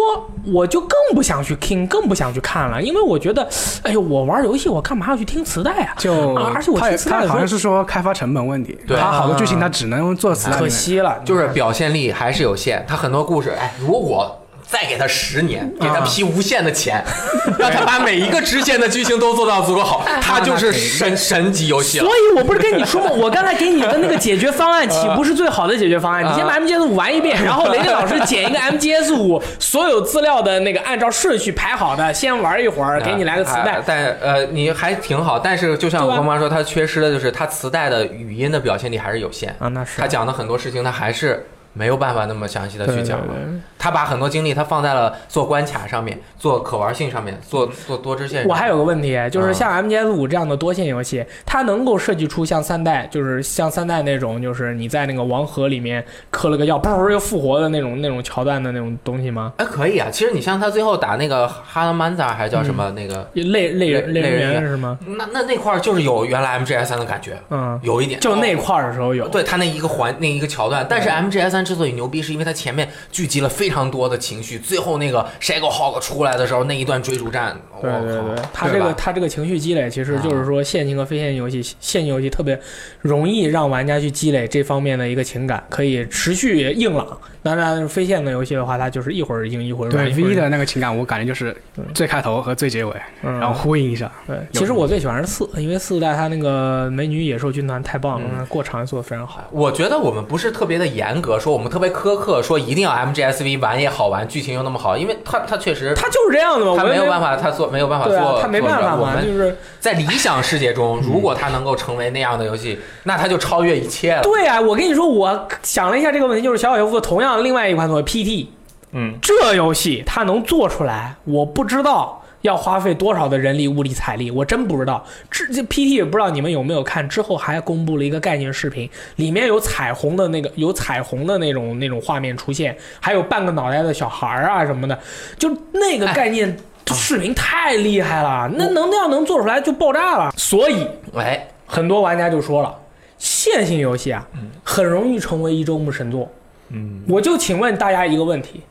[SPEAKER 1] 我就更不想去听，更不想去看了，因为我觉得，哎呦，我玩游戏我干嘛要去听磁带啊？
[SPEAKER 4] 就
[SPEAKER 1] 啊而且我
[SPEAKER 4] 他
[SPEAKER 1] 听磁带
[SPEAKER 4] 好像是说开发成本问题，
[SPEAKER 2] 对
[SPEAKER 4] 他好多剧情他只能做磁带
[SPEAKER 1] 可。惜了，
[SPEAKER 2] 就是表现力还是有限，他很多故事，哎，如果再给他十年，给他批无限的钱，让他把每一个支线的剧情都做到足够好，他就是神神级游戏了
[SPEAKER 1] 所。以我不是跟你说吗？我刚才给你的那个解决方案，岂不是最好的解决方案？你先把 MGS 五玩一遍，然后雷电老师剪一个 MGS 五所有资料的那个按照顺序排好的，先玩一会儿，给你来个磁带
[SPEAKER 2] 哎。但呃，你还挺好，但是就像我刚刚说，它缺失的就是它磁带的语音的表现力还是有限。
[SPEAKER 1] 啊，那是
[SPEAKER 2] 他讲的很多事情，他还是没有办法那么详细的去讲了。他把很多精力他放在了做关卡上面，做可玩性上面，做做多支线。
[SPEAKER 1] 我还有个问题，就是
[SPEAKER 2] 嗯
[SPEAKER 1] 像 MGS 五这样的多线游戏，它能够设计出像三代，就是像三代那种，就是你在那个王河里面磕了个药，嘣又复活的那种那种桥段的那种东西吗？
[SPEAKER 2] 哎，可以啊。其实你像他最后打那个哈拉曼萨还是叫什么、那个，
[SPEAKER 1] 类类
[SPEAKER 2] 类
[SPEAKER 1] 类人
[SPEAKER 2] 类人
[SPEAKER 1] 是吗？
[SPEAKER 2] 那那那块儿就是有原来 MGS 三的感觉，
[SPEAKER 1] 嗯，
[SPEAKER 2] 有一点。
[SPEAKER 1] 就那块儿的时候有。
[SPEAKER 2] 对他那一个环那一个桥段，但是 MGS 三之所以牛逼，是因为它前面聚集了非常多的情绪，最后那个 Shadow Hawk 出来的时候，那一段追逐战，
[SPEAKER 1] 对对
[SPEAKER 2] 我靠
[SPEAKER 1] 对，它这个
[SPEAKER 2] 吧
[SPEAKER 1] 它这个情绪积累，其实就是说线性和非线性游戏，线性游戏特别容易让玩家去积累这方面的一个情感，可以持续硬朗。当然，非线的游戏的话，它就是一会儿硬一会儿软。
[SPEAKER 4] 对 V 的那个情感，我感觉就是最开头和最结尾，
[SPEAKER 1] 嗯
[SPEAKER 4] 然后呼应一下。
[SPEAKER 1] 对，其实我最喜欢是四，因为四代它那个美女野兽军团太棒了，
[SPEAKER 2] 嗯
[SPEAKER 1] 过场也做的非常好。
[SPEAKER 2] 我觉得我们不是特别的严格，说我们特别苛刻，说一定要 MGSV 玩也好玩，剧情又那么好，因为它它确实
[SPEAKER 1] 它就是这样的嘛，
[SPEAKER 2] 它
[SPEAKER 1] 我
[SPEAKER 2] 没有办法，它做没有办法做，，
[SPEAKER 1] 它没办法嘛，就是
[SPEAKER 2] 在理想世界中，如果它能够成为那样的游戏，那它就超越一切了。
[SPEAKER 1] 对啊。我跟你说，我想了一下这个问题，就是小小游夫同样另外一款作 PT，
[SPEAKER 3] 嗯，
[SPEAKER 1] 这游戏它能做出来，我不知道要花费多少的人力、物力、财力，我真不知道。这这 PT 也不知道你们有没有看，之后还公布了一个概念视频，里面有彩虹的那个有彩虹的那种那种画面出现，还有半个脑袋的小孩儿啊什么的，就那个概念。视频太厉害了，那能那样能做出来就爆炸了。所以
[SPEAKER 2] 哎，
[SPEAKER 1] 很多玩家就说了，线性游戏啊，很容易成为一周目神作。
[SPEAKER 3] 嗯，
[SPEAKER 1] 我就请问大家一个问题：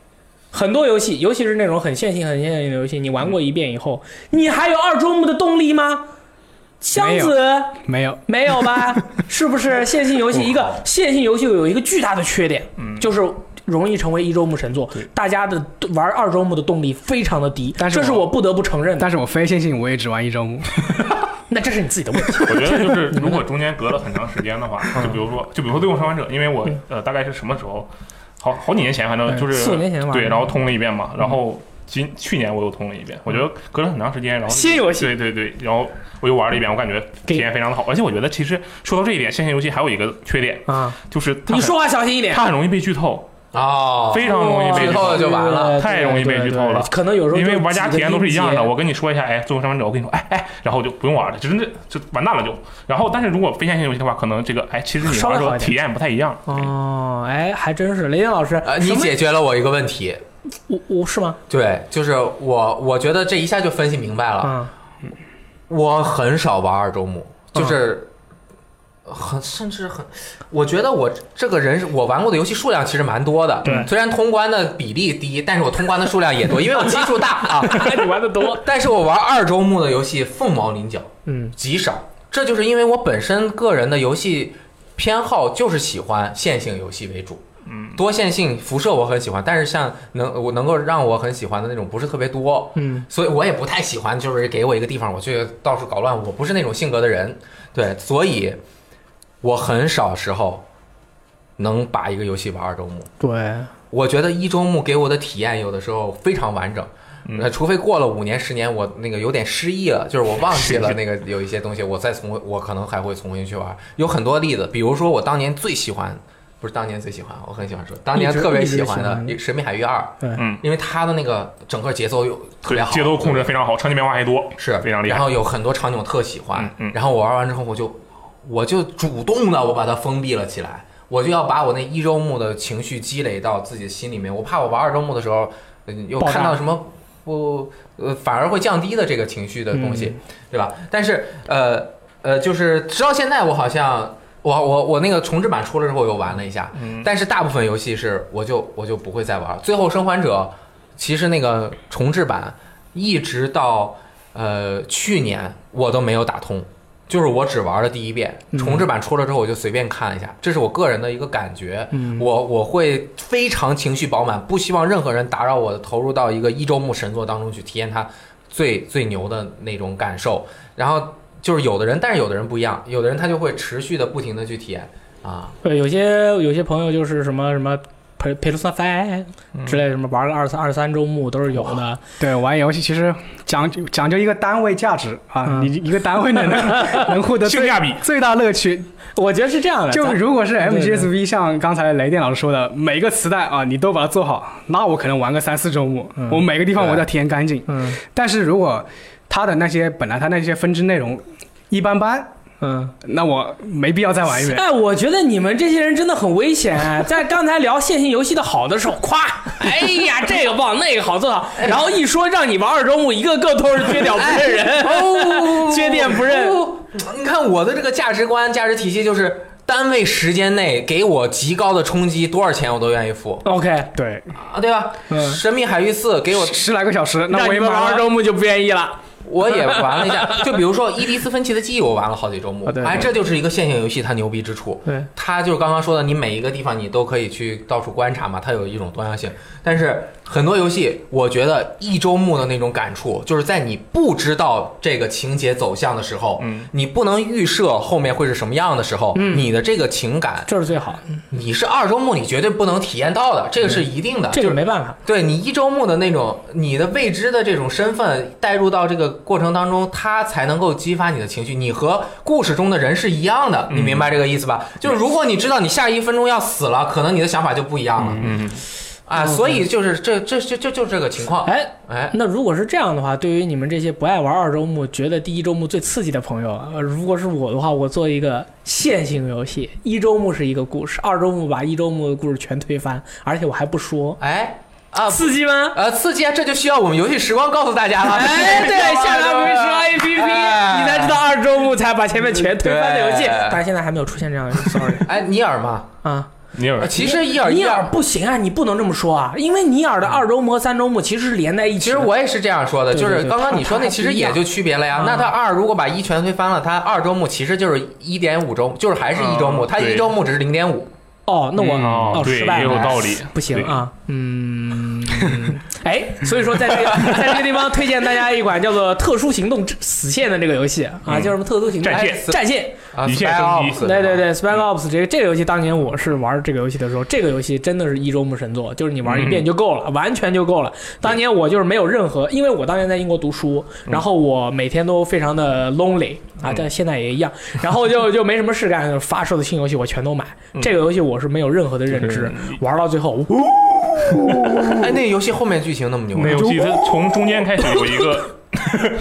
[SPEAKER 1] 很多游戏，尤其是那种很线性、很线性的游戏，你玩过一遍以后，你还有二周目的动力吗？箱子？
[SPEAKER 4] 没有，
[SPEAKER 1] 没有。吧？是不是？线性游戏一个线性游戏有一个巨大的缺点，就是容易成为一周目神作，大家的玩二周目的动力非常的低，
[SPEAKER 4] 但是我
[SPEAKER 1] 这是我不得不承认的。
[SPEAKER 4] 但是我非线性我也只玩一周目。
[SPEAKER 1] 那这是你自己的问题。
[SPEAKER 3] 我觉得就是如果中间隔了很长时间的话，
[SPEAKER 1] 嗯
[SPEAKER 3] 就比如说，就比如说《最后生还者》，因为我呃大概是什么时候，好好几年前，反正就是
[SPEAKER 1] 四五年前玩
[SPEAKER 3] 对，然后通了一遍嘛，然后今去年我又通了一遍，我觉得隔了很长时间，然后
[SPEAKER 1] 新游戏
[SPEAKER 3] 对对对，然后我又玩了一遍，我感觉体验非常的好，而且我觉得其实说到这一点，线性游戏还有一个缺点，
[SPEAKER 1] 啊，
[SPEAKER 3] 就是
[SPEAKER 1] 你说话小心一点。
[SPEAKER 3] 它很容易被剧透，
[SPEAKER 2] 哦，
[SPEAKER 3] 非常容易被剧透
[SPEAKER 2] 了。就完了
[SPEAKER 3] 太容易被剧透了
[SPEAKER 1] 可能有时候
[SPEAKER 3] 因为玩家体验都是一样的，我跟你说一下，哎，最后生还者，我跟你说，哎哎，然后就不用玩了，就真的就完蛋了就。然后，但是如果非线性游戏的话，可能这个，哎，其实你玩的时候体验不太一样。
[SPEAKER 1] 哦，哎，还真是雷电老师，
[SPEAKER 2] 呃，你解决了我一个问题，
[SPEAKER 1] 我我是吗？
[SPEAKER 2] 对，就是我，我觉得这一下就分析明白了。
[SPEAKER 1] 嗯
[SPEAKER 2] 我很少玩二周目，就是很甚至很，我觉得我这个人是我玩过的游戏数量其实蛮多的。
[SPEAKER 1] 对
[SPEAKER 2] 虽然通关的比例低，但是我通关的数量也多，因为我基数大 啊。
[SPEAKER 1] 你玩的多，
[SPEAKER 2] 但是我玩二周目的游戏凤毛麟角，
[SPEAKER 1] 嗯
[SPEAKER 2] 极少。这就是因为我本身个人的游戏偏好就是喜欢线性游戏为主。
[SPEAKER 3] 嗯，
[SPEAKER 2] 多线性辐射我很喜欢，但是像能我能够让我很喜欢的那种不是特别多，
[SPEAKER 1] 嗯
[SPEAKER 2] 所以我也不太喜欢，就是给我一个地方我去到处搞乱，我不是那种性格的人，对，所以我很少时候能把一个游戏玩二周目。
[SPEAKER 1] 对，
[SPEAKER 2] 我觉得一周目给我的体验有的时候非常完整，
[SPEAKER 3] 嗯。
[SPEAKER 2] 呃，除非过了五年十年，我那个有点失忆了，就是我忘记了那个有一些东西，我再重我可能还会重新去玩。有很多例子，比如说我当年最喜欢不是当年最喜欢，我很喜欢说，当年特别喜欢的《神秘海域二》，
[SPEAKER 3] 嗯，
[SPEAKER 2] 因为它的那个整个节奏又特别好，
[SPEAKER 3] 节奏控制非常好，场景变化还多，
[SPEAKER 2] 是。
[SPEAKER 3] 非常厉害。
[SPEAKER 2] 然后有很多场景我特喜欢，
[SPEAKER 3] 嗯嗯。
[SPEAKER 2] 然后我玩完之后我就我就主动的我把它封闭了起来，我就要把我那一周目的情绪积累到自己的心里面，我怕我玩二周目的时候，嗯又看到什么不呃反而会降低的这个情绪的东西，对吧？但是呃呃，就是直到现在我好像。我我我那个重置版出了之后，我又玩了一下，
[SPEAKER 3] 嗯
[SPEAKER 2] 但是大部分游戏是我就我就不会再玩。最后生还者其实那个重置版一直到呃去年我都没有打通，就是我只玩了第一遍。
[SPEAKER 1] 嗯
[SPEAKER 2] 重置版出了之后，我就随便看了一下，这是我个人的一个感觉。
[SPEAKER 1] 嗯
[SPEAKER 2] 我我会非常情绪饱满，不希望任何人打扰我投入到一个一周目神作当中去体验它最最牛的那种感受。然后就是有的人，但是有的人不一样，有的人他就会持续的不停的去体验啊。
[SPEAKER 1] 对，有些有些朋友就是什么什么陪陪 s 三之类的，什么玩个二三二三周目都是有的。
[SPEAKER 4] 对，玩游戏其实讲究讲究一个单位价值啊，
[SPEAKER 1] 嗯
[SPEAKER 4] 你一个单位能 能获得
[SPEAKER 3] 性价比。
[SPEAKER 4] 最大乐趣。
[SPEAKER 1] 我觉得是这样的，
[SPEAKER 4] 就
[SPEAKER 1] 咱
[SPEAKER 4] 如果是 MGSV，像刚才雷电老师说的，每个磁带啊，你都把它做好，那我可能玩个三四周目，
[SPEAKER 1] 嗯
[SPEAKER 4] 我每个地方我都要体验干净。
[SPEAKER 1] 嗯
[SPEAKER 4] 但是如果它的那些本来它那些分支内容一般般，
[SPEAKER 1] 嗯。
[SPEAKER 4] 那我没必要再玩一遍。
[SPEAKER 1] 哎，我觉得你们这些人真的很危险、啊。在刚才聊线性游戏的好的时候，夸，哎呀，这个棒，那个好，做好，然后一说让你玩二周目，一个个都是缺屌不认人，
[SPEAKER 2] 哦
[SPEAKER 1] 撅店不认。
[SPEAKER 2] 哦你看我的这个价值观、价值体系就是。单位时间内给我极高的冲击，多少钱我都愿意付
[SPEAKER 1] OK，
[SPEAKER 4] 对，
[SPEAKER 2] 啊，对吧？
[SPEAKER 1] 嗯
[SPEAKER 2] 神秘海域四》给我
[SPEAKER 4] 十十来个小时，那
[SPEAKER 1] 让你们玩二。周目就不愿意了。
[SPEAKER 2] 我也玩了一下，就比如说《伊迪斯芬奇的记忆》，我玩了好几周目哎，这就是一个线性游戏它牛逼之处。
[SPEAKER 1] 对，
[SPEAKER 2] 它就是刚刚说的，你每一个地方你都可以去到处观察嘛，它有一种多样性。但是很多游戏，我觉得一周目的那种感触，就是在你不知道这个情节走向的时候，
[SPEAKER 3] 嗯，
[SPEAKER 2] 你不能预设后面会是什么样的时候，
[SPEAKER 1] 嗯
[SPEAKER 2] 你的这个情感，
[SPEAKER 1] 这是最好的，
[SPEAKER 2] 你是二周目你绝对不能体验到的，这个是一定的。
[SPEAKER 1] 这
[SPEAKER 2] 就是
[SPEAKER 1] 个没办法。
[SPEAKER 2] 对你一周目的那种你的未知的这种身份带入到这个过程当中，它才能够激发你的情绪。你和故事中的人是一样的，你明白这个意思吧？就是如果你知道你下一分钟要死了，可能你的想法就不一样了、
[SPEAKER 3] 嗯，
[SPEAKER 2] 啊。所以就是这这这就就这个情况。
[SPEAKER 1] 哎，
[SPEAKER 2] 哎，
[SPEAKER 1] 那如果是这样的话，对于你们这些不爱玩二周目、觉得第一周目最刺激的朋友，呃，如果是我的话，我做一个线性游戏，一周目是一个故事，二周目把一周目的故事全推翻，而且我还不说，
[SPEAKER 2] 哎啊。
[SPEAKER 1] 刺激吗？
[SPEAKER 2] 呃，刺激啊！这就需要我们游戏时光告诉大家了。
[SPEAKER 1] 哎，对，下载游戏时光 A P P，
[SPEAKER 2] 哎
[SPEAKER 1] 你才知道二周目才把前面全推翻的游戏，但是现在还没有出现这样的，sorry
[SPEAKER 2] 哎，尼尔嘛，
[SPEAKER 1] 啊。
[SPEAKER 3] 尼尔
[SPEAKER 2] 呃其实伊尔
[SPEAKER 1] 尼尔
[SPEAKER 2] 伊尔，
[SPEAKER 1] 不行啊，你不能这么说啊，因为尼尔的二周目和三周目其实是连在一起。
[SPEAKER 2] 其实我也是这样说的，就是刚刚你说那其实也就区别了呀。那他二如果把一全推翻了，他二周目其实就是一点五周，就是还是一周目，它
[SPEAKER 3] 嗯对。
[SPEAKER 2] 一周目只是零点五。
[SPEAKER 1] 哦，那我
[SPEAKER 3] 嗯。哦
[SPEAKER 1] 哦
[SPEAKER 3] 对也有道理，
[SPEAKER 1] 不行啊，嗯，哎，所以说在这个在这个地方推荐大家一款叫做《特殊行动之死线》的这个游戏啊，
[SPEAKER 3] 嗯
[SPEAKER 1] 叫什么特殊行动
[SPEAKER 3] 战线
[SPEAKER 1] 哎战线，
[SPEAKER 2] 啊
[SPEAKER 3] 一线
[SPEAKER 2] Spy
[SPEAKER 3] 升级
[SPEAKER 2] Ops
[SPEAKER 1] 对对对，Spec Ops 这个这个游戏当年我是玩这个游戏的时候，这个游戏真的是一周目神作，就是你玩一遍就够了，完全就够了。当年我就是没有任何，因为我当年在英国读书，然后我每天都非常的 lonely 啊，但现在也一样，然后就就没什么事干，发售的新游戏我全都买。这个游戏我是没有任何的认知，玩到最后，
[SPEAKER 2] 哎，那个游戏后面剧情那么牛吗
[SPEAKER 3] 那游戏它从中间开始有一个，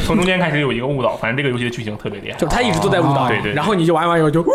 [SPEAKER 3] 从中间开始有一个误导，反正这个游戏的剧情特别厉害。
[SPEAKER 1] 就他一直都在误导
[SPEAKER 3] 对对对
[SPEAKER 1] 然后你就玩完以后就，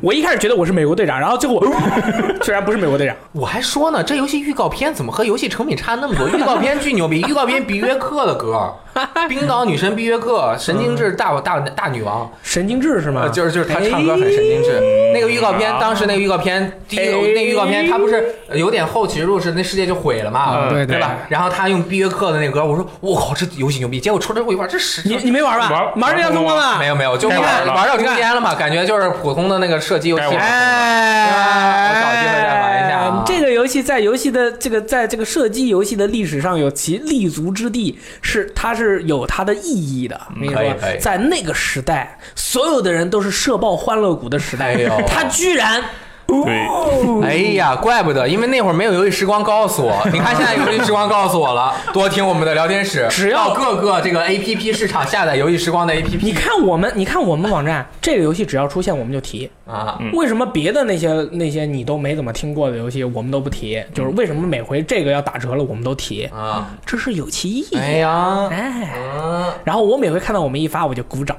[SPEAKER 1] 我一开始觉得我是美国队长，然后最后我 虽然不是美国队长，
[SPEAKER 2] 我还说呢，这游戏预告片怎么和游戏成品差那么多？预告片巨牛逼，预告片比约克的歌，冰岛女神比约克，神经质大大大女王，
[SPEAKER 1] 神经质是吗？
[SPEAKER 2] 呃，就是就是她唱歌很神经质。那个预告片，当时那个预告片，第一个
[SPEAKER 1] 哎
[SPEAKER 2] 那个预告片，她不是有点后起之录，是那世界就毁了嘛，
[SPEAKER 3] 嗯
[SPEAKER 4] 对
[SPEAKER 2] 对吧？然后她用毕约克的那个歌，我说我靠，这游戏牛逼！结果出来之后一玩，这是
[SPEAKER 1] 你你没玩吧？
[SPEAKER 3] 玩
[SPEAKER 1] 玩这样通关吗？
[SPEAKER 2] 没有没有，就
[SPEAKER 3] 玩
[SPEAKER 2] 玩玩到中间了嘛，感觉就是普通的那个射击游戏
[SPEAKER 1] 哎，
[SPEAKER 2] 我找机会再玩一下啊
[SPEAKER 1] 这个游戏在游戏的这个在这个射击游戏的历史上有其立足之地，是它是有它的意义的。我跟你说
[SPEAKER 2] 可以可以，
[SPEAKER 1] 在那个时代，所有的人都是社爆欢乐谷的时代他居然。
[SPEAKER 3] 对，
[SPEAKER 2] 哎呀，怪不得，因为那会儿没有游戏时光告诉我。你看现在游戏时光告诉我了，多听我们的聊天室，
[SPEAKER 1] 只要
[SPEAKER 2] 各个这个 A P P 市场下载游戏时光的 A P P。
[SPEAKER 1] 你看我们，你看我们网站，这个游戏只要出现我们就提。
[SPEAKER 2] 啊，
[SPEAKER 3] 嗯
[SPEAKER 1] 为什么别的那些那些你都没怎么听过的游戏我们都不提？就是为什么每回这个要打折了我们都提？
[SPEAKER 2] 啊，
[SPEAKER 1] 这是有其意义。
[SPEAKER 2] 哎呀，
[SPEAKER 1] 哎，
[SPEAKER 2] 嗯，
[SPEAKER 1] 然后我每回看到我们一发我就鼓掌，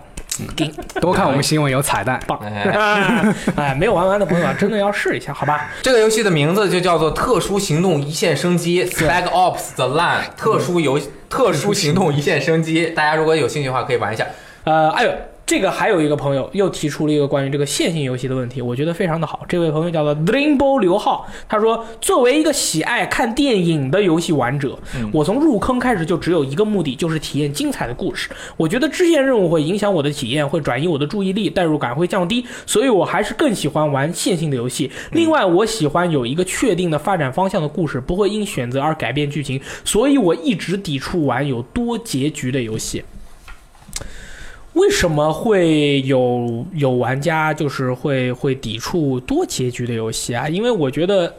[SPEAKER 1] 给
[SPEAKER 4] 多看我们新闻有彩蛋。
[SPEAKER 1] 棒。
[SPEAKER 2] 哎，
[SPEAKER 1] 哎，没有玩完的朋友啊，真的要试一下，好吧？
[SPEAKER 2] 这个游戏的名字就叫做《特殊行动一线生机 Spec Ops The Line》，特殊游特殊行动一线生机。大家如果有兴趣的话，可以玩一下。
[SPEAKER 1] 呃，哎呦，这个还有一个朋友又提出了一个关于这个线性游戏的问题，我觉得非常的好。这位朋友叫做 Dreambo 刘浩，他说，作为一个喜爱看电影的游戏玩者，我从入坑开始就只有一个目的，就是体验精彩的故事。我觉得支线任务会影响我的体验，会转移我的注意力，代入感会降低，所以我还是更喜欢玩线性的游戏。另外，我喜欢有一个确定的发展方向的故事，不会因选择而改变剧情，所以我一直抵触玩有多结局的游戏。为什么会有有玩家就是会会抵触多结局的游戏啊？因为我觉得，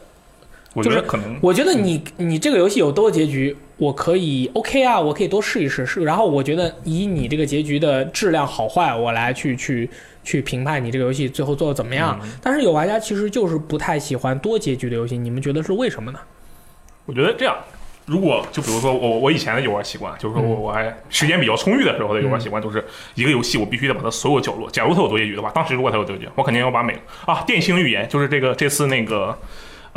[SPEAKER 3] 我觉得可能
[SPEAKER 1] 我觉得你你这个游戏有多结局，我可以 OK 啊，我可以多试一试试。然后我觉得以你这个结局的质量好坏，我来去去去评判你这个游戏最后做的怎么样。但是有玩家其实就是不太喜欢多结局的游戏，你们觉得是为什么呢？
[SPEAKER 3] 我觉得这样，如果就比如说我我以前的游玩习惯，就是说我我还时间比较充裕的时候的游玩习惯，就是一个游戏我必须得把它所有角落，假如它有多结局的话，当时如果它有多结局，我肯定要把每个啊电星预言就是这个这次那个。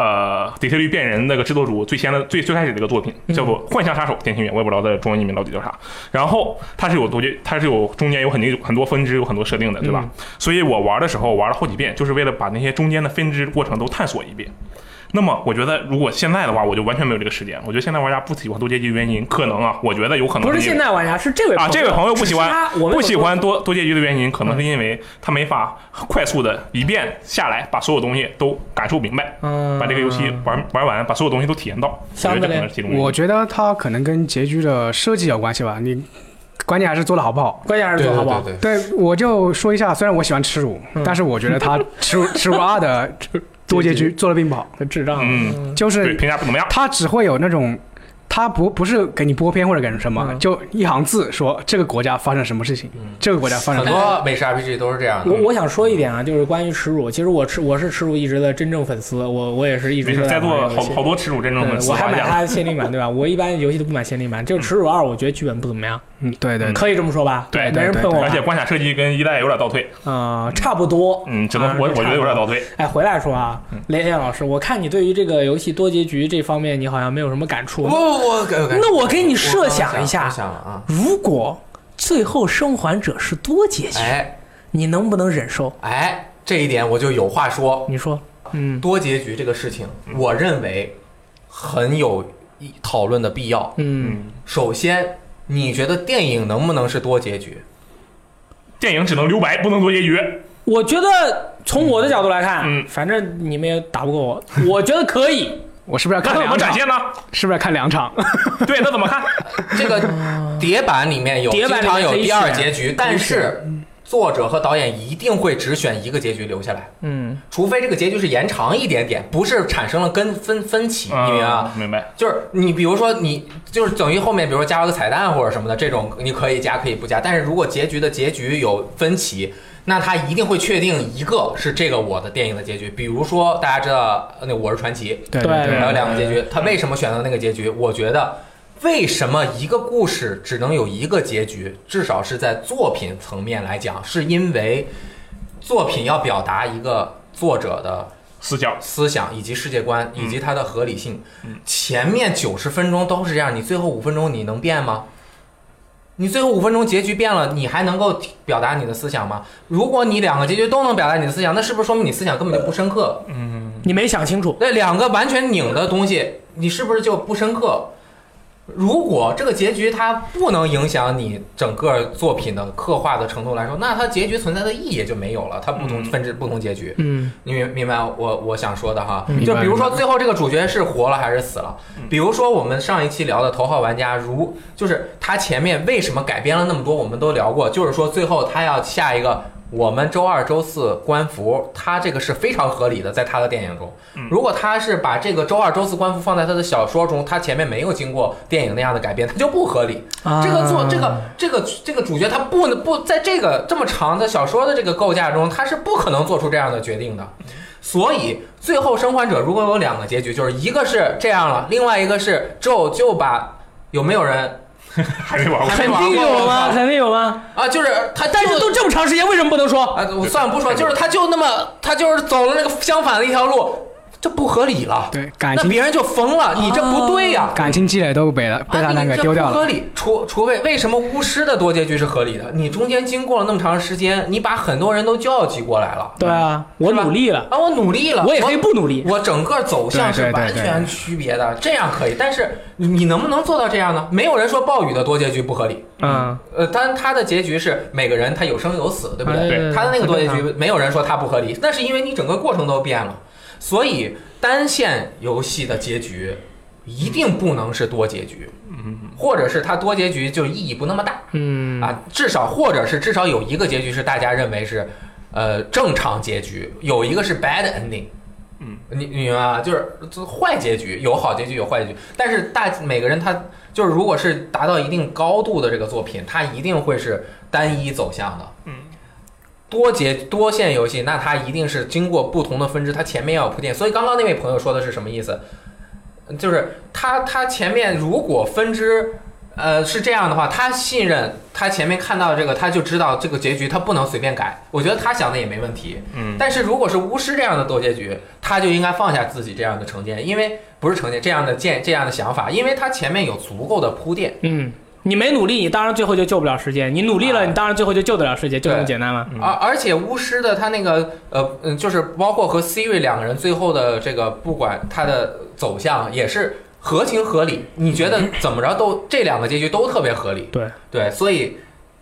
[SPEAKER 3] 呃，底特律变人那个制作组最先的最最开始的一个作品叫做《幻象杀手》电星预言，我也不知道在中文译名到底叫啥。然后它是有多结，它是有中间有很多很多分支，有很多设定的，对吧？所以我玩的时候玩了好几遍，就是为了把那些中间的分支过程都探索一遍。那么我觉得，如果现在的话，我就完全没有这个时间。我觉得现在玩家不喜欢多结局的原因，可能啊，我觉得有可能
[SPEAKER 1] 不是现在玩家，是这位
[SPEAKER 3] 啊，这位朋友不喜欢
[SPEAKER 1] 他我
[SPEAKER 3] 不喜欢多多结局的原因，可能是因为他没法快速的一遍下来把所有东西都感受明白，
[SPEAKER 1] 嗯
[SPEAKER 3] 把这个游戏玩玩完，把所有东西都体验到。我觉得这可
[SPEAKER 1] 相对来
[SPEAKER 3] 能是其中
[SPEAKER 4] 我觉得它可能跟结局的设计有关系吧。你关键还是做的好不好。
[SPEAKER 1] 关键还是
[SPEAKER 2] 对
[SPEAKER 1] 做好不好？
[SPEAKER 2] 对对，
[SPEAKER 4] 对，我就说一下，虽然我喜欢耻辱，
[SPEAKER 1] 嗯
[SPEAKER 4] 但是我觉得他耻辱 耻辱二的多结局做的并不好，
[SPEAKER 1] 这智障，
[SPEAKER 3] 嗯
[SPEAKER 4] 就
[SPEAKER 3] 对
[SPEAKER 4] 是
[SPEAKER 3] 评价不怎么样。
[SPEAKER 4] 他只会有那种。他不不是给你播片或者给什么，
[SPEAKER 1] 嗯
[SPEAKER 4] 就一行字说这个国家发生什么事情，这个国家发生
[SPEAKER 2] 很
[SPEAKER 4] 什么。
[SPEAKER 2] 多美式 RPG 都是这样的。
[SPEAKER 1] 我我想说一点啊，就是关于耻辱，其实我耻我是耻辱一直的真正粉丝，我我也是一直
[SPEAKER 3] 在座
[SPEAKER 1] 玩游戏
[SPEAKER 3] 好好多耻辱真正粉
[SPEAKER 1] 对，
[SPEAKER 3] 丝，
[SPEAKER 1] 我还买
[SPEAKER 3] 发现
[SPEAKER 1] 它的限定版，对吧？我一般 游戏都不买限定版，就是耻辱二，我觉得剧本不怎么样，
[SPEAKER 4] 嗯，对对，
[SPEAKER 1] 可以这么说吧？
[SPEAKER 3] 对
[SPEAKER 1] 没人喷我。
[SPEAKER 3] 而且关卡设计跟一代有点倒退，
[SPEAKER 1] 啊，差不多。
[SPEAKER 3] 嗯，只能
[SPEAKER 1] 啊
[SPEAKER 3] 我我觉得有点倒。退。
[SPEAKER 1] 哎，回来说啊，雷燕老师，我看你对于这个游戏多结局这方面，你好像没有什么感触
[SPEAKER 2] 不，。我我
[SPEAKER 1] 那我给你设想一下，
[SPEAKER 2] 想了啊，
[SPEAKER 1] 如果最后生还者是多结局，
[SPEAKER 2] 哎
[SPEAKER 1] 你能不能忍受？
[SPEAKER 2] 哎，这一点我就有话说。
[SPEAKER 1] 你说，嗯
[SPEAKER 2] 多结局这个事情，我认为很有讨论的必要。
[SPEAKER 1] 嗯，
[SPEAKER 2] 首先，你觉得电影能不能是多结局？
[SPEAKER 3] 电影只能留白，不能多结局。
[SPEAKER 1] 我觉得从我的角度来看，
[SPEAKER 3] 嗯
[SPEAKER 1] 反正你们也打不过我，我觉得可以。
[SPEAKER 4] 我是不是要
[SPEAKER 3] 看怎么
[SPEAKER 4] 看两场？
[SPEAKER 3] 展现呢？
[SPEAKER 4] 是不是要看两场？
[SPEAKER 3] 对，那怎么看？
[SPEAKER 2] 这个碟版里面有经常有第二结局，但是作者和导演一定会只选一个结局留下来，
[SPEAKER 1] 嗯，
[SPEAKER 2] 除非这个结局是延长一点点，不是产生了跟分分歧，你明白吗？
[SPEAKER 3] 啊明白。
[SPEAKER 2] 就是你比如说你就是等于后面比如说加了个彩蛋或者什么的这种，你可以加可以不加，但是如果结局的结局有分歧。那他一定会确定一个是这个我的电影的结局，比如说大家知道呃那《我是传奇》，
[SPEAKER 1] 对
[SPEAKER 4] 对对
[SPEAKER 2] 还有两个结局，他为什么选择那个结局？我觉得，为什么一个故事只能有一个结局？至少是在作品层面来讲，是因为作品要表达一个作者的
[SPEAKER 3] 思想
[SPEAKER 2] 思想以及世界观以及它的合理性。前面九十分钟都是这样，你最后五分钟你能变吗？你最后五分钟结局变了，你还能够表达你的思想吗？如果你两个结局都能表达你的思想，那是不是说明你思想根本就不深刻？
[SPEAKER 1] 嗯你没想清楚。
[SPEAKER 2] 那两个完全拧的东西，你是不是就不深刻？如果这个结局它不能影响你整个作品的刻画的程度来说，那它结局存在的意义也就没有了。它不同
[SPEAKER 1] 嗯
[SPEAKER 2] 分支不同结局，
[SPEAKER 1] 嗯
[SPEAKER 2] 你明明白我我想说的哈？
[SPEAKER 1] 嗯
[SPEAKER 2] 就比如说最后这个主角是活了还是死了？比如说我们上一期聊的头号玩家，如就是他前面为什么改编了那么多，我们都聊过，就是说最后他要下一个我们周二、周四官服，他这个是非常合理的，在他的电影中。如果他是把这个周二、周四官服放在他的小说中，他前面没有经过电影那样的改编，他就不合理。
[SPEAKER 1] 啊
[SPEAKER 2] 这个做这个这个这个主角他不能不在这个这么长的小说的这个构架中，他是不可能做出这样的决定的。所以最后生还者如果有两个结局，就是一个是这样了，另外一个是咒就把有没有人
[SPEAKER 3] 还没玩过。
[SPEAKER 1] 肯定有吗？肯定有吗？
[SPEAKER 2] 啊，就是他就，
[SPEAKER 1] 但是都这么长时间，为什么不能说？
[SPEAKER 2] 啊，我算了不说，就是他就那么他就是走了那个相反的一条路，这不合理了。
[SPEAKER 4] 对感情
[SPEAKER 2] 那别人就疯了，你这不对呀、
[SPEAKER 4] 感情积累都被了被他那个丢掉了。
[SPEAKER 2] 合理，除除非为什么巫师的多结局是合理的？你中间经过了那么长时间，你把很多人都叫集过来了。
[SPEAKER 1] 对啊，我努力了，
[SPEAKER 2] 啊，我努力了，
[SPEAKER 1] 我也可以不努力。
[SPEAKER 2] 我整个走向是完全区别的，这样可以。但是你能不能做到这样呢？没有人说暴雨的多结局不合理。
[SPEAKER 1] 嗯，
[SPEAKER 2] 呃，但他的结局是每个人他有生有死，对不对？
[SPEAKER 1] 对
[SPEAKER 2] 他的那个多结局没有人说他不合理，那是因为你整个过程都变了，所以单线游戏的结局一定不能是多结局，嗯或者是它多结局就意义不那么大
[SPEAKER 1] 嗯
[SPEAKER 2] 啊，至少或者是至少有一个结局是大家认为是呃正常结局，有一个是 bad ending。
[SPEAKER 3] 嗯，
[SPEAKER 2] 你你明白吗？就是就坏结局有好结局有坏结局，但是大每个人他就是如果是达到一定高度的这个作品，它一定会是单一走向的。
[SPEAKER 3] 嗯，
[SPEAKER 2] 多节多线游戏，那它一定是经过不同的分支，它前面要有铺垫。所以刚刚那位朋友说的是什么意思？就是他他前面如果分支。呃，是这样的话，他信任他前面看到这个，他就知道这个结局他不能随便改。我觉得他想的也没问题。
[SPEAKER 3] 嗯，
[SPEAKER 2] 但是如果是巫师这样的多结局，他就应该放下自己这样的成见，因为不是成见这样的见这样的想法，因为他前面有足够的铺垫。
[SPEAKER 1] 嗯，你没努力，你当然最后就救不了世界；你努力了，
[SPEAKER 2] 啊
[SPEAKER 1] 你当然最后就救得了世界，就这么简单了。
[SPEAKER 3] 嗯
[SPEAKER 2] 而而且巫师的他那个呃嗯，就是包括和 Siri 两个人最后的这个，不管他的走向也是合情合理。你觉得 怎么着都这两个结局都特别合理。
[SPEAKER 1] 对
[SPEAKER 2] 对，所以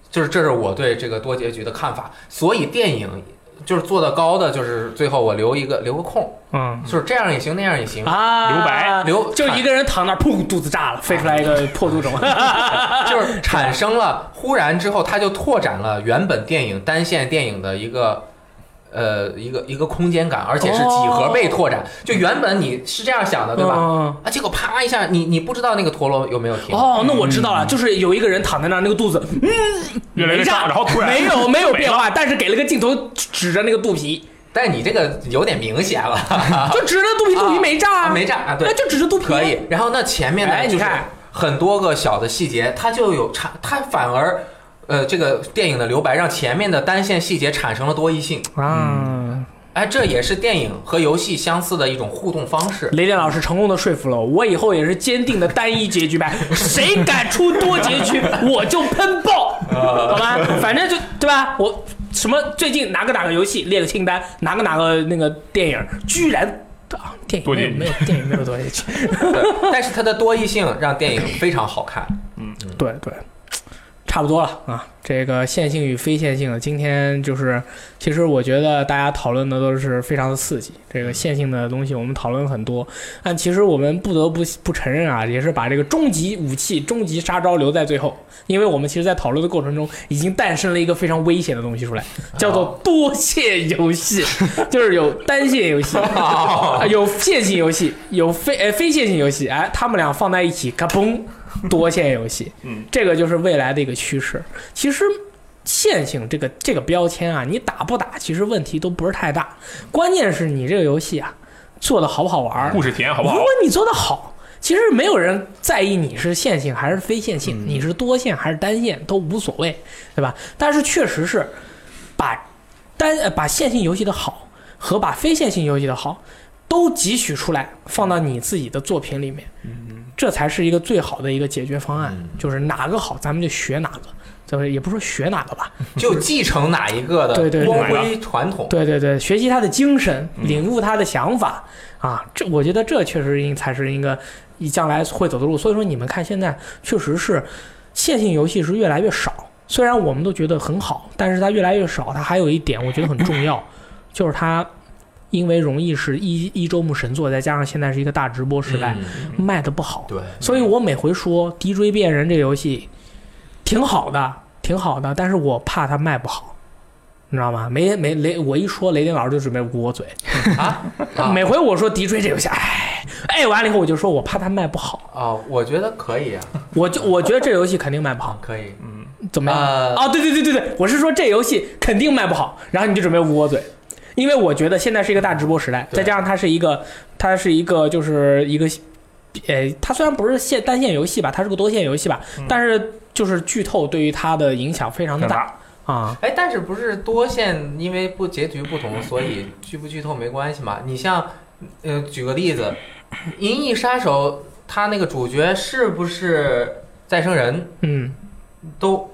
[SPEAKER 2] 就是这是我对这个多结局的看法。所以电影就是做的高的，就是最后我留一个留个空，
[SPEAKER 1] 嗯
[SPEAKER 2] 就是这样也行，那样也行。
[SPEAKER 1] 啊，
[SPEAKER 3] 留白
[SPEAKER 2] 留
[SPEAKER 1] 就一个人躺那儿，砰，肚子炸了，飞出来一个破肚虫。
[SPEAKER 2] 就是产生了，忽然之后，他就拓展了原本电影单线电影的一个。呃，一个一个空间感，而且是几何倍拓展。就原本你是这样想的，对吧？
[SPEAKER 1] 嗯
[SPEAKER 2] 啊，结果啪一下，你你不知道那个陀螺有没有停。
[SPEAKER 1] 哦，那我知道了，就是有一个人躺在那儿，那个肚子没炸，
[SPEAKER 3] 越来越大，然后突然
[SPEAKER 1] 没有 没有变化，但是给了个镜头指着那个肚皮，
[SPEAKER 2] 但你这个有点明显了，
[SPEAKER 1] 就指着肚皮，肚皮没炸
[SPEAKER 2] 啊没炸啊，对
[SPEAKER 1] 那，就指着肚皮
[SPEAKER 2] 可以。然后那前面呢，就是
[SPEAKER 1] 哎你看
[SPEAKER 2] 很多个小的细节，它就有差，它反而。呃，这个电影的留白让前面的单线细节产生了多义性，
[SPEAKER 1] 啊。
[SPEAKER 2] 哎，这也是电影和游戏相似的一种互动方式。
[SPEAKER 1] 雷电老师成功的说服了我，我以后也是坚定的单一结局派，谁敢出多结局，我就喷爆，好吧？反正就对吧？我什么最近哪个哪个游戏列个清单，哪个哪个那个电影，居然啊，电影
[SPEAKER 3] 多结局
[SPEAKER 1] 没有没有电影没有多结局，
[SPEAKER 2] 但是它的多义性让电影非常好看。
[SPEAKER 1] 嗯对对，差不多了啊。这个线性与非线性的，今天就是，其实我觉得大家讨论的都是非常的刺激。这个线性的东西我们讨论很多，但其实我们不得不不承认啊，也是把这个终极武器、终极杀招留在最后，因为我们其实，在讨论的过程中，已经诞生了一个非常危险的东西出来，叫做多线游戏，就是有单线游戏，啊有线性游戏，有非呃非线性游戏，哎，他们俩放在一起，嘎嘣，多线游戏，
[SPEAKER 3] 嗯，
[SPEAKER 1] 这个就是未来的一个趋势。其实线性这个这个标签啊，你打不打，其实问题都不是太大，关键是你这个游戏啊做的好不好玩儿。
[SPEAKER 3] 故事体验好不好
[SPEAKER 1] 如果？你做的好，其实没有人在意你是线性还是非线性，你是多线还是单线都无所谓，对吧？但是确实是把单呃把线性游戏的好和把非线性游戏的好都汲取出来，放到你自己的作品里面，这才是一个最好的一个解决方案。
[SPEAKER 2] 嗯
[SPEAKER 1] 就是哪个好，咱们就学哪个。这也不说学哪个吧，
[SPEAKER 2] 就继承哪一个的光辉传统。
[SPEAKER 1] 对对对，学习他的精神，领悟他的想法啊，这我觉得这确实应才是一个你将来会走的路。所以说，你们看现在确实是线性游戏是越来越少，虽然我们都觉得很好，但是它越来越少。它还有一点我觉得很重要，就是它因为容易是一一周目神作，再加上现在是一个大直播时代，
[SPEAKER 2] 嗯
[SPEAKER 1] 卖的不好。
[SPEAKER 2] 对，
[SPEAKER 1] 所以我每回说《敌追变人》这个游戏挺好的，挺好的，但是我怕它卖不好。你知道吗？没没雷，我一说雷电老师就准备捂我嘴。
[SPEAKER 2] 啊 啊
[SPEAKER 1] 每回我说敌追这游戏，哎哎，完了以后我就说我怕它卖不好，
[SPEAKER 2] 哦，我觉得可以啊，
[SPEAKER 1] 我就我觉得这游戏肯定卖不好，
[SPEAKER 2] 可以。
[SPEAKER 1] 嗯怎么样？
[SPEAKER 2] 呃
[SPEAKER 1] 哦，对对对对对，我是说这游戏肯定卖不好，然后你就准备捂我嘴，因为我觉得现在是一个大直播时代，再加上它是一个，它是一个就是一个，呃，它虽然不是线单线游戏吧，它是个多线游戏吧，但是就是剧透对于它的影响非常的大
[SPEAKER 3] 大，
[SPEAKER 1] 啊。
[SPEAKER 2] 哎，但是不是多线，因为不结局不同，所以剧不剧透没关系嘛？你像，呃，举个例子，《银翼杀手》它那个主角是不是再生人
[SPEAKER 1] 嗯，
[SPEAKER 2] 都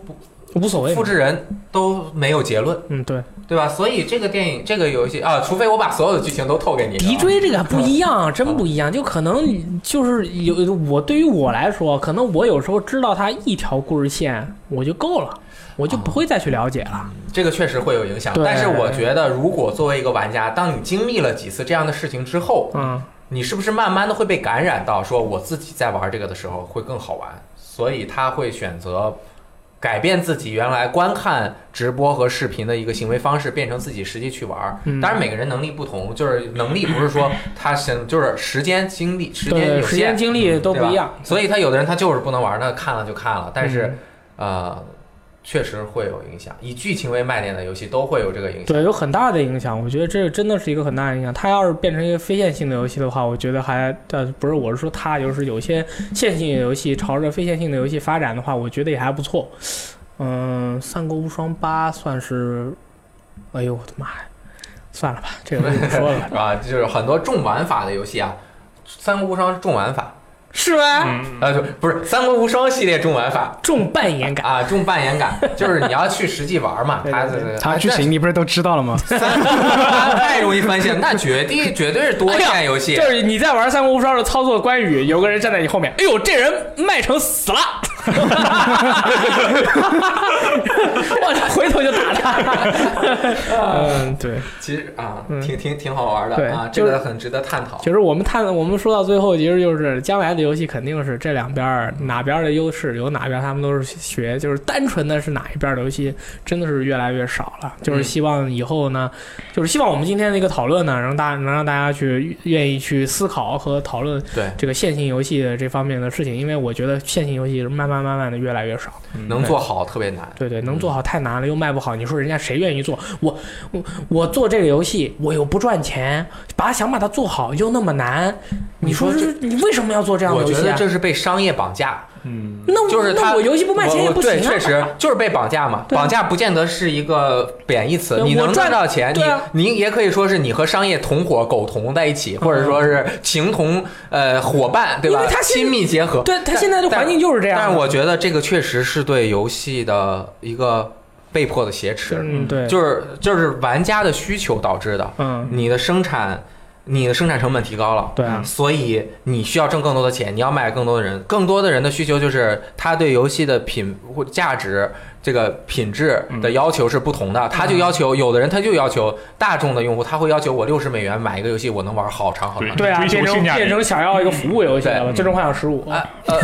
[SPEAKER 1] 无所谓。
[SPEAKER 2] 复制人都没有结论，
[SPEAKER 1] 嗯，对，
[SPEAKER 2] 对吧？所以这个电影这个游戏啊，除非我把所有的剧情都透给你，
[SPEAKER 1] 敌追这个不一样，真不一样。就可能就是有我对于我来说，可能我有时候知道他一条故事线我就够了，我就不会再去了解了。
[SPEAKER 2] 这个确实会有影响。但是我觉得，如果作为一个玩家，当你经历了几次这样的事情之后，
[SPEAKER 1] 嗯，
[SPEAKER 2] 你是不是慢慢的会被感染到，说我自己在玩这个的时候会更好玩，所以他会选择改变自己原来观看直播和视频的一个行为方式，变成自己实际去玩。
[SPEAKER 1] 儿
[SPEAKER 2] 当然，每个人能力不同，就是能力不是说他想就是时间精力时间，有限
[SPEAKER 1] 时间精力都不一样。
[SPEAKER 2] 所以他有的人他就是不能玩，那看了就看了，但是、
[SPEAKER 1] 嗯
[SPEAKER 2] 呃。确实会有影响，以剧情为卖点的游戏都会有这个影响。
[SPEAKER 1] 对，有很大的影响。我觉得这真的是一个很大的影响。它要是变成一个非线性的游戏的话，我觉得还呃不是，我是说它就是有些线性的游戏朝着非线性的游戏发展的话，我觉得也还不错。嗯，《三国无双八》算是，哎呦我的妈呀！算了吧，这个不说了
[SPEAKER 2] 啊，就是很多重玩法的游戏啊，《三国无双》是重玩法，
[SPEAKER 1] 是吧？
[SPEAKER 3] 嗯，
[SPEAKER 2] 呃，就不是《三国无双》系列重玩法
[SPEAKER 1] 重扮演感，
[SPEAKER 2] 啊，重扮演感，就是你要去实际玩嘛。
[SPEAKER 1] 对
[SPEAKER 2] 它
[SPEAKER 1] 对对
[SPEAKER 2] 这
[SPEAKER 4] 它剧情你不是都知道了吗？
[SPEAKER 2] 三 太容易翻线了，那绝对 绝对是多线游戏
[SPEAKER 1] 就。是你在玩《三国无双》的操作关羽，有个人站在你后面，哎呦，这人麦城死了，我回头就打他。嗯，对，
[SPEAKER 2] 其实啊，
[SPEAKER 1] 嗯
[SPEAKER 2] 挺挺挺好玩的
[SPEAKER 1] 对
[SPEAKER 2] 啊，这个很值得探讨。
[SPEAKER 1] 其实我们探，我们说到最后，其实就是将来的游戏肯定是这两边哪边的优势有哪边，他们都是学，就是单纯的是哪一边的游戏真的是越来越少了。就是希望以后呢，就是希望我们今天的一个讨论呢，让大能让大家去愿意去思考和讨论
[SPEAKER 2] 对，
[SPEAKER 1] 这个线性游戏的这方面的事情，因为我觉得线性游戏慢慢慢慢慢的越来越少。
[SPEAKER 2] 能做好特别难。
[SPEAKER 1] 对对，能做好太难了，又卖不好。你说人家谁愿意做？我我我做这个游戏，我又不赚钱，把想把它做好又那么难，你说
[SPEAKER 2] 你说
[SPEAKER 1] 这你为什么要做这样的游戏啊？
[SPEAKER 2] 得这是被商业绑架，
[SPEAKER 3] 嗯，
[SPEAKER 1] 那我
[SPEAKER 2] 就是他
[SPEAKER 1] 那我游戏不卖钱也
[SPEAKER 2] 我
[SPEAKER 1] 不行啊。
[SPEAKER 2] 对，确实就是被绑架嘛。绑架不见得是一个贬义词，你能赚到钱，你你也可以说是你和商业同伙苟同在一起，或者说是情同呃伙伴，对吧
[SPEAKER 1] 因为他？
[SPEAKER 2] 亲密结合。
[SPEAKER 1] 对他现在的环境就是这样的。
[SPEAKER 2] 但是我觉得这个确实是对游戏的一个被迫的挟持，
[SPEAKER 1] 嗯对，
[SPEAKER 2] 就是就是玩家的需求导致的。
[SPEAKER 1] 嗯
[SPEAKER 2] 你的生产，你的生产成本提高了，
[SPEAKER 1] 对啊
[SPEAKER 2] 所以你需要挣更多的钱，你要卖给更多的人，更多的人的需求就是他对游戏的品或价值这个品质的要求是不同的，他就要求有的人他就要求大众的用户，他会要求我六十美元买一个游戏，我能玩好长好长。
[SPEAKER 1] 对啊，变成变成想要一个服务游戏了最终幻想十五。
[SPEAKER 2] 啊呃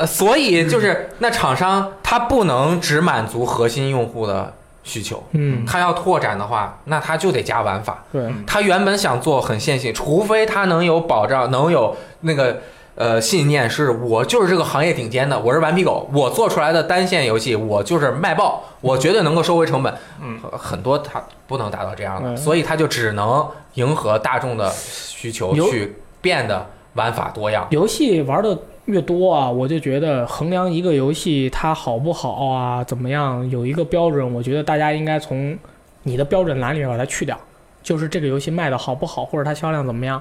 [SPEAKER 2] 呃，所以就是那厂商他不能只满足核心用户的需求，
[SPEAKER 1] 嗯，
[SPEAKER 2] 他要拓展的话，那他就得加玩法。
[SPEAKER 1] 对，
[SPEAKER 2] 他原本想做很线性，除非他能有保障，能有那个呃信念，是我就是这个行业顶尖的，我是顽皮狗，我做出来的单线游戏，我就是卖爆，我绝对能够收回成本。
[SPEAKER 3] 嗯
[SPEAKER 2] 很，多他不能达到这样的，
[SPEAKER 1] 嗯
[SPEAKER 2] 所以他就只能迎合大众的需求去变得玩法多样。
[SPEAKER 1] 游戏玩的越多啊，我就觉得衡量一个游戏它好不好啊，怎么样，有一个标准，我觉得大家应该从你的标准栏里面把它去掉，就是这个游戏卖的好不好，或者它销量怎么样。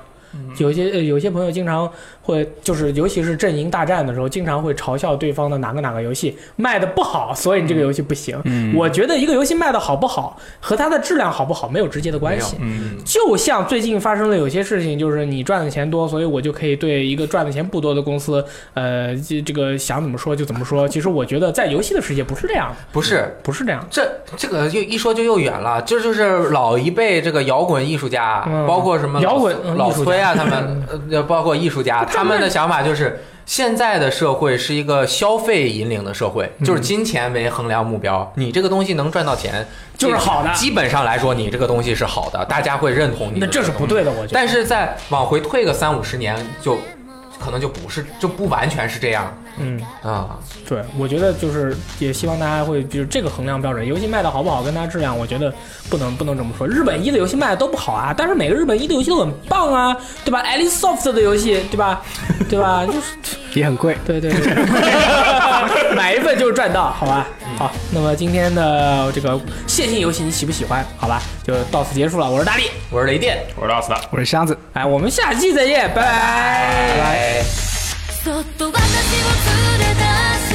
[SPEAKER 1] 有些呃有些朋友经常会，就是尤其是阵营大战的时候，经常会嘲笑对方的哪个哪个游戏卖的不好，所以你这个游戏不行。
[SPEAKER 4] 嗯
[SPEAKER 1] 我觉得一个游戏卖的好不好和它的质量好不好没有直接的关系。
[SPEAKER 3] 嗯，
[SPEAKER 1] 就像最近发生的有些事情，就是你赚的钱多，所以我就可以对一个赚的钱不多的公司，呃，这这个想怎么说就怎么说。其实我觉得在游戏的世界不是这样的，
[SPEAKER 2] 不是，
[SPEAKER 1] 不是这样。
[SPEAKER 2] 这这个又一说就又远了，这就是老一辈这个摇滚艺术家，
[SPEAKER 1] 嗯
[SPEAKER 2] 包括什么
[SPEAKER 1] 摇滚嗯
[SPEAKER 2] 老崔啊，他们 呃，包括艺术家，他们的想法就是现在的社会是一个消费引领的社会，
[SPEAKER 1] 嗯
[SPEAKER 2] 就是金钱为衡量目标。你这个东西能赚到钱，
[SPEAKER 1] 就是好的
[SPEAKER 2] 基本上来说，你这个东西是好的，大家会认同你。
[SPEAKER 1] 那这是不对的，我觉得。
[SPEAKER 2] 但是再往回退个三五十年，就可能就不是，就不完全是这样
[SPEAKER 1] 嗯，
[SPEAKER 2] 啊。
[SPEAKER 1] 对，我觉得就是也希望大家会就是这个衡量标准，游戏卖的好不好跟它质量，我觉得不能不能这么说。日本一的游戏卖的都不好啊，但是每个日本一的游戏都很棒啊，对吧？Alisoft 的游戏，对吧？对吧？就是
[SPEAKER 4] 也很贵。
[SPEAKER 1] 对对对，买一份就是赚到，好吧？好，那么今天的这个线性游戏你喜不喜欢？好吧，就到此结束了。我是大力，
[SPEAKER 2] 我是雷电，
[SPEAKER 3] 我是老斯的。
[SPEAKER 4] 我是箱子。
[SPEAKER 1] 哎，我们下期再见，拜拜。
[SPEAKER 2] 拜拜。
[SPEAKER 5] そっと私を連れ出し